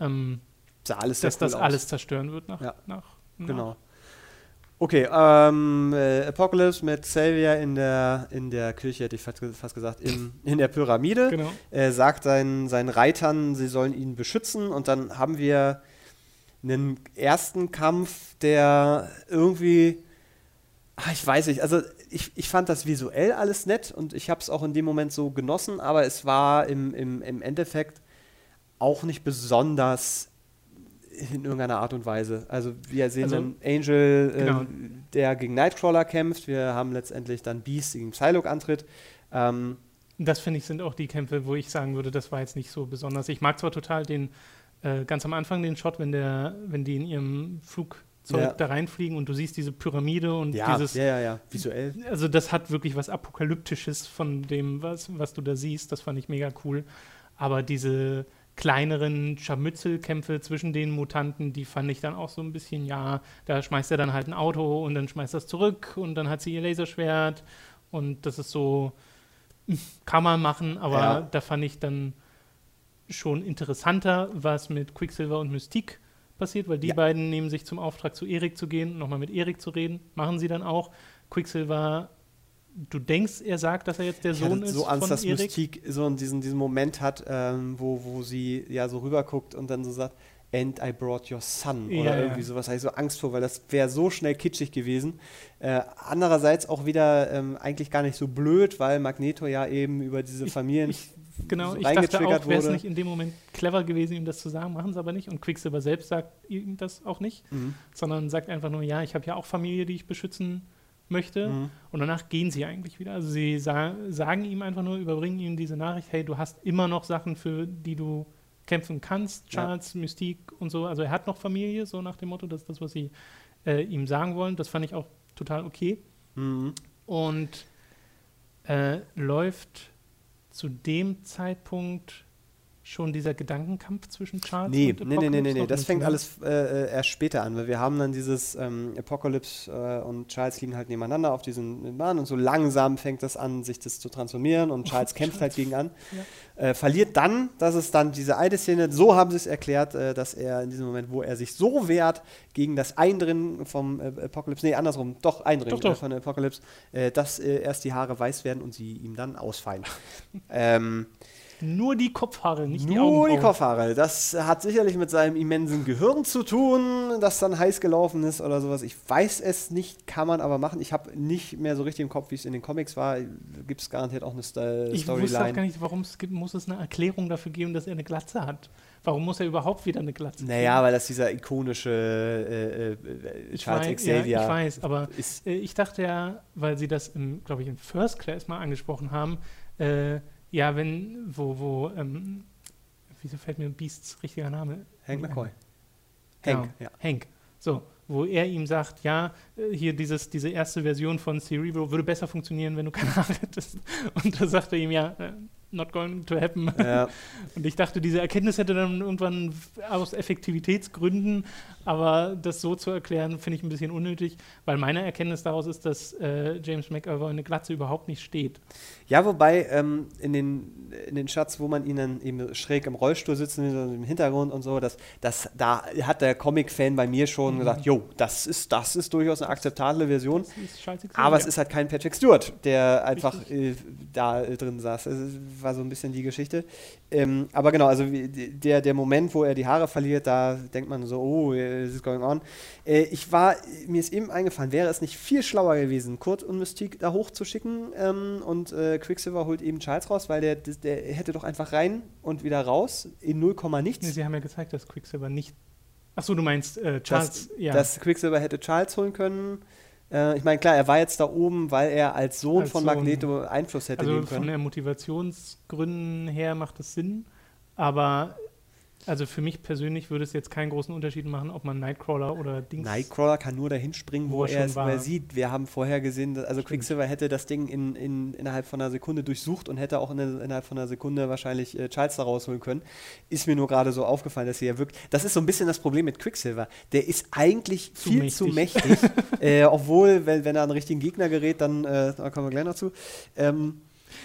ähm, Sah alles dass cool das aus. alles zerstören wird nach. Ja, nach, nach. Genau. Okay, ähm, äh, Apocalypse mit Xavier in der, in der Kirche, hätte ich fast, fast gesagt, in, <laughs> in der Pyramide. Genau. Er sagt seinen, seinen Reitern, sie sollen ihn beschützen. Und dann haben wir einen ersten Kampf, der irgendwie, ah, ich weiß nicht, also ich, ich fand das visuell alles nett und ich habe es auch in dem Moment so genossen, aber es war im, im, im Endeffekt auch nicht besonders in irgendeiner Art und Weise. Also wir sehen Also, dann Angel, äh, genau. der gegen Nightcrawler kämpft. Wir haben letztendlich dann Beast gegen Psylocke antritt. Ähm, Das finde ich sind auch die Kämpfe, wo ich sagen würde, das war jetzt nicht so besonders. Ich mag zwar total den, äh, ganz am Anfang den Shot, wenn der, wenn die in ihrem Flugzeug Ja. da reinfliegen und du siehst diese Pyramide und ja, dieses, ja, ja, ja, visuell. also das hat wirklich was Apokalyptisches von dem, was, was du da siehst. Das fand ich mega cool. Aber diese kleineren Scharmützelkämpfe zwischen den Mutanten, die fand ich dann auch so ein bisschen, ja, da schmeißt er dann halt ein Auto und dann schmeißt das zurück und dann hat sie ihr Laserschwert und das ist so, <laughs> kann man machen, aber Ja. da fand ich dann schon interessanter, was mit Quicksilver und Mystique passiert, weil die Ja. beiden nehmen sich zum Auftrag, zu Erik zu gehen, nochmal mit Erik zu reden, machen sie dann auch. Quicksilver, du denkst, er sagt, dass er jetzt der Ich Sohn ist so Angst, dass Erik. Mystique so in diesen, diesen Moment hat, ähm, wo, wo sie ja so rüberguckt und dann so sagt, and I brought your son Ja, oder ja. irgendwie sowas. Da habe ich so Angst vor, weil das wäre so schnell kitschig gewesen. Äh, andererseits auch wieder ähm, eigentlich gar nicht so blöd, weil Magneto ja eben über diese Ich- Familien ich- Genau, so ich dachte auch, wäre es nicht in dem Moment clever gewesen, ihm das zu sagen, machen sie aber nicht. Und Quicksilver selbst sagt ihm das auch nicht, Mhm. sondern sagt einfach nur, ja, ich habe ja auch Familie, die ich beschützen möchte. Mhm. Und danach gehen sie eigentlich wieder. Also sie sa sagen ihm einfach nur, überbringen ihm diese Nachricht, hey, du hast immer noch Sachen, für die du kämpfen kannst, Ja. Charles, Mystique und so. Also er hat noch Familie, so nach dem Motto, das ist das, was sie äh, ihm sagen wollen. Das fand ich auch total okay. Mhm. Und äh, läuft zu dem Zeitpunkt schon dieser Gedankenkampf zwischen Charles Nee, und nee, nee, nee, nee, Apocalypse nee. das fängt alles äh, erst später an, weil wir haben dann dieses ähm, Apocalypse äh, und Charles liegen halt nebeneinander auf diesen Bahn und so langsam fängt das an, sich das zu transformieren und <laughs> Charles kämpft halt gegen an. Äh, verliert dann, das ist dann diese eine Szene, so haben sie es erklärt, äh, dass er in diesem Moment, wo er sich so wehrt gegen das Eindringen vom äh, Apocalypse, nee, andersrum, doch Eindringen Doch, doch. Von Apocalypse, äh, dass äh, erst die Haare weiß werden und sie ihm dann ausfallen. <laughs> ähm, Nur die Kopfhaare, nicht die Nur Augenbrauen. die Kopfhaare. Das hat sicherlich mit seinem immensen Gehirn zu tun, das dann heiß gelaufen ist oder sowas. Ich weiß es nicht, kann man aber machen. Ich habe nicht mehr so richtig im Kopf, wie es in den Comics war. Gibt es garantiert auch eine Sto Ich wusste auch gar Storyline. nicht, warum es gibt, muss es eine Erklärung dafür geben, dass er eine Glatze hat. Warum muss er überhaupt wieder eine Glatze Naja, weil das dieser ikonische äh, äh, Ich Charles weiß, ja, Xavier ich weiß, aber äh, ich dachte ja, weil sie das, glaube ich, in First Class mal angesprochen haben, äh, ja, wenn, wo, wo, ähm, wieso fällt mir Beasts richtiger Name? Hank McCoy. Genau, Hank, ja. Hank. So, wo er ihm sagt, ja, äh, hier dieses, diese erste Version von Cerebro würde besser funktionieren, wenn du keine Haare hättest. <laughs> Und da sagt er ihm, ja, äh, not going to happen. ja. <laughs> Und ich dachte, diese Erkenntnis hätte dann irgendwann aus Effektivitätsgründen, aber das so zu erklären, finde ich ein bisschen unnötig, weil meine Erkenntnis daraus ist, dass äh, James McAvoy eine Glatze überhaupt nicht steht. Ja, wobei ähm, in, den, in den Shots, wo man ihn dann eben schräg im Rollstuhl sitzen so im Hintergrund und so, das, das, da hat der Comic-Fan bei mir schon Mhm. gesagt, jo, das ist, das ist durchaus eine akzeptable Version. Aber es ja. ist halt kein Patrick Stewart, der einfach äh, da äh, drin saß. Das war so ein bisschen die Geschichte. Ähm, aber genau, also der, der Moment, wo er die Haare verliert, da denkt man so, oh, this is going on. Äh, ich war, mir ist eben eingefallen, wäre es nicht viel schlauer gewesen, Kurt und Mystique da hochzuschicken ähm, und äh, Quicksilver holt eben Charles raus, weil der, der hätte doch einfach rein und wieder raus in 0, nichts. Nee, sie haben ja gezeigt, dass Quicksilver nicht. Achso, du meinst äh, Charles, dass, ja. dass Quicksilver hätte Charles holen können. Äh, ich meine, klar, er war jetzt da oben, weil er als Sohn Als von. Magneto Einfluss hätte also nehmen von können. der Motivationsgründen her macht es Sinn, aber also für mich persönlich würde es jetzt keinen großen Unterschied machen, ob man Nightcrawler oder Dings. Nightcrawler kann nur dahin springen, wo, Wo er er es mal sieht. Wir haben vorher gesehen, dass, also Stimmt. Quicksilver hätte das Ding in, in, innerhalb von einer Sekunde durchsucht und hätte auch in, innerhalb von einer Sekunde wahrscheinlich äh, Charles da rausholen können. Ist mir nur gerade so aufgefallen, dass sie ja wirklich. Das ist so ein bisschen das Problem mit Quicksilver. Der ist eigentlich Zu viel mächtig. zu mächtig. <laughs> äh, obwohl, wenn, wenn er an den richtigen Gegner gerät, dann äh, da kommen wir gleich noch zu. Ähm,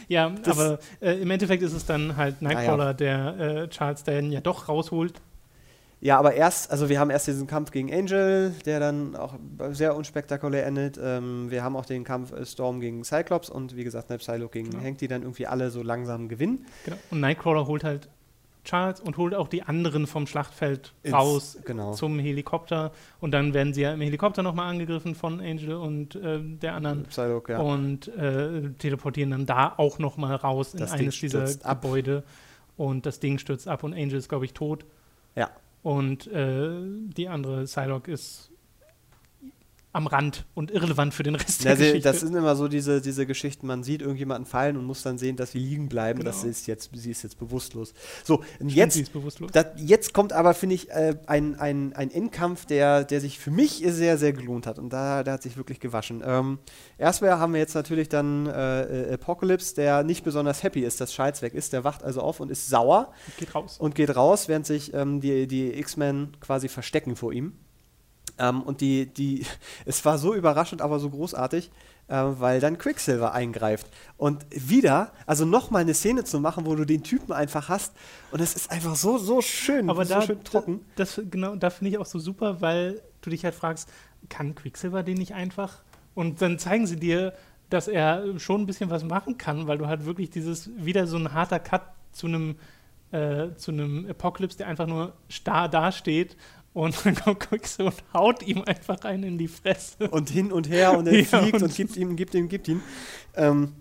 Ja, Das- aber äh, im Endeffekt ist es dann halt Nightcrawler, der äh, Charles dann ja doch rausholt. Ja, aber erst, also wir haben erst diesen Kampf gegen Angel, der dann auch sehr unspektakulär endet. Ähm, wir haben auch den Kampf äh, Storm gegen Cyclops und wie gesagt, ne, Psylocke gegen Genau. Hank, die dann irgendwie alle so langsam gewinnen. Genau. Und Nightcrawler holt halt Charles und holt auch die anderen vom Schlachtfeld Ins- raus Genau. zum Helikopter. Und dann werden sie ja im Helikopter nochmal angegriffen von Angel und äh, der anderen. Psylocke, ja. Und äh, teleportieren dann da auch nochmal raus in Das Ding eines dieser ab. Gebäude. Und das Ding stürzt ab und Angel ist, glaube ich, tot. Ja. Und äh, die andere Psylocke ist am Rand und irrelevant für den Rest Ja, der Geschichte. das sind immer so diese, diese Geschichten, man sieht irgendjemanden fallen und muss dann sehen, dass sie liegen bleiben. Das Genau. ist jetzt, sie ist jetzt bewusstlos. So, und jetzt bewusstlos. Das, jetzt kommt aber, finde ich, äh, ein, ein, ein Endkampf, der, der sich für mich sehr, sehr gelohnt hat. Und da, der hat sich wirklich gewaschen. Ähm, erstmal haben wir jetzt natürlich dann äh, äh, Apocalypse, der nicht besonders happy ist, dass Charles weg ist. Der wacht also auf und ist sauer Geht raus. und geht raus, während sich ähm, die, die X-Men quasi verstecken vor ihm. Ähm, und die, die, <laughs> es war so überraschend, aber so großartig, äh, weil dann Quicksilver eingreift. Und wieder, also nochmal eine Szene zu machen, wo du den Typen einfach hast. Und es ist einfach so, so schön, Aber so da, schön trocken. Das, genau, da finde ich auch so super, weil du dich halt fragst, kann Quicksilver den nicht einfach? Und dann zeigen sie dir, dass er schon ein bisschen was machen kann, weil du halt wirklich dieses, wieder so ein harter Cut zu einem äh, zu einem Apocalypse, der einfach nur starr dasteht und dann <laughs> kommt Quicksilver und haut ihm einfach einen in die Fresse. und hin und her und er <laughs> Ja, fliegt und, und- gibt ihm, gibt ihm, gibt ihm. Ähm,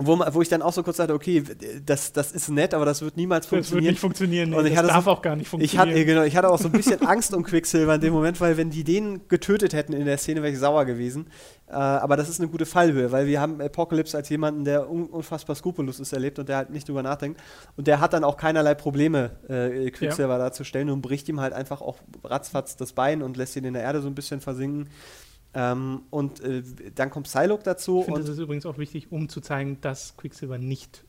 wo, wo ich dann auch so kurz sagte, okay, das, das ist nett, aber das wird niemals Das wird funktionieren. nicht funktionieren. Nee, Und ich das hatte darf so- auch gar nicht Ich funktionieren. hatte, genau, ich hatte auch so ein bisschen <laughs> Angst um Quicksilver in dem Moment, weil wenn die den getötet hätten in der Szene, wäre ich sauer gewesen. Äh, aber das ist eine gute Fallhöhe, weil wir haben Apocalypse als jemanden, der un unfassbar skrupellos ist, erlebt und der halt nicht drüber nachdenkt. Und der hat dann auch keinerlei Probleme, äh, Quicksilver darzustellen und bricht ihm halt einfach auch ratzfatz das Bein und lässt ihn in der Erde so ein bisschen versinken. Ähm, und äh, dann kommt Psylocke dazu ich finde, das ist übrigens auch wichtig, um zu zeigen, dass Quicksilver nicht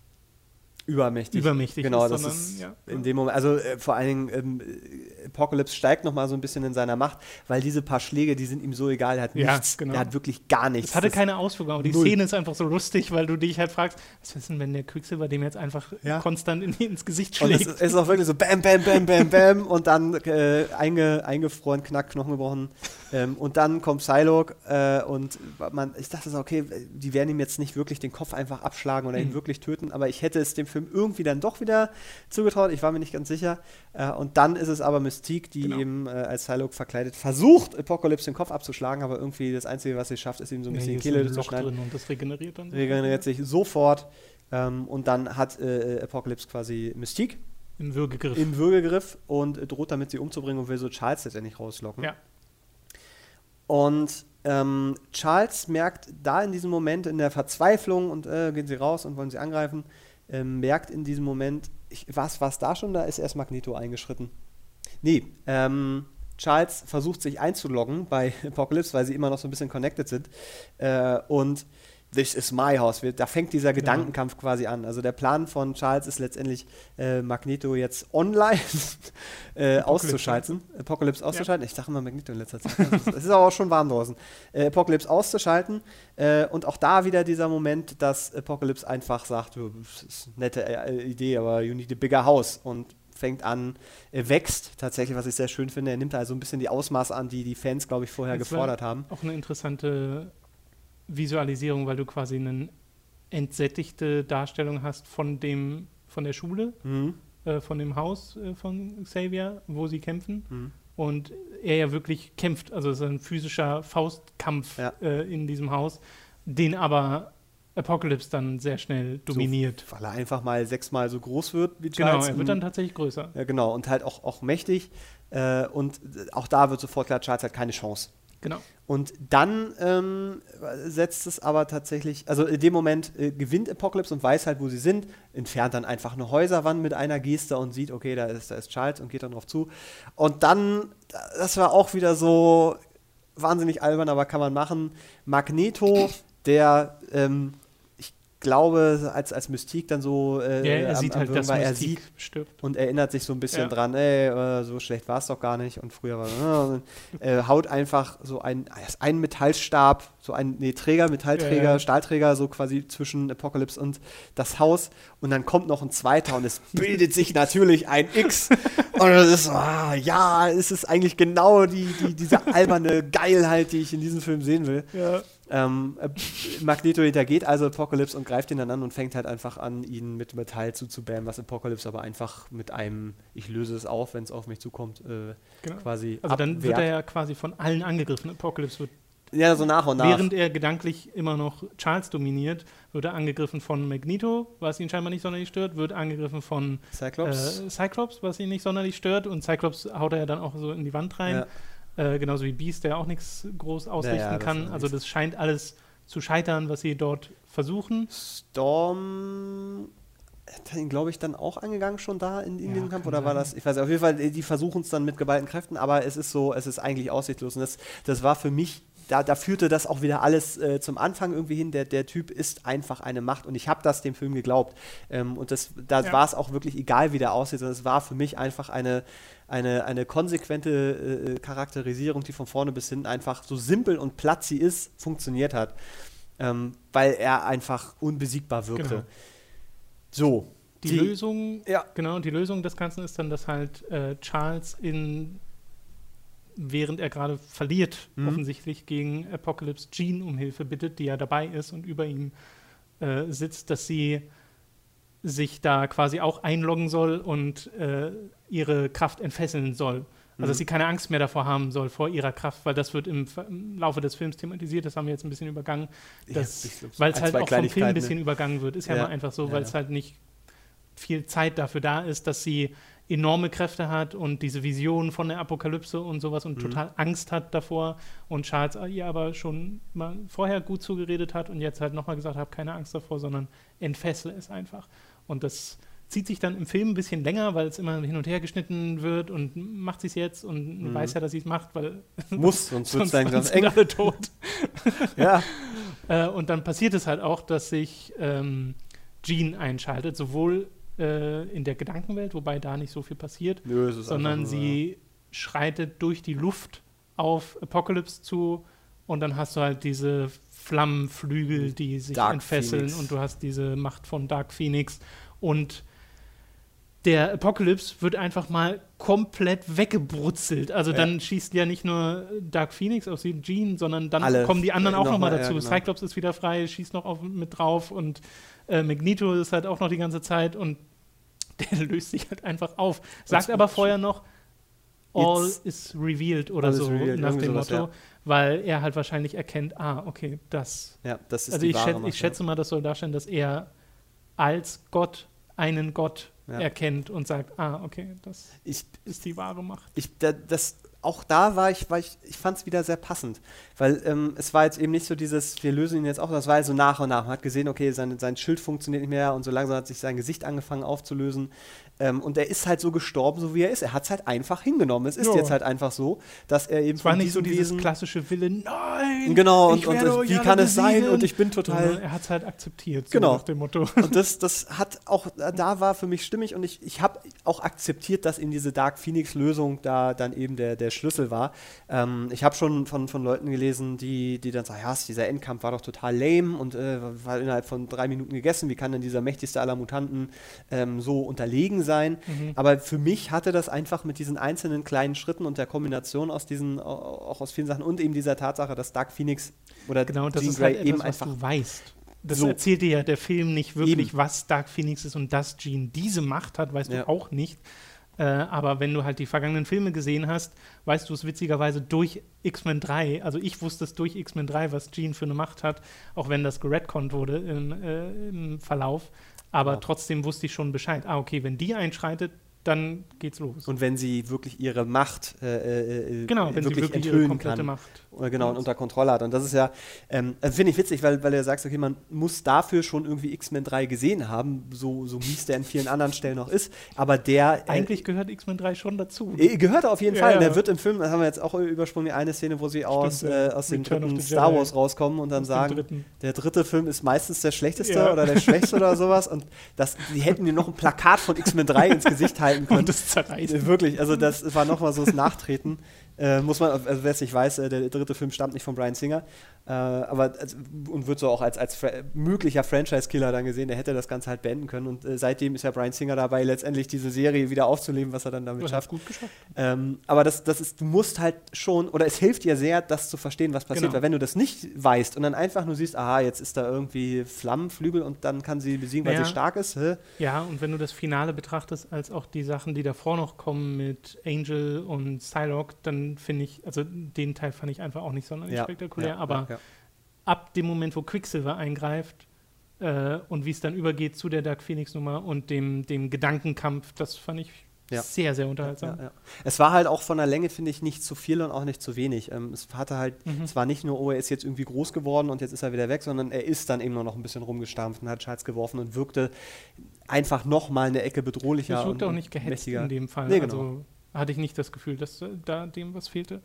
übermächtig. übermächtig Genau, ist, das sondern ist ja, in dem Moment, also äh, vor allen Dingen ähm, äh, Apocalypse steigt noch mal so ein bisschen in seiner Macht, weil diese paar Schläge, die sind ihm so egal, er hat Ja, nichts, genau. er hat wirklich gar nichts. Es hatte Das- keine Auswirkungen, aber die Null. Szene ist einfach so lustig, weil du dich halt fragst, was ist denn, wenn der Quicksilver dem jetzt einfach Ja. konstant in, ins Gesicht und es schlägt? ist auch wirklich so bam, bam, bam, bam, bam und dann äh, einge, eingefroren, knack, Knochen gebrochen ähm, und dann kommt Psylocke äh, und man, ich dachte so, okay, die werden ihm jetzt nicht wirklich den Kopf einfach abschlagen oder ihn Mhm. wirklich töten, aber ich hätte es dem Film Film irgendwie dann doch wieder zugetraut. Ich war mir nicht ganz sicher. Äh, und dann ist es aber Mystique, die Genau. eben äh, als Psylocke verkleidet versucht, Apocalypse den Kopf abzuschlagen, aber irgendwie das Einzige, was sie schafft, ist ihm so ein Ja, bisschen ist Kehle ein zu schneiden. drin und das regeneriert dann. Regeneriert sich sofort. Ähm, und dann hat äh, Apocalypse quasi Mystique Im Würgegriff. im Würgegriff und äh, droht damit, sie umzubringen und will so Charles letztendlich rauslocken. Ja. Und ähm, Charles merkt da in diesem Moment in der Verzweiflung und äh, gehen sie raus und wollen sie angreifen, ähm, merkt in diesem Moment, ich, was war es da schon? Da ist erst Magneto eingeschritten. Nee, ähm, Charles versucht sich einzuloggen bei <laughs> Apocalypse, weil sie immer noch so ein bisschen connected sind. Äh, und This is my house. Da fängt dieser Genau. Gedankenkampf quasi an. Also der Plan von Charles ist letztendlich, äh, Magneto jetzt online <laughs> äh, auszuschalten. Apocalypse auszuschalten. Ich dachte immer Magneto in letzter Zeit. Es ist- aber auch schon warm draußen. Äh, Apocalypse auszuschalten. Äh, und auch da wieder dieser Moment, dass Apocalypse einfach sagt, "Oh, das ist eine nette äh, Idee, aber you need a bigger house. Und fängt an, wächst tatsächlich, was ich sehr schön finde. Er nimmt also ein bisschen die Ausmaße an, die die Fans, glaube ich, vorher Das gefordert haben. Auch eine interessante Visualisierung, weil du quasi eine entsättigte Darstellung hast von dem, von der Schule, Mhm. äh, von dem Haus äh, von Xavier, wo sie kämpfen. Mhm. Und er ja wirklich kämpft, also es ist ein physischer Faustkampf Ja. äh, in diesem Haus, den aber Apocalypse dann sehr schnell dominiert. Weil er einfach mal sechsmal so groß wird wie genau, Charles. er wird dann tatsächlich größer. ja, genau, und halt auch, auch mächtig. Äh, und auch da wird sofort klar, Charles hat keine Chance. Genau. Und dann ähm, setzt es aber tatsächlich, also in dem Moment äh, gewinnt Apocalypse und weiß halt, wo sie sind, entfernt dann einfach eine Häuserwand mit einer Geste und sieht, okay, da ist, da ist Charles und geht dann drauf zu. Und dann, das war auch wieder so wahnsinnig albern, aber kann man machen. Magneto, der, ähm, glaube, als, als Mystique dann so äh, Ja, er am- sieht am halt, dass er sieht stirbt. und erinnert sich so ein bisschen Ja. dran, ey, äh, so schlecht war es doch gar nicht und früher war äh, haut einfach so ein, erst einen Metallstab, so ein nee, Träger, Metallträger, Ja, ja. Stahlträger, so quasi zwischen Apocalypse und das Haus und dann kommt noch ein zweiter und es <laughs> bildet sich natürlich ein X und das ist so, ah, ja, es ist eigentlich genau die, die, diese alberne Geilheit, die ich in diesem Film sehen will. Ja. Ähm, äh, Magneto hintergeht also Apocalypse und greift ihn dann an und fängt halt einfach an, ihn mit Metall zuzubämmen, was Apocalypse aber einfach mit einem, ich löse es auf, wenn es auf mich zukommt, äh, Genau. quasi Also dann wird er ja quasi von allen angegriffen. Apocalypse wird, Ja, so nach und nach. während er gedanklich immer noch Charles dominiert, wird er angegriffen von Magneto, was ihn scheinbar nicht sonderlich stört, wird angegriffen von Cyclops. äh, Cyclops, was ihn nicht sonderlich stört und Cyclops haut er ja dann auch so in die Wand rein. ja. Äh, genauso wie Beast, der auch nichts groß ausrichten ja, das kann. Also das scheint alles zu scheitern, was sie dort versuchen. Storm hat ihn, glaube ich, dann auch angegangen schon da in, in Ja, diesem Kampf? Oder war das, ich weiß nicht, auf jeden Fall, die versuchen es dann mit geballten Kräften, aber es ist so, es ist eigentlich aussichtslos. Und das, das war für mich, da, da führte das auch wieder alles äh, zum Anfang irgendwie hin. Der, der Typ ist einfach eine Macht und ich habe das dem Film geglaubt. Ähm, und das, da Ja. war es auch wirklich egal, wie der aussieht, sondern es war für mich einfach eine, eine, eine konsequente äh, Charakterisierung, die von vorne bis hinten einfach so simpel und platt sie ist, funktioniert hat. Ähm, weil er einfach unbesiegbar wirkte. Genau. So. Die, Lösung, Ja. genau, die Lösung des Ganzen ist dann, dass halt äh, Charles in während er gerade verliert, Mhm. offensichtlich gegen Apocalypse Jean um Hilfe bittet, die ja dabei ist und über ihm äh, sitzt, dass sie sich da quasi auch einloggen soll und äh, ihre Kraft entfesseln soll. Also, Mhm. dass sie keine Angst mehr davor haben soll, vor ihrer Kraft, weil das wird im, im Laufe des Films thematisiert, das haben wir jetzt ein bisschen übergangen, dass, glaub, weil es halt auch vom Film ein Kleinigkeiten, bisschen übergangen wird. Ist ja, Ja. mal einfach so, Ja, weil ja. es halt nicht viel Zeit dafür da ist, dass sie enorme Kräfte hat und diese Vision von der Apokalypse und sowas und Mhm. total Angst hat davor und Charles ihr aber schon mal vorher gut zugeredet hat und jetzt halt nochmal gesagt hat, keine Angst davor, sondern entfessle es einfach. Und das zieht sich dann im Film ein bisschen länger, weil es immer hin und her geschnitten wird und macht sie es jetzt und Mhm. weiß ja, dass sie es macht, weil <laughs> Muss, sonst wird es dann ganz eng. alle tot. <laughs> Ja. Äh, und dann passiert es halt auch, dass sich ähm, Jean einschaltet, sowohl äh, in der Gedankenwelt, wobei da nicht so viel passiert, Nö, sondern einfach sie schreitet durch die Luft auf Apocalypse zu und dann hast du halt diese Flammenflügel, die sich Dark entfesseln Phoenix. und du hast diese Macht von Dark Phoenix und der Apocalypse wird einfach mal komplett weggebrutzelt. Also Ja. dann schießt ja nicht nur Dark Phoenix aus den Jean, sondern dann Alle kommen die anderen auch noch nochmal mal, ja, dazu. genau. Cyclops ist wieder frei, schießt noch auf, mit drauf und äh, Magneto ist halt auch noch die ganze Zeit und der <laughs> löst sich halt einfach auf. Sagt aber vorher noch, all It's- is revealed oder all so revealed, nach dem sowas, Motto, ja. weil er halt wahrscheinlich erkennt, ah, okay, das Ja, das ist also die ich, wahre schätze, Macht, ich schätze mal, das soll darstellen, dass er als Gott einen Gott Ja. erkennt und sagt, ah, okay, das. Ich, ist die wahre Macht. ich, da, das, auch da war ich, war ich, ich fand es wieder sehr passend, weil ähm, es war jetzt eben nicht so dieses, wir lösen ihn jetzt auf, das war so nach und nach. Man hat gesehen, okay, sein, sein Schild funktioniert nicht mehr und so langsam hat sich sein Gesicht angefangen aufzulösen. Ähm, und er ist halt so gestorben, so wie er ist. Er hat es halt einfach hingenommen. Es ist Ja. jetzt halt einfach so, dass er eben Es war von nicht so dieses Wesen- klassische Wille, nein! Genau, ich und, und wie kann es sein? Und ich bin total Sondern er hat es halt akzeptiert, so Genau. nach dem Motto. <laughs> Und das, das hat auch, da war für mich stimmig und ich, ich habe auch akzeptiert, dass in diese Dark Phoenix-Lösung da dann eben der, der Schlüssel war. Ähm, ich habe schon von, von Leuten gelesen, die, die dann sagen, ja, dieser Endkampf war doch total lame und äh, war innerhalb von drei Minuten gegessen. Wie kann denn dieser mächtigste aller Mutanten ähm, so unterlegen sein? Mhm. Aber für mich hatte das einfach mit diesen einzelnen kleinen Schritten und der Kombination aus diesen, auch aus vielen Sachen und eben dieser Tatsache, dass Dark Phoenix oder Genau, das Jean ist halt Grey etwas, eben was einfach du weißt. Das So. erzählt dir ja der Film nicht wirklich, Eben. was Dark Phoenix ist und dass Jean diese Macht hat, weißt Ja. du auch nicht. Äh, aber wenn du halt die vergangenen Filme gesehen hast, weißt du es witzigerweise durch X-Men 3. Also ich wusste es durch X-Men 3, was Jean für eine Macht hat, auch wenn das geredconnt wurde im, äh, im Verlauf. Aber Genau. trotzdem wusste ich schon Bescheid. Ah, okay, wenn die einschreitet, dann geht's los. Und wenn sie wirklich ihre Macht äh, äh, genau, wenn sie wirklich wirklich ihre komplette kann. Macht. Oder genau, und unter Kontrolle hat. Und das ist ja, ähm, also finde ich witzig, weil, weil du sagst, okay, man muss dafür schon irgendwie X-Men 3 gesehen haben, so, so mies der in vielen anderen Stellen noch ist. Aber der äh, Eigentlich gehört X-Men 3 schon dazu. äh, gehört auf jeden Ja, Fall. ja. Und er wird im Film, das haben wir jetzt auch übersprungen, die eine Szene, wo sie aus, ja. äh, aus dem dritten Star. Wars rauskommen und dann Aus sagen, der dritte Film ist meistens der schlechteste Ja. oder der schwächste oder sowas. Und das, die hätten mir noch ein Plakat von X-Men 3 <laughs> ins Gesicht halten können. <laughs> Und das zerreißt. Wirklich, also das war nochmal so das Nachtreten. Äh, muss man, also wer es nicht weiß, äh, der dritte Film stammt nicht von Brian Singer, äh, aber und wird so auch als, als fra möglicher Franchise-Killer dann gesehen, der hätte das Ganze halt beenden können und äh, seitdem ist ja Brian Singer dabei, letztendlich diese Serie wieder aufzuleben, was er dann damit hast schafft. gut geschafft. Ähm, aber das, das ist, du musst halt schon, oder es hilft dir sehr, das zu verstehen, was passiert, Genau. weil wenn du das nicht weißt und dann einfach nur siehst, aha, jetzt ist da irgendwie Flammenflügel und dann kann sie besiegen, weil Ja. sie stark ist, hä? Ja, und wenn du das Finale betrachtest, als auch die Sachen, die davor noch kommen mit Angel und Psylocke, dann finde ich, also den Teil fand ich einfach auch nicht sonderlich Ja, spektakulär, ja, aber ja, ab dem Moment, wo Quicksilver eingreift äh, und wie es dann übergeht zu der Dark Phoenix-Nummer und dem, dem Gedankenkampf, das fand ich Ja. sehr, sehr unterhaltsam. Ja, ja. Es war halt auch von der Länge, finde ich, nicht zu viel und auch nicht zu wenig. Ähm, es hatte halt, Mhm. es war nicht nur, oh, er ist jetzt irgendwie groß geworden und jetzt ist er wieder weg, sondern er ist dann eben nur noch ein bisschen rumgestampft und hat Schatz geworfen und wirkte einfach noch mal eine Ecke bedrohlicher. Das wirkte und auch nicht gehetzt mächtiger. in dem Fall. Nee, genau. Also hatte ich nicht das Gefühl, dass äh, da dem was fehlte.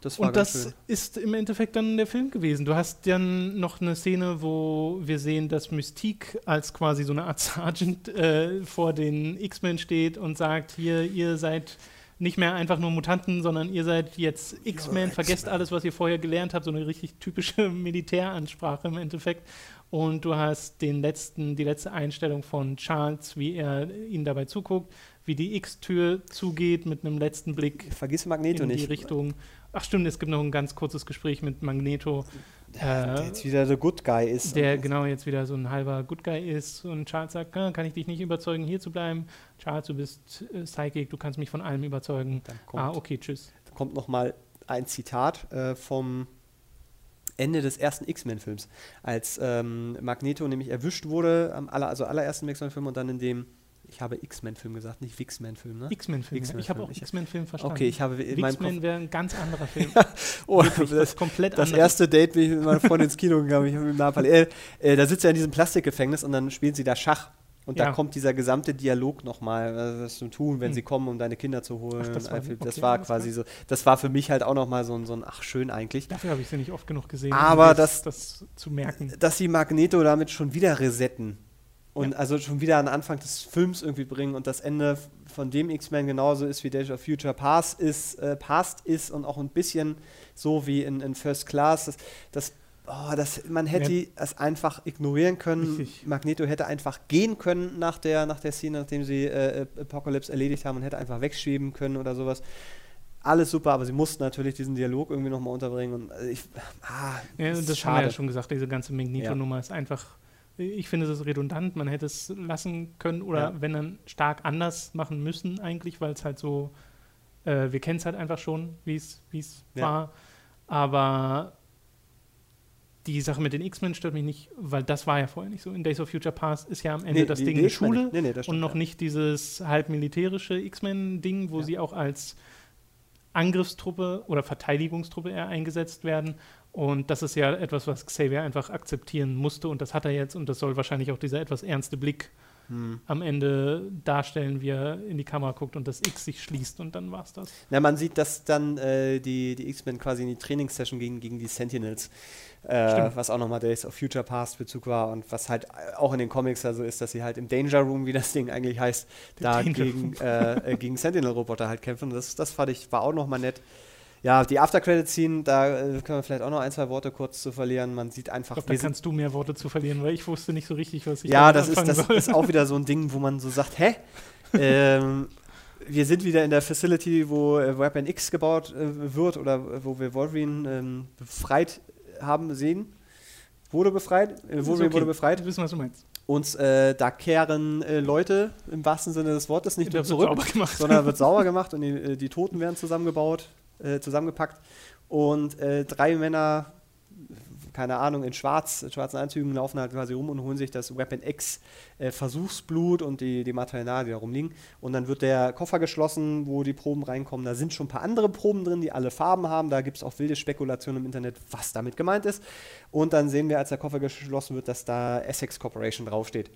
Das war Und ganz das schön. ist im Endeffekt dann der Film gewesen. Du hast dann noch eine Szene, wo wir sehen, dass Mystique als quasi so eine Art <laughs> Sergeant äh, vor den X-Men steht und sagt, hier, ihr seid nicht mehr einfach nur Mutanten, sondern ihr seid jetzt X-Men, vergesst alles, was ihr vorher gelernt habt, so eine richtig typische <laughs> Militäransprache im Endeffekt. Und du hast den letzten, die letzte Einstellung von Charles, wie er ihnen dabei zuguckt, wie die X-Tür zugeht mit einem letzten Blick Vergiss Magneto in die nicht. Richtung. Ach stimmt, es gibt noch ein ganz kurzes Gespräch mit Magneto, Der äh, jetzt wieder der Good Guy ist. der genau jetzt wieder so ein halber Good Guy ist und Charles sagt, "Ah, kann ich dich nicht überzeugen, hier zu bleiben? Charles, du bist äh, Psychic, du kannst mich von allem überzeugen. Dann kommt, Ah, okay, tschüss. kommt noch mal ein Zitat äh, vom Ende des ersten X-Men-Films, als ähm, Magneto nämlich erwischt wurde, am aller, also allerersten X-Men-Film und dann in dem, ich habe X-Men-Film gesagt, nicht Wix-Men-Film, ne? X-Men-Film. X-Men-Film. Ich habe auch X-Men-Film verstanden. Okay, ich habe in meinem X-Men Kopf. wäre ein ganz anderer Film. <laughs> Oh, Wirklich, das, komplett das anderes. erste Date bin ich mit meiner Freundin ins Kino gegangen, ich habe mit Napoli. Äh, äh, da sitzt er in diesem Plastikgefängnis und dann spielen sie da Schach. Und Ja. da kommt dieser gesamte Dialog nochmal, was du tun, wenn Hm. sie kommen, um deine Kinder zu holen. Ach, das war- das okay, war quasi so, das war für mich halt auch nochmal so ein, so ein, ach schön eigentlich. Dafür habe ich sie nicht oft genug gesehen, Aber um das- das zu merken. dass sie Magneto damit schon wieder resetten und also schon wieder an den Anfang des Films irgendwie bringen und das Ende von dem X-Men genauso ist wie Days of Future Past ist, äh, Past ist und auch ein bisschen so wie in, in First Class. Das, das oh, das, man hätte Ja. es einfach ignorieren können. Richtig. Magneto hätte einfach gehen können nach der, nach der Szene, nachdem sie äh, Apocalypse erledigt haben und hätte einfach wegschweben können oder sowas. Alles super, aber sie mussten natürlich diesen Dialog irgendwie nochmal unterbringen. Und äh, ich, ah, Ja, ist das haben wir schade. ja schon gesagt, diese ganze Magneto-Nummer ist einfach, ich finde, es ist redundant, man hätte es lassen können oder Ja. wenn dann stark anders machen müssen eigentlich, weil es halt so, äh, wir kennen es halt einfach schon, wie es Ja. war, aber die Sache mit den X-Men stört mich nicht, weil das war ja vorher nicht so. In Days of Future Past ist ja am Ende Nee, das die- Ding die eine X-Men Schule. Nee, nee, das und stimmt, noch ja. nicht dieses halb militärische X-Men-Ding, wo sie auch als Angriffstruppe oder Verteidigungstruppe eher eingesetzt werden. Und das ist ja etwas, was Xavier einfach akzeptieren musste und das hat er jetzt und das soll wahrscheinlich auch dieser etwas ernste Blick Hm. am Ende darstellen, wie er in die Kamera guckt und das X sich schließt und dann war's das. Na, man sieht, dass dann äh, die, die X-Men quasi in die Trainingssession gegen, gegen die Sentinels, äh, was auch nochmal Days of Future Past Bezug war und was halt auch in den Comics also ist, dass sie halt im Danger Room, wie das Ding eigentlich heißt, da gegen, äh, äh, gegen Sentinel-Roboter halt kämpfen. Das, das fand ich, war auch nochmal nett. Ja, die After-Credit-Scene, da äh, können wir vielleicht auch noch ein, zwei Worte kurz zu verlieren. Man sieht Ich einfach, glaube, da wir sind- kannst du mehr Worte zu verlieren, weil ich wusste nicht so richtig, was ich ja, das ist, das soll. ist auch wieder so ein Ding, wo man so sagt, hä? <laughs> ähm, wir sind wieder in der Facility, wo äh, Weapon X gebaut äh, wird oder äh, wo wir Wolverine ähm, befreit haben sehen. Wurde befreit? Äh, Wolverine okay. wurde befreit. Wir wissen, was du meinst. Und äh, da kehren äh, Leute im wahrsten Sinne des Wortes nicht Da nur zurück, sondern wird sauber <laughs> gemacht und die, äh, die Toten werden zusammengebaut, äh, zusammengepackt. Und äh, drei Männer, keine Ahnung, in schwarz, schwarzen Anzügen laufen halt quasi rum und holen sich das Weapon X äh, Versuchsblut und die, die Materialien, die da rumliegen. Und dann wird der Koffer geschlossen, wo die Proben reinkommen. Da sind schon ein paar andere Proben drin, die alle Farben haben. Da gibt es auch wilde Spekulationen im Internet, was damit gemeint ist. Und dann sehen wir, als der Koffer geschlossen wird, dass da Essex Corporation draufsteht.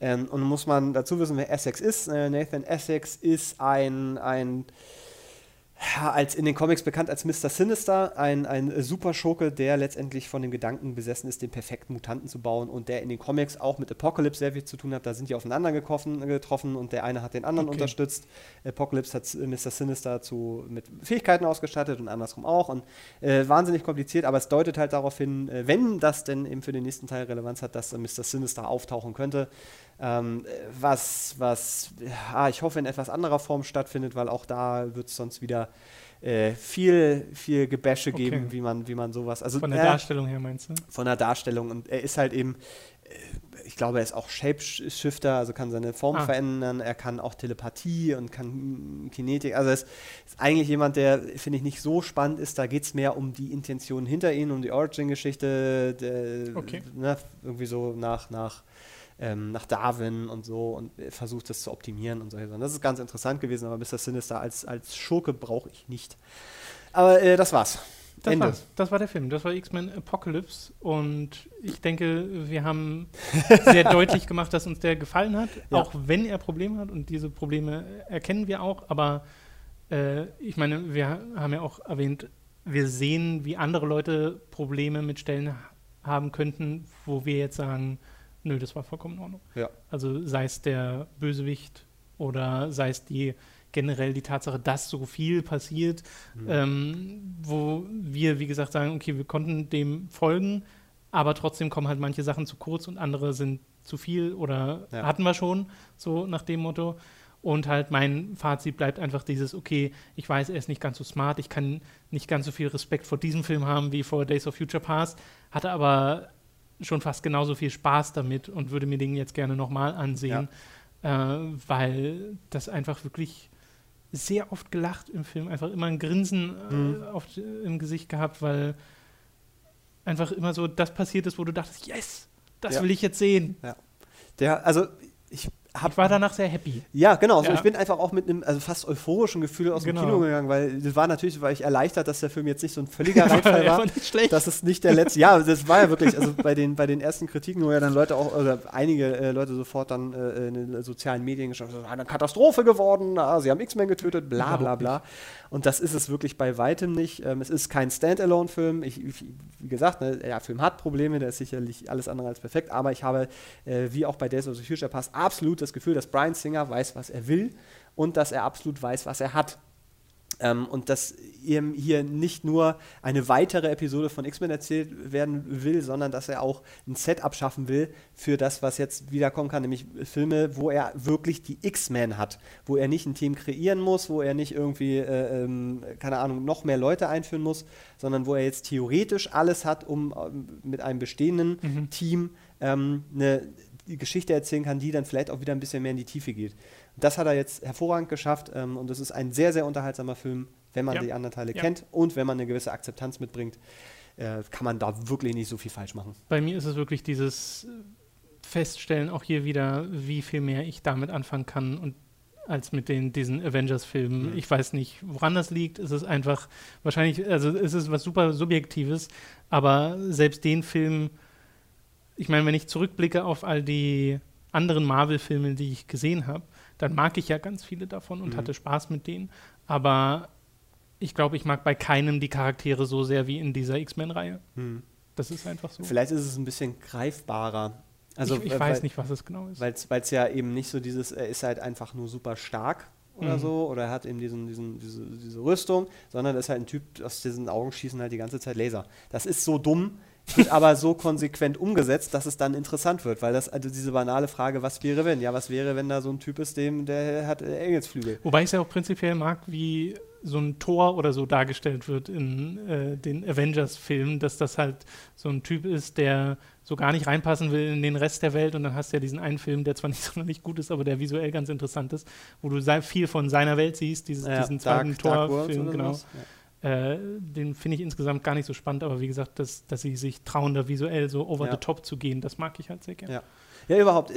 Ähm, und muss man dazu wissen, wer Essex ist. Äh, Nathan Essex ist ein, ein ja, als in den Comics bekannt als Mr. Sinister, ein, ein äh, Superschurke, der letztendlich von dem Gedanken besessen ist, den perfekten Mutanten zu bauen und der in den Comics auch mit Apocalypse sehr viel zu tun hat. Da sind die aufeinander getroffen, getroffen und der eine hat den anderen Okay. unterstützt. Apocalypse hat äh, Mr. Sinister zu, mit Fähigkeiten ausgestattet und andersrum auch. Und äh, wahnsinnig kompliziert, aber es deutet halt darauf hin, äh, wenn das denn eben für den nächsten Teil Relevanz hat, dass äh, Mr. Sinister auftauchen könnte. Ähm, äh, was, was, ja, ich hoffe, in etwas anderer Form stattfindet, weil auch da wird es sonst wieder äh, viel, viel Gebäsche Okay. geben, wie man, wie man sowas. Also Von der äh, Darstellung her meinst du? von der Darstellung. Und er ist halt eben, äh, ich glaube, er ist auch Shapeshifter, also kann seine Form Ah. verändern, er kann auch Telepathie und kann Kinetik. Also er ist, ist eigentlich jemand, der, finde ich, nicht so spannend ist. Da geht es mehr um die Intention hinter ihm, um die Origin-Geschichte, Okay. ne, irgendwie so nach, nach, ähm, nach Darwin und so und er versucht das zu optimieren und solche Sachen. Das ist ganz interessant gewesen, aber Mr. Sinister als, als Schurke brauche ich nicht. Aber äh, das war's. Das Ende. war's. Das war der Film. Das war X-Men Apocalypse. Und ich denke, wir haben <laughs> sehr deutlich gemacht, dass uns der gefallen hat. Ja. Auch wenn er Probleme hat. Und diese Probleme erkennen wir auch. Aber äh, ich meine, wir haben ja auch erwähnt, wir sehen, wie andere Leute Probleme mit Stellen ha- haben könnten, wo wir jetzt sagen, nö, das war vollkommen in Ordnung. Ja. Also sei es der Bösewicht oder sei es die generell die Tatsache, dass so viel passiert, Mhm. ähm, wo wir, wie gesagt, sagen, okay, wir konnten dem folgen, aber trotzdem kommen halt manche Sachen zu kurz und andere sind zu viel oder Ja. hatten wir schon, so nach dem Motto. Und halt mein Fazit bleibt einfach dieses, okay, ich weiß, er ist nicht ganz so smart, ich kann nicht ganz so viel Respekt vor diesem Film haben wie vor Days of Future Past, hatte aber schon fast genauso viel Spaß damit und würde mir den jetzt gerne nochmal ansehen, äh, weil das einfach wirklich sehr oft gelacht im Film, einfach immer ein Grinsen äh, Mhm. auf, im Gesicht gehabt, weil einfach immer so das passiert ist, wo du dachtest, yes, das Ja. will ich jetzt sehen. Der, also ich habe Ich war danach sehr happy. Ja, genau. So, Ja. Ich bin einfach auch mit einem also fast euphorischen Gefühl aus dem Genau. Kino gegangen, weil das war natürlich, war ich erleichtert, dass der Film jetzt nicht so ein völliger Reinfall <laughs> war. nicht schlecht. Das ist nicht der letzte. Ja, das war ja wirklich, also bei den, bei den ersten Kritiken, wo ja dann Leute auch, oder einige äh, Leute sofort dann äh, in den sozialen Medien geschrieben haben, eine Katastrophe geworden, ah, sie haben X-Men getötet, bla bla bla. Und das ist es wirklich bei weitem nicht. Ähm, es ist kein Standalone-Film. Ich, ich, wie gesagt, ne, der Film hat Probleme, der ist sicherlich alles andere als perfekt, aber ich habe, äh, wie auch bei Days of the Future Past, absolut das Gefühl, dass Brian Singer weiß, was er will und dass er absolut weiß, was er hat. Ähm, und dass ihm hier nicht nur eine weitere Episode von X-Men erzählt werden will, sondern dass er auch ein Setup schaffen will für das, was jetzt wiederkommen kann, nämlich Filme, wo er wirklich die X-Men hat, wo er nicht ein Team kreieren muss, wo er nicht irgendwie, äh, ähm, keine Ahnung, noch mehr Leute einführen muss, sondern wo er jetzt theoretisch alles hat, um ähm, mit einem bestehenden Mhm. Team ähm, eine die Geschichte erzählen kann, die dann vielleicht auch wieder ein bisschen mehr in die Tiefe geht. Das hat er jetzt hervorragend geschafft ähm, und es ist ein sehr, sehr unterhaltsamer Film, wenn man Ja. die anderen Teile Ja. kennt und wenn man eine gewisse Akzeptanz mitbringt, äh, kann man da wirklich nicht so viel falsch machen. Bei mir ist es wirklich dieses Feststellen auch hier wieder, wie viel mehr ich damit anfangen kann und als mit den, diesen Avengers-Filmen. Mhm. Ich weiß nicht, woran das liegt. Es ist einfach, wahrscheinlich, also es ist was super Subjektives, aber selbst den Film, ich meine, wenn ich zurückblicke auf all die anderen Marvel-Filme, die ich gesehen habe, dann mag ich ja ganz viele davon und Mhm. hatte Spaß mit denen. Aber ich glaube, ich mag bei keinem die Charaktere so sehr wie in dieser X-Men-Reihe. Das ist einfach so. Vielleicht ist es ein bisschen greifbarer. Also, ich ich äh, weiß weil, nicht, was es genau ist. Weil es ja eben nicht so dieses, er ist halt einfach nur super stark oder Mhm. so, oder er hat eben diesen, diesen, diese, diese Rüstung, sondern er ist halt ein Typ, aus diesen Augen schießen halt die ganze Zeit Laser. Das ist so dumm, wird aber so konsequent umgesetzt, dass es dann interessant wird, weil das, also diese banale Frage, was wäre wenn? Ja, was wäre, wenn da so ein Typ ist, dem, der hat äh, Engelsflügel? Wobei ich es ja auch prinzipiell mag, wie so ein Tor oder so dargestellt wird in äh, den Avengers-Filmen, dass das halt so ein Typ ist, der so gar nicht reinpassen will in den Rest der Welt und dann hast du ja diesen einen Film, der zwar <laughs> nicht sonderlich gut ist, aber der visuell ganz interessant ist, wo du viel von seiner Welt siehst, dieses, Ja, diesen zweiten Tor-Film, genau. Ja. Äh, den finde ich insgesamt gar nicht so spannend, aber wie gesagt, dass, dass sie sich trauen, da visuell so over Ja. the top zu gehen, das mag ich halt sehr gerne. Ja. Ja, überhaupt.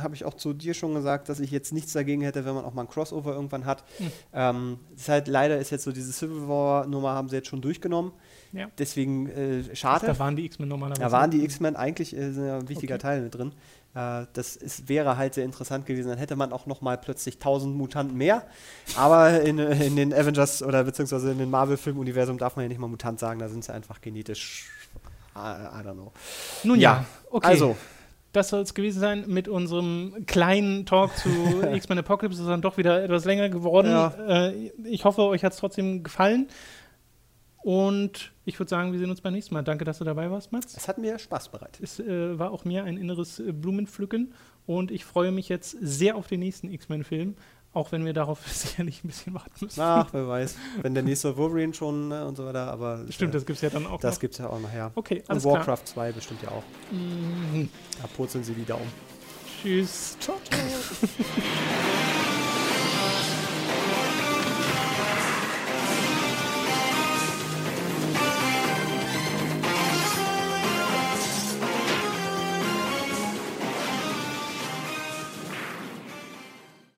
Habe ich auch zu dir schon gesagt, dass ich jetzt nichts dagegen hätte, wenn man auch mal ein Crossover irgendwann hat. Hm. Ähm, es ist halt leider ist jetzt so diese Civil War-Nummer haben sie jetzt schon durchgenommen. Ja. Deswegen äh, schade. da waren die X-Men normalerweise. Da waren die X-Men eigentlich äh, ein wichtiger Okay. Teil mit drin. Äh, das ist, wäre halt sehr interessant gewesen. Dann hätte man auch noch mal plötzlich 1000 Mutanten mehr. Aber in, in den Avengers oder beziehungsweise in den Marvel-Film-Universum darf man ja nicht mal Mutant sagen. Da sind sie einfach genetisch. I, I don't know. Nun ja, Ja, okay. Also, Das soll es gewesen sein mit unserem kleinen Talk zu <laughs> X-Men Apocalypse. Es ist dann doch wieder etwas länger geworden. Ja. Äh, ich hoffe, euch hat es trotzdem gefallen. Und ich würde sagen, wir sehen uns beim nächsten Mal. Danke, dass du dabei warst, Mats. es hat mir Spaß bereitet. Es äh, war auch mir ein inneres äh, Blumenpflücken. Und ich freue mich jetzt sehr auf den nächsten X-Men-Film. Auch wenn wir darauf <laughs> sicherlich ein bisschen warten müssen. Ach, wer weiß. Wenn der nächste Wolverine schon ne, und so weiter, aber Stimmt, äh, das gibt es ja dann auch das noch. gibt es ja auch nachher. Okay, Und alles klar. Warcraft 2 bestimmt ja auch. Mhm. Da purzeln sie die Daumen. Tschüss. Ciao, ciao. <laughs>